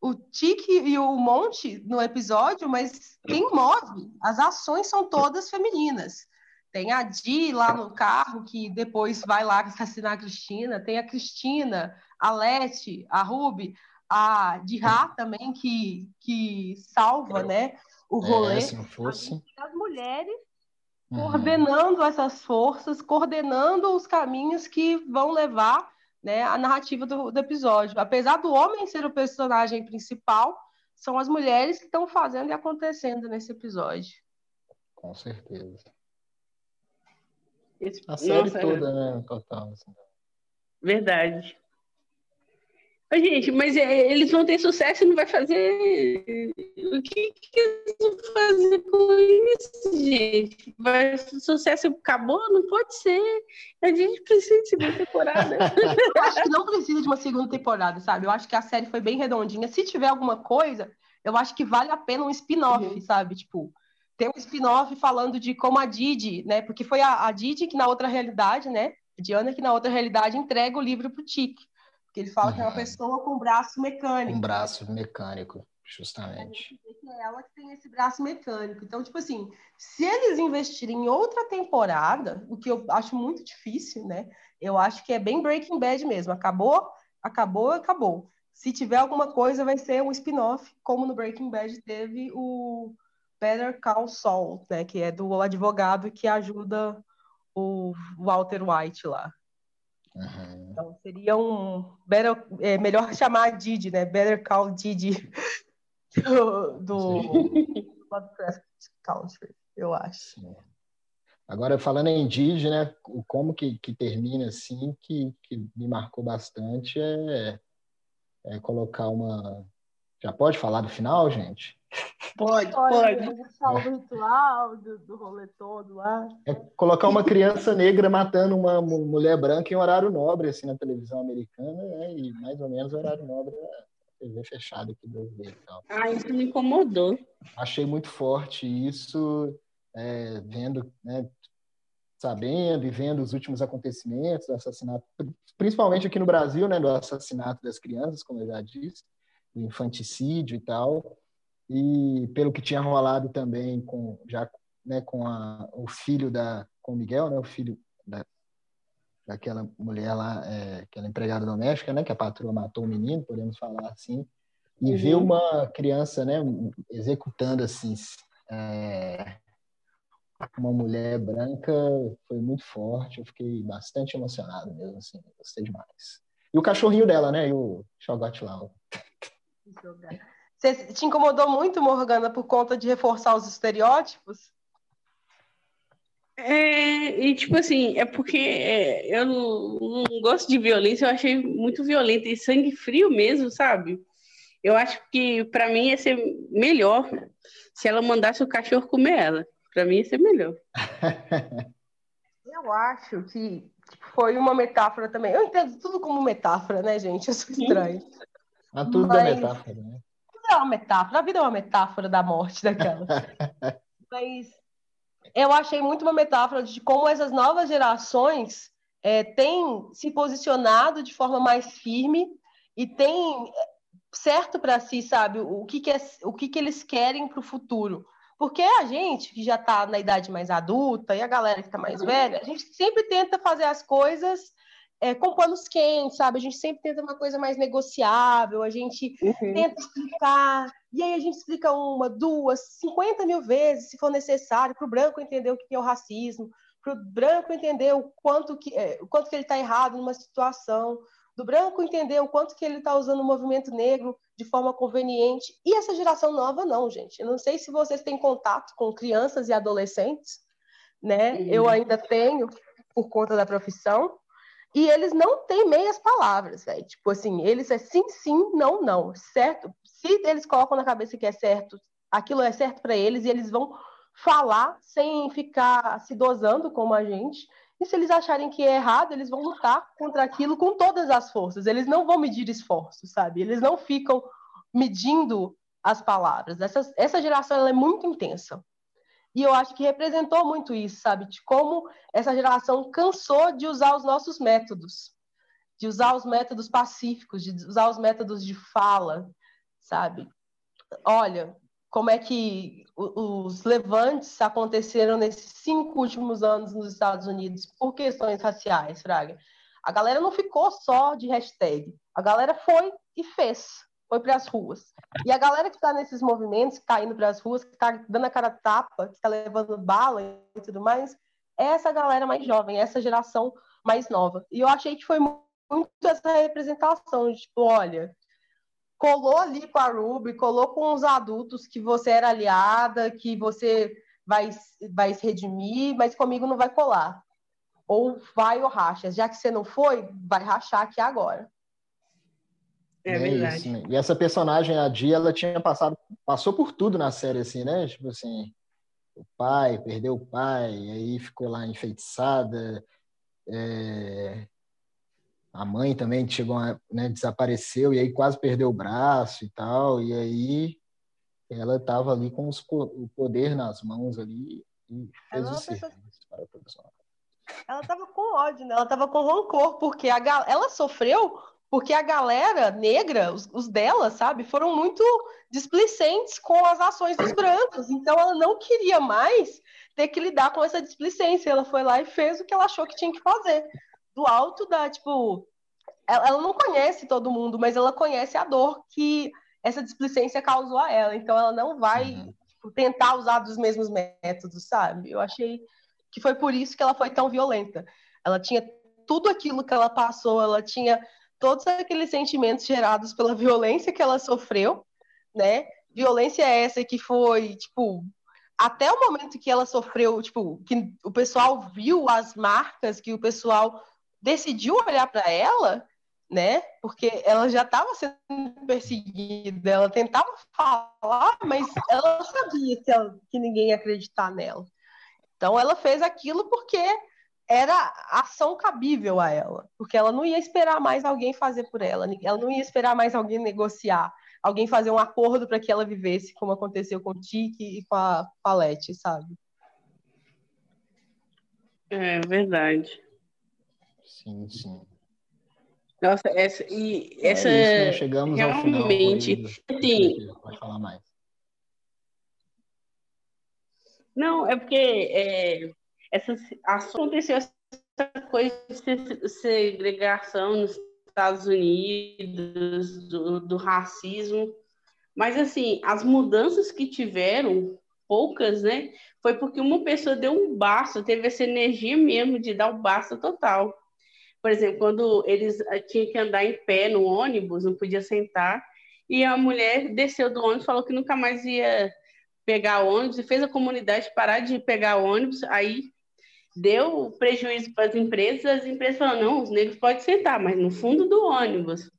o Tique e o Monte no episódio, mas quem move, as ações são todas femininas. Tem a Di lá no carro, que depois vai lá assassinar a Cristina. Tem a Cristina, a Lete, a Ruby, a Dirá também, que, que salva né, o é, rolê. É, se não fosse... As mulheres uhum. coordenando essas forças, coordenando os caminhos que vão levar né, a narrativa do, do episódio. Apesar do homem ser o personagem principal, são as mulheres que estão fazendo e acontecendo nesse episódio. Com certeza. Esse... A série Nossa, toda, né? Total. Assim. Verdade. Gente, mas é, eles vão ter sucesso e não vai fazer. O que, que eles vão fazer com isso, gente? Vai, sucesso acabou? Não pode ser. A gente precisa de segunda temporada. *laughs* eu acho que não precisa de uma segunda temporada, sabe? Eu acho que a série foi bem redondinha. Se tiver alguma coisa, eu acho que vale a pena um spin-off, uhum. sabe? Tipo, tem um spin-off falando de como a Didi, né? Porque foi a, a Didi que na outra realidade, né? A Diana que na outra realidade entrega o livro pro Tique. Porque ele fala uhum. que é uma pessoa com braço mecânico. Um braço mecânico, justamente. É ela que tem esse braço mecânico. Então, tipo assim, se eles investirem em outra temporada, o que eu acho muito difícil, né? Eu acho que é bem Breaking Bad mesmo. Acabou, acabou, acabou. Se tiver alguma coisa, vai ser um spin-off, como no Breaking Bad teve o Better Call Saul, né? Que é do advogado que ajuda o Walter White lá. Uhum. Então seria um better, é, melhor chamar a Didi, né? Better Call Didi do, do Lovecraft Country, eu acho. Agora falando em Didi, né? Como que, que termina assim que, que me marcou bastante é, é colocar uma. Já pode falar do final, gente? Pode, pode. O ritual do, do rolê todo lá. É colocar uma criança negra matando uma mulher branca em horário nobre, assim, na televisão americana, né? e mais ou menos horário nobre na TV fechada aqui brasileira e tal. Ah, isso me incomodou. Achei muito forte isso, é, vendo, né, sabendo e vendo os últimos acontecimentos do assassinato, principalmente aqui no Brasil, né, do assassinato das crianças, como eu já disse, do infanticídio e tal e pelo que tinha rolado também com já né, com a, o filho da com o Miguel, né, o filho da, daquela mulher lá, é, aquela empregada doméstica, né, que a patroa matou o menino, podemos falar assim, e uhum. ver uma criança, né, executando assim é, uma mulher branca foi muito forte, eu fiquei bastante emocionado mesmo, assim, gostei demais. E o cachorrinho dela, né, e o Chogote lá. Você te incomodou muito, Morgana, por conta de reforçar os estereótipos? É, e tipo assim, é porque é, eu não, não, gosto de violência, eu achei muito violenta e sangue frio mesmo, sabe? Eu acho que para mim ia ser melhor se ela mandasse o cachorro comer ela. Para mim ia ser melhor. *laughs* eu acho que foi uma metáfora também. Eu entendo tudo como metáfora, né, gente? Eu sou estranho. Mas tudo Mas... é metáfora, né? É uma metáfora, a vida é uma metáfora da morte daquela. *laughs* Mas eu achei muito uma metáfora de como essas novas gerações é, têm se posicionado de forma mais firme e têm é, certo para si, sabe, o que, que, é, o que, que eles querem para o futuro. Porque a gente, que já está na idade mais adulta, e a galera que está mais velha, a gente sempre tenta fazer as coisas é, com panos quentes, sabe? A gente sempre tenta uma coisa mais negociável, a gente uhum. tenta explicar, e aí a gente explica uma, duas, cinquenta mil vezes, se for necessário, para o branco entender o que é o racismo, para o branco entender o quanto que, é, o quanto que ele está errado numa situação, do branco entender o quanto que ele está usando o movimento negro de forma conveniente. E essa geração nova, não, gente. Eu não sei se vocês têm contato com crianças e adolescentes, né? Uhum. Eu ainda tenho, por conta da profissão, e eles não têm meias palavras, velho. Tipo assim, eles é sim, sim, não, não. Certo? Se eles colocam na cabeça que é certo, aquilo é certo para eles e eles vão falar sem ficar se dosando como a gente. E se eles acharem que é errado, eles vão lutar contra aquilo com todas as forças. Eles não vão medir esforços, sabe? Eles não ficam medindo as palavras. Essa, essa geração ela é muito intensa. E eu acho que representou muito isso, sabe? De como essa geração cansou de usar os nossos métodos, de usar os métodos pacíficos, de usar os métodos de fala, sabe? Olha, como é que os levantes aconteceram nesses cinco últimos anos nos Estados Unidos por questões raciais, Fraga. A galera não ficou só de hashtag, a galera foi e fez foi para as ruas. E a galera que está nesses movimentos, que está indo para as ruas, que está dando a cara tapa, que está levando bala e tudo mais, é essa galera mais jovem, essa geração mais nova. E eu achei que foi muito essa representação, de, tipo, olha, colou ali com a Ruby, colou com os adultos que você era aliada, que você vai, vai se redimir, mas comigo não vai colar. Ou vai ou racha. Já que você não foi, vai rachar aqui agora. É, é verdade. Isso, né? E essa personagem, a Dia, ela tinha passado, passou por tudo na série, assim, né? Tipo assim, o pai, perdeu o pai, aí ficou lá enfeitiçada. É... A mãe também chegou, a, né, desapareceu e aí quase perdeu o braço e tal. E aí ela estava ali com os, o poder nas mãos ali e fez ela o serviço para a Ela estava com ódio, né? Ela estava com rancor, porque a gal... ela sofreu porque a galera negra, os, os dela, sabe, foram muito displicentes com as ações dos brancos. Então ela não queria mais ter que lidar com essa displicência. Ela foi lá e fez o que ela achou que tinha que fazer. Do alto da, tipo, ela, ela não conhece todo mundo, mas ela conhece a dor que essa displicência causou a ela. Então ela não vai uhum. tipo, tentar usar dos mesmos métodos, sabe? Eu achei que foi por isso que ela foi tão violenta. Ela tinha tudo aquilo que ela passou, ela tinha todos aqueles sentimentos gerados pela violência que ela sofreu, né? Violência essa que foi, tipo, até o momento que ela sofreu, tipo, que o pessoal viu as marcas, que o pessoal decidiu olhar para ela, né? Porque ela já estava sendo perseguida, ela tentava falar, mas ela sabia que, ela, que ninguém ia acreditar nela. Então ela fez aquilo porque era ação cabível a ela, porque ela não ia esperar mais alguém fazer por ela, ela não ia esperar mais alguém negociar, alguém fazer um acordo para que ela vivesse, como aconteceu com o Tiki e com a Palette, sabe? É verdade. Sim, sim. Nossa, essa e é essa é isso, chegamos realmente, ao final. Sim. Pode falar mais. Não, é porque é, essa, aconteceu essa coisa de segregação nos Estados Unidos, do, do racismo, mas assim, as mudanças que tiveram, poucas, né? Foi porque uma pessoa deu um basta, teve essa energia mesmo de dar o um basta total. Por exemplo, quando eles eh, tinham que andar em pé no ônibus, não podia sentar, e a mulher desceu do ônibus, falou que nunca mais ia pegar ônibus e fez a comunidade parar de pegar ônibus. Aí deu prejuízo para as empresas, as empresas falaram, não, os negros podem sentar, mas no fundo do ônibus.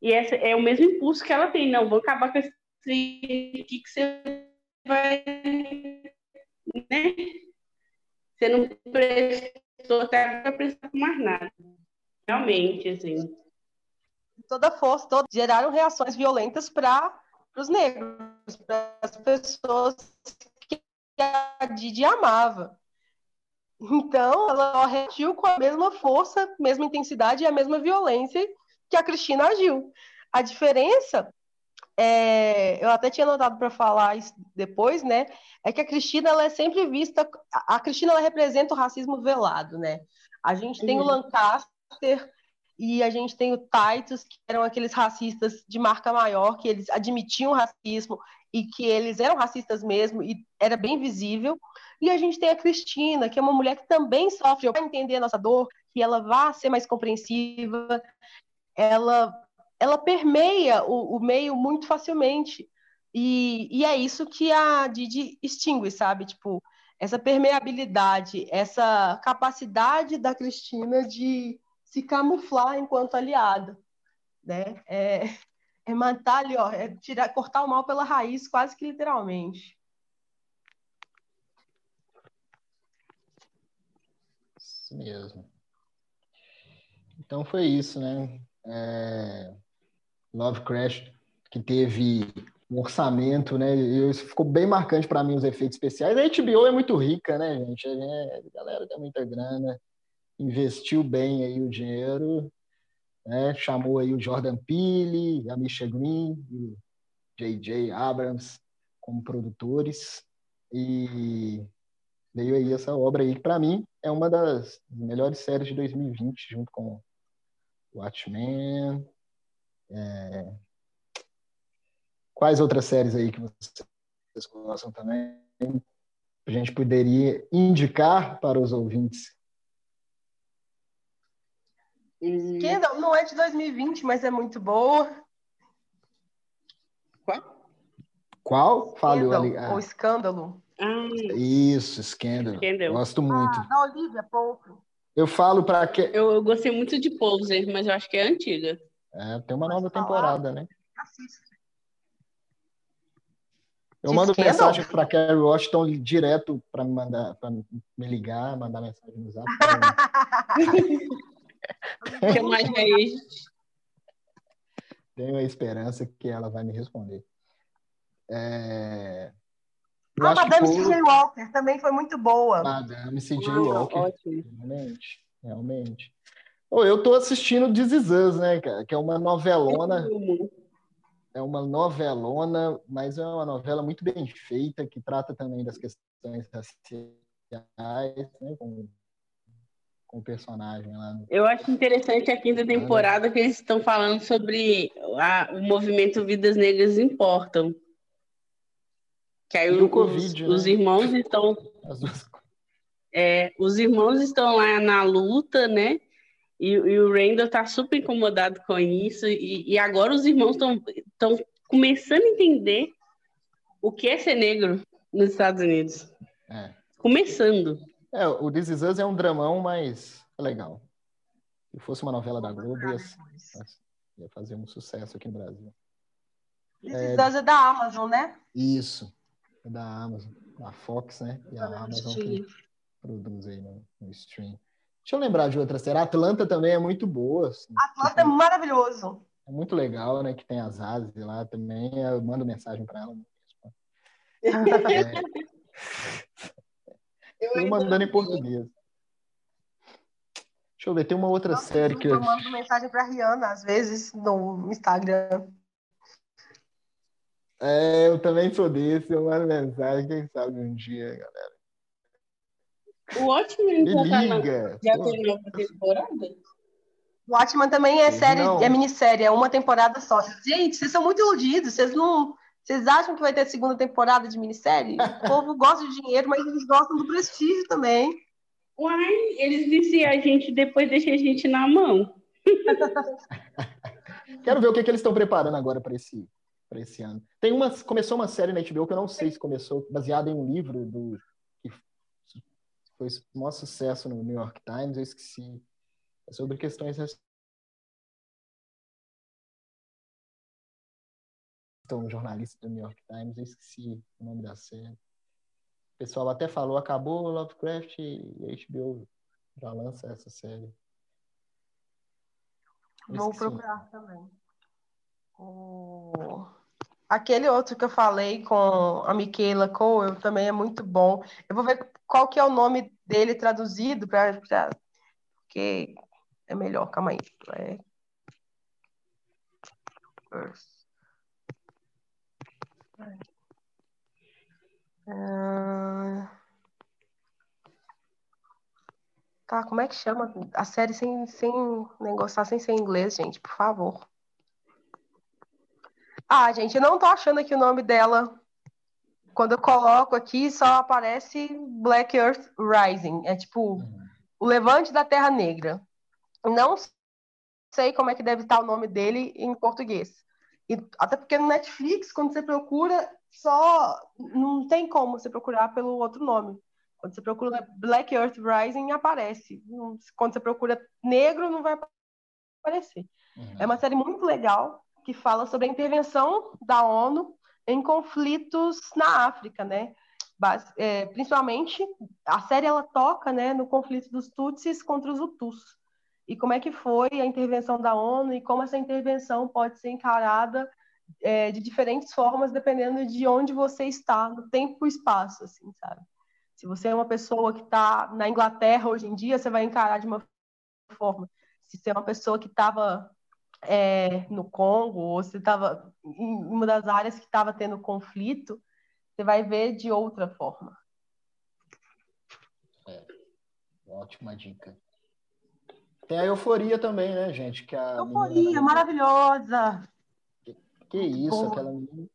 E esse é o mesmo impulso que ela tem, não, vou acabar com esse que, que você vai, né? Você não prestou até para prestar mais nada. Realmente, assim. Toda força, toda, geraram reações violentas para os negros, para as pessoas que a Didi amava. Então, ela reagiu com a mesma força, mesma intensidade e a mesma violência que a Cristina agiu. A diferença, é, eu até tinha notado para falar isso depois, né? É que a Cristina ela é sempre vista, a Cristina ela representa o racismo velado, né? A gente tem uhum. o Lancaster e a gente tem o Titus, que eram aqueles racistas de marca maior, que eles admitiam racismo e que eles eram racistas mesmo, e era bem visível. E a gente tem a Cristina, que é uma mulher que também sofre, para entender a nossa dor, que ela vá ser mais compreensiva, ela, ela permeia o, o meio muito facilmente. E, e é isso que a Didi extingue, sabe? Tipo, essa permeabilidade, essa capacidade da Cristina de se camuflar enquanto aliada, né? É, é matar ali, ó, é tirar, cortar o mal pela raiz, quase que literalmente. Isso mesmo. Então foi isso, né? É... Lovecraft, que teve um orçamento, né? E isso ficou bem marcante para mim os efeitos especiais. A HBO é muito rica, né, gente? A galera tem muita grana investiu bem aí o dinheiro, né? chamou aí o Jordan Peele, a Misha Green, o J.J. Abrams como produtores e veio aí essa obra aí que para mim é uma das melhores séries de 2020 junto com Watchmen é... quais outras séries aí que vocês gostam também a gente poderia indicar para os ouvintes Scandal não é de 2020, mas é muito boa. Qual? Qual? Falou ali. Ah. Ou Escândalo. Ah. Isso, Scandal. Scandal. Gosto muito. Ah, da Olivia Pope. Eu falo para que. Eu, eu, gostei muito de Poser, mas eu acho que é antiga. É, tem uma nova temporada, né? Assista. Eu mando Scandal? mensagem para Kerry Washington direto para me mandar, para me ligar, mandar mensagem no Zap. *laughs* que mais *laughs* é Tenho a esperança que ela vai me responder. É... Ah, Madame C.J. Walker também foi muito boa. Madame C.J. Walker. Ótimo. Realmente, realmente. Oh, eu tô assistindo This Is Us, né, cara? Que é uma novelona. É uma novelona, mas é uma novela muito bem feita, que trata também das questões raciais, né, com com o personagem lá. No... Eu acho interessante a quinta temporada que eles estão falando sobre a, o movimento Vidas Negras Importam. Que aí o, COVID, os, né? os irmãos estão. É, os irmãos estão lá na luta, né? E, e o Randall está super incomodado com isso. E, e agora os irmãos estão começando a entender o que é ser negro nos Estados Unidos. É. Começando. É, o This Is Us é um dramão, mas é legal. Se fosse uma novela da Globo, ia, ia fazer um sucesso aqui no Brasil. This é, Is Us é da Amazon, né? Isso, é da Amazon. A Fox, né? E a Amazon que produz aí no, no stream. Deixa eu lembrar de outra série. A Atlanta também é muito boa. Assim. Atlanta é maravilhoso. É muito legal, né? Que tem as asas lá também. Eu mando mensagem para ela. *laughs* é. Eu mandando em português. Deixa eu ver, tem uma outra Nossa, série que eu. mando mensagem pra Rihanna, às vezes, no Instagram. É, eu também sou desse, eu mando mensagem, quem sabe um dia, galera. O Watchmen já, tá na... já tem nova temporada? O Watchmen também é série, não. é minissérie, é uma temporada só. Gente, vocês são muito iludidos, vocês não vocês acham que vai ter segunda temporada de minissérie? *laughs* O povo gosta de dinheiro, mas eles gostam do prestígio também. Uai, eles viciam a gente depois deixam a gente na mão. *laughs* Quero ver o que, que eles estão preparando agora para esse, esse ano. Tem uma, começou uma série na HBO que eu não sei se começou, baseada em um livro do que foi um maior sucesso no New York Times, eu esqueci. É sobre questões um jornalista do New York Times, eu esqueci o nome da série. O pessoal até falou, acabou Lovecraft e HBO já lança essa série. Vou procurar também. O... Aquele outro que eu falei com a Michaela Cole também é muito bom. Eu vou ver qual que é o nome dele traduzido, pra, pra... porque é melhor. Calma aí. É... Tá, como é que chama a série sem, sem negociar sem ser inglês, gente, por favor. Ah, gente, eu não tô achando aqui o nome dela. Quando eu coloco aqui, só aparece Black Earth Rising. É tipo o Levante da Terra Negra. Não sei como é que deve estar o nome dele em português. E, até porque no Netflix, quando você procura, só não tem como você procurar pelo outro nome. Quando você procura Black Earth Rising, aparece. Quando você procura negro, não vai aparecer. Uhum. É uma série muito legal que fala sobre a intervenção da ONU em conflitos na África, né? É, principalmente, a série ela toca né, no conflito dos Tutsis contra os Hutus. E como é que foi a intervenção da ONU e como essa intervenção pode ser encarada é, de diferentes formas, dependendo de onde você está, no tempo e espaço, assim, sabe? Se você é uma pessoa que está na Inglaterra hoje em dia, você vai encarar de uma forma. Se você é uma pessoa que estava é, no Congo, ou se estava em uma das áreas que estava tendo conflito, você vai ver de outra forma. É, ótima dica. Tem a euforia também, né, gente? Que a euforia, menina... maravilhosa! Que, que isso, Boa. aquela menina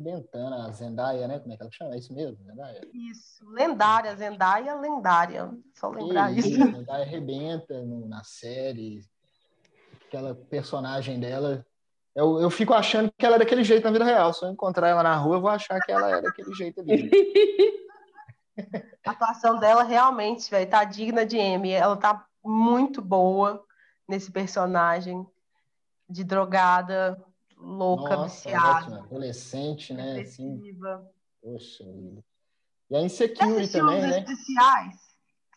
arrebentando, a Zendaya, né? Como é que ela chama? É isso mesmo, Zendaya? Isso, lendária, Zendaya, lendária. Só lembrar isso. isso. Zendaya arrebenta no, na série, aquela personagem dela. Eu, eu fico achando que ela é daquele jeito na vida real. Se eu encontrar ela na rua, eu vou achar que ela é daquele jeito ali. *laughs* A atuação dela realmente, velho, tá digna de M. Ela tá muito boa nesse personagem de drogada, louca, Nossa, viciada. Ótimo. Adolescente, né? Assim, poxa vida. E a Insecurity também, né? Especiais?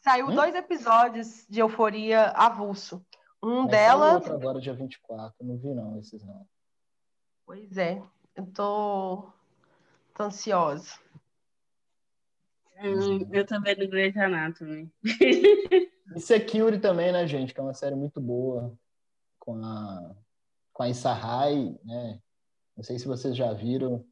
Saiu hum? dois episódios de Euforia avulso. Um Mas delas. outro agora, dia 24. Não vi, não, esses não. Pois é. Eu tô, tô ansiosa. Hum, eu também do Grey's Anatomy. *laughs* E Security também, né, gente? Que é uma série muito boa. Com a, com a Issa né? Não sei se vocês já viram.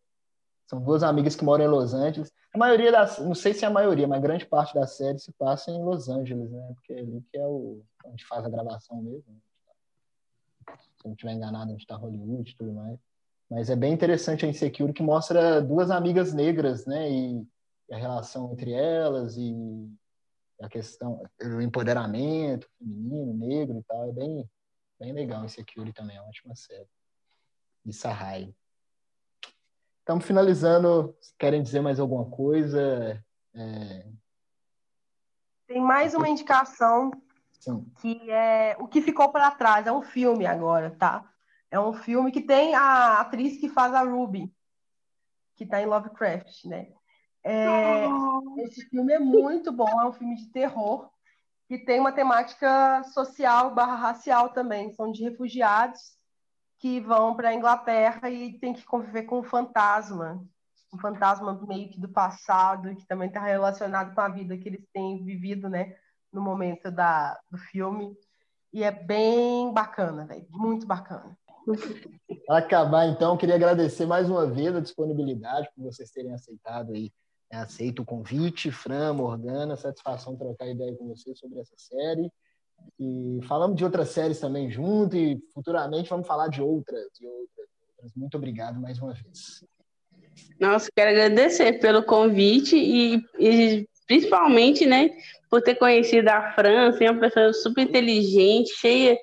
São duas amigas que moram em Los Angeles. A maioria das, não sei se é a maioria, mas grande parte da série se passa em Los Angeles, né? Porque é ali que é o onde faz a gravação mesmo. Se não estiver enganado, onde está Hollywood e tudo mais. Mas é bem interessante a Insecure, que mostra duas amigas negras, né? E a relação entre elas e a questão, o empoderamento feminino, negro e tal. É bem, bem legal Insecure também, é uma ótima série. De Sahai. Estamos finalizando. Querem dizer mais alguma coisa? É... Tem mais uma indicação Sim. que é O que ficou para trás. É um filme agora, tá? É um filme que tem a atriz que faz a Ruby, que está em Lovecraft, né? É, esse filme é muito bom, é um filme de terror que tem uma temática social barra racial também. São de refugiados que vão para a Inglaterra e tem que conviver com um fantasma, um fantasma meio que do passado, que também está relacionado com a vida que eles têm vivido, né, no momento da, do filme. E é bem bacana, véio, muito bacana. Para acabar, então, queria agradecer mais uma vez a disponibilidade por vocês terem aceitado aí, aceito o convite, Fran, Morgana, satisfação trocar ideia com vocês sobre essa série. E falamos de outras séries também junto e futuramente vamos falar de outras e outras. Muito obrigado mais uma vez. Nossa, quero agradecer pelo convite e, e principalmente, né, por ter conhecido a França, é uma pessoa super inteligente, cheia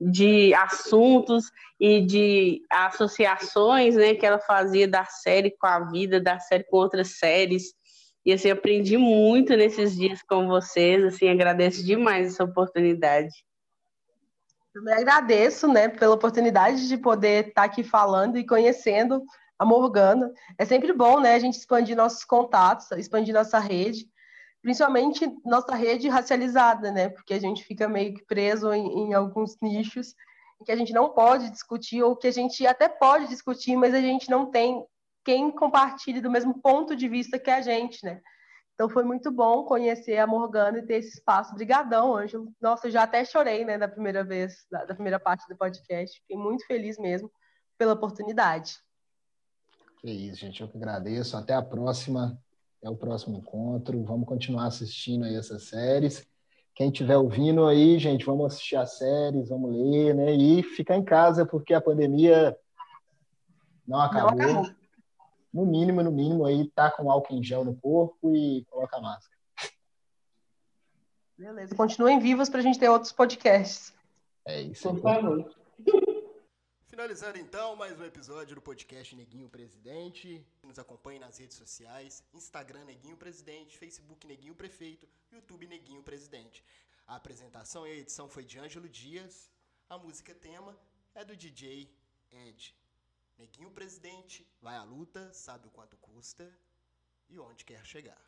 de assuntos e de associações, né, que ela fazia da série com a vida, da série com outras séries. E assim, aprendi muito nesses dias com vocês, assim, agradeço demais essa oportunidade. me agradeço, né, pela oportunidade de poder estar aqui falando e conhecendo a Morgana. É sempre bom, né, a gente expandir nossos contatos, expandir nossa rede, principalmente nossa rede racializada, né, porque a gente fica meio que preso em, em alguns nichos que a gente não pode discutir ou que a gente até pode discutir, mas a gente não tem quem compartilhe do mesmo ponto de vista que a gente, né? Então foi muito bom conhecer a Morgana e ter esse espaço. Obrigadão, Ângelo. Nossa, eu já até chorei, né, da primeira vez, da, da primeira parte do podcast. Fiquei muito feliz mesmo pela oportunidade. Que isso, gente. Eu que agradeço. Até a próxima. Até o próximo encontro. Vamos continuar assistindo aí essas séries. Quem estiver ouvindo aí, gente, vamos assistir as séries, vamos ler, né? E ficar em casa, porque a pandemia não acabou. Não acabou. No mínimo, no mínimo, aí tá com álcool em gel no corpo e coloca a máscara. Beleza, continuem vivos para a gente ter outros podcasts. É isso aí. Por favor. Finalizando então mais um episódio do podcast Neguinho Presidente. Nos acompanhe nas redes sociais: Instagram Neguinho Presidente, Facebook Neguinho Prefeito, YouTube Neguinho Presidente. A apresentação e a edição foi de Ângelo Dias. A música tema é do DJ Ed. Neguinho Presidente vai à luta, sabe o quanto custa e onde quer chegar.